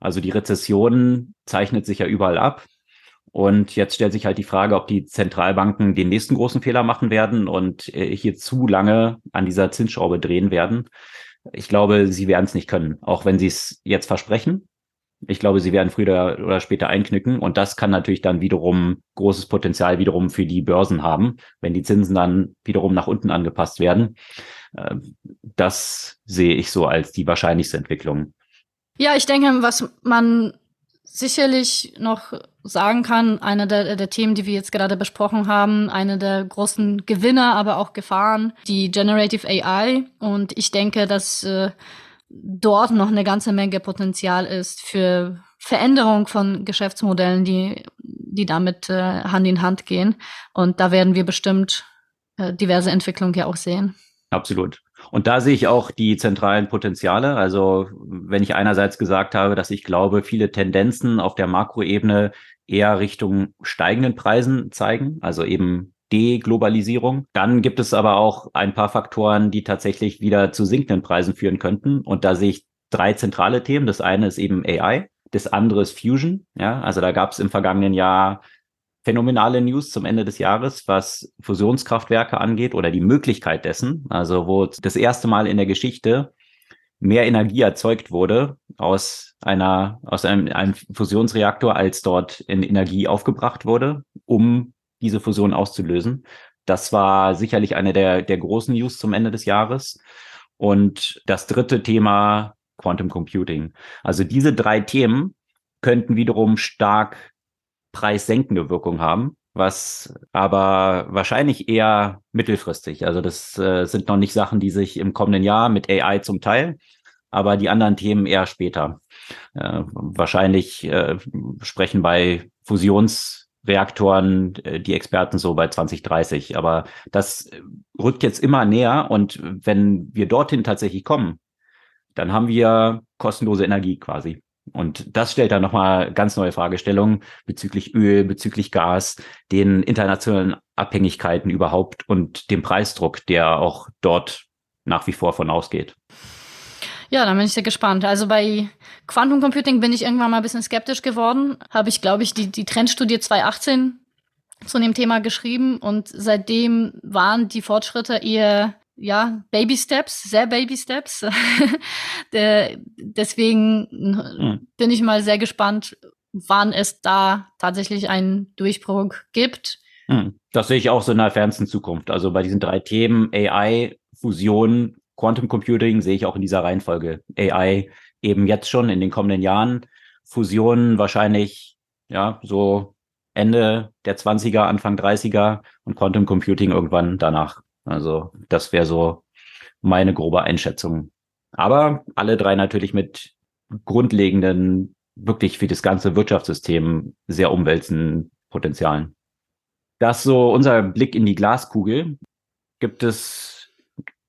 Also die Rezession zeichnet sich ja überall ab. Und jetzt stellt sich halt die Frage, ob die Zentralbanken den nächsten großen Fehler machen werden und äh, hier zu lange an dieser Zinsschraube drehen werden. Ich glaube, sie werden es nicht können, auch wenn sie es jetzt versprechen. Ich glaube, sie werden früher oder später einknicken und das kann natürlich dann wiederum großes Potenzial wiederum für die Börsen haben, wenn die Zinsen dann wiederum nach unten angepasst werden. Ähm, das sehe ich so als die wahrscheinlichste Entwicklung. Ja, ich denke, was man sicherlich noch sagen kann, eine der, der Themen, die wir jetzt gerade besprochen haben, eine der großen Gewinner, aber auch Gefahren, die Generative AI. Und ich denke, dass äh, dort noch eine ganze Menge Potenzial ist für Veränderung von Geschäftsmodellen, die, die damit äh, Hand in Hand gehen. Und da werden wir bestimmt äh, diverse Entwicklungen ja auch sehen. Absolut. Und da sehe ich auch die zentralen Potenziale. Also wenn ich einerseits gesagt habe, dass ich glaube, viele Tendenzen auf der Makroebene eher Richtung steigenden Preisen zeigen, also eben Deglobalisierung. Dann gibt es aber auch ein paar Faktoren, die tatsächlich wieder zu sinkenden Preisen führen könnten. Und da sehe ich drei zentrale Themen. Das eine ist eben AI. Das andere ist Fusion. Ja, also da gab es im vergangenen Jahr phänomenale News zum Ende des Jahres, was Fusionskraftwerke angeht oder die Möglichkeit dessen. Also wo das erste Mal in der Geschichte mehr Energie erzeugt wurde aus einer, aus einem, einem Fusionsreaktor, als dort in Energie aufgebracht wurde, um diese Fusion auszulösen. Das war sicherlich eine der, der großen News zum Ende des Jahres. Und das dritte Thema, Quantum Computing. Also diese drei Themen könnten wiederum stark preissenkende Wirkung haben, was aber wahrscheinlich eher mittelfristig. Also das äh, sind noch nicht Sachen, die sich im kommenden Jahr mit AI zum Teil, aber die anderen Themen eher später. Äh, wahrscheinlich äh, sprechen bei Fusionsreaktoren äh, die Experten so bei 2030. Aber das rückt jetzt immer näher und wenn wir dorthin tatsächlich kommen, dann haben wir kostenlose Energie quasi. Und das stellt dann nochmal ganz neue Fragestellungen bezüglich Öl, bezüglich Gas, den internationalen Abhängigkeiten überhaupt und dem Preisdruck, der auch dort nach wie vor von ausgeht. Ja, dann bin ich sehr gespannt. Also bei Quantum Computing bin ich irgendwann mal ein bisschen skeptisch geworden. Habe ich, glaube ich, die, die Trendstudie 2018 zu dem Thema geschrieben und seitdem waren die Fortschritte eher ja, Baby Steps, sehr Baby Steps. deswegen hm. bin ich mal sehr gespannt, wann es da tatsächlich einen Durchbruch gibt. Hm. Das sehe ich auch so in der fernsten Zukunft. Also bei diesen drei Themen AI, Fusion, Quantum Computing sehe ich auch in dieser Reihenfolge. AI eben jetzt schon in den kommenden Jahren, Fusion wahrscheinlich ja so Ende der 20er, Anfang 30er und Quantum Computing irgendwann danach. Also das wäre so meine grobe Einschätzung. Aber alle drei natürlich mit grundlegenden, wirklich für das ganze Wirtschaftssystem sehr umwälzenden Potenzialen. Das so unser Blick in die Glaskugel. Gibt es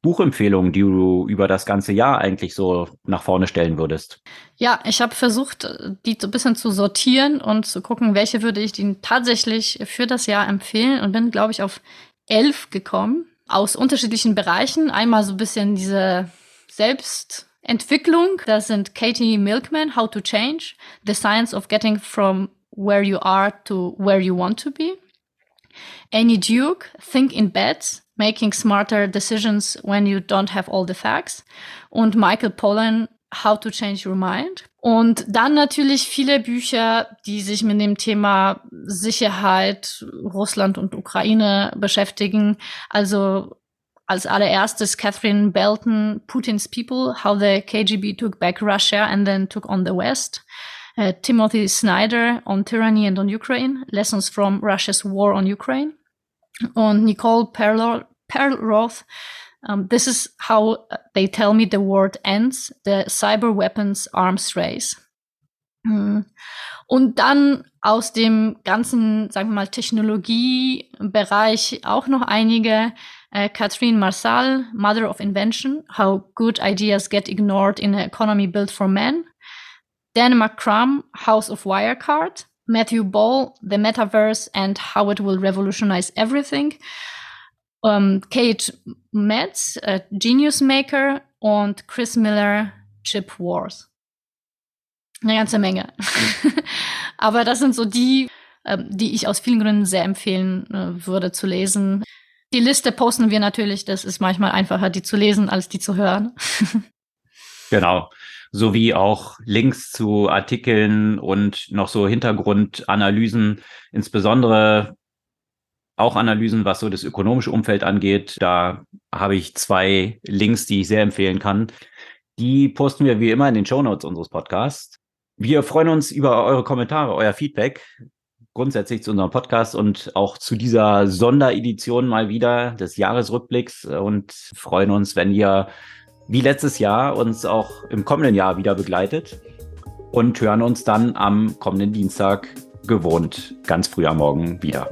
Buchempfehlungen, die du über das ganze Jahr eigentlich so nach vorne stellen würdest? Ja, ich habe versucht, die so ein bisschen zu sortieren und zu gucken, welche würde ich Ihnen tatsächlich für das Jahr empfehlen und bin, glaube ich, auf elf gekommen aus unterschiedlichen Bereichen. Einmal so ein bisschen diese Selbstentwicklung. Das sind Katie Milkman, How to Change, The Science of Getting from Where You Are to Where You Want to Be. Annie Duke, Think in Beds, Making Smarter Decisions When You Don't Have All the Facts. Und Michael Pollan, How to Change Your Mind. Und dann natürlich viele Bücher, die sich mit dem Thema Sicherheit, Russland und Ukraine beschäftigen. Also als allererstes Catherine Belton, Putin's People, How the KGB Took Back Russia and then Took on the West. Uh, Timothy Snyder on Tyranny and on Ukraine, Lessons from Russia's War on Ukraine. Und Nicole Perlroth, Um, this is how they tell me the world ends, the cyber weapons arms race. Hm. Und dann aus dem ganzen, sagen wir mal, Technologiebereich auch noch einige. Äh, Catherine Marsal, Mother of Invention, How Good Ideas Get Ignored in an Economy Built for Men. Dan McCrum, House of Wirecard. Matthew Ball, The Metaverse and How It Will Revolutionize Everything ähm, Kate Metz, äh, Genius Maker und Chris Miller, Chip Wars. Eine ganze Menge. Aber das sind so die, äh, die ich aus vielen Gründen sehr empfehlen äh, würde zu lesen. Die Liste posten wir natürlich. Das ist manchmal einfacher, die zu lesen, als die zu hören. genau. Sowie auch Links zu Artikeln und noch so Hintergrundanalysen, insbesondere auch Analysen, was so das ökonomische Umfeld angeht. Da habe ich zwei Links, die ich sehr empfehlen kann. Die posten wir wie immer in den Show Notes unseres Podcasts. Wir freuen uns über eure Kommentare, euer Feedback grundsätzlich zu unserem Podcast und auch zu dieser Sonderedition mal wieder des Jahresrückblicks und freuen uns, wenn ihr wie letztes Jahr uns auch im kommenden Jahr wieder begleitet und hören uns dann am kommenden Dienstag gewohnt ganz früh am Morgen wieder.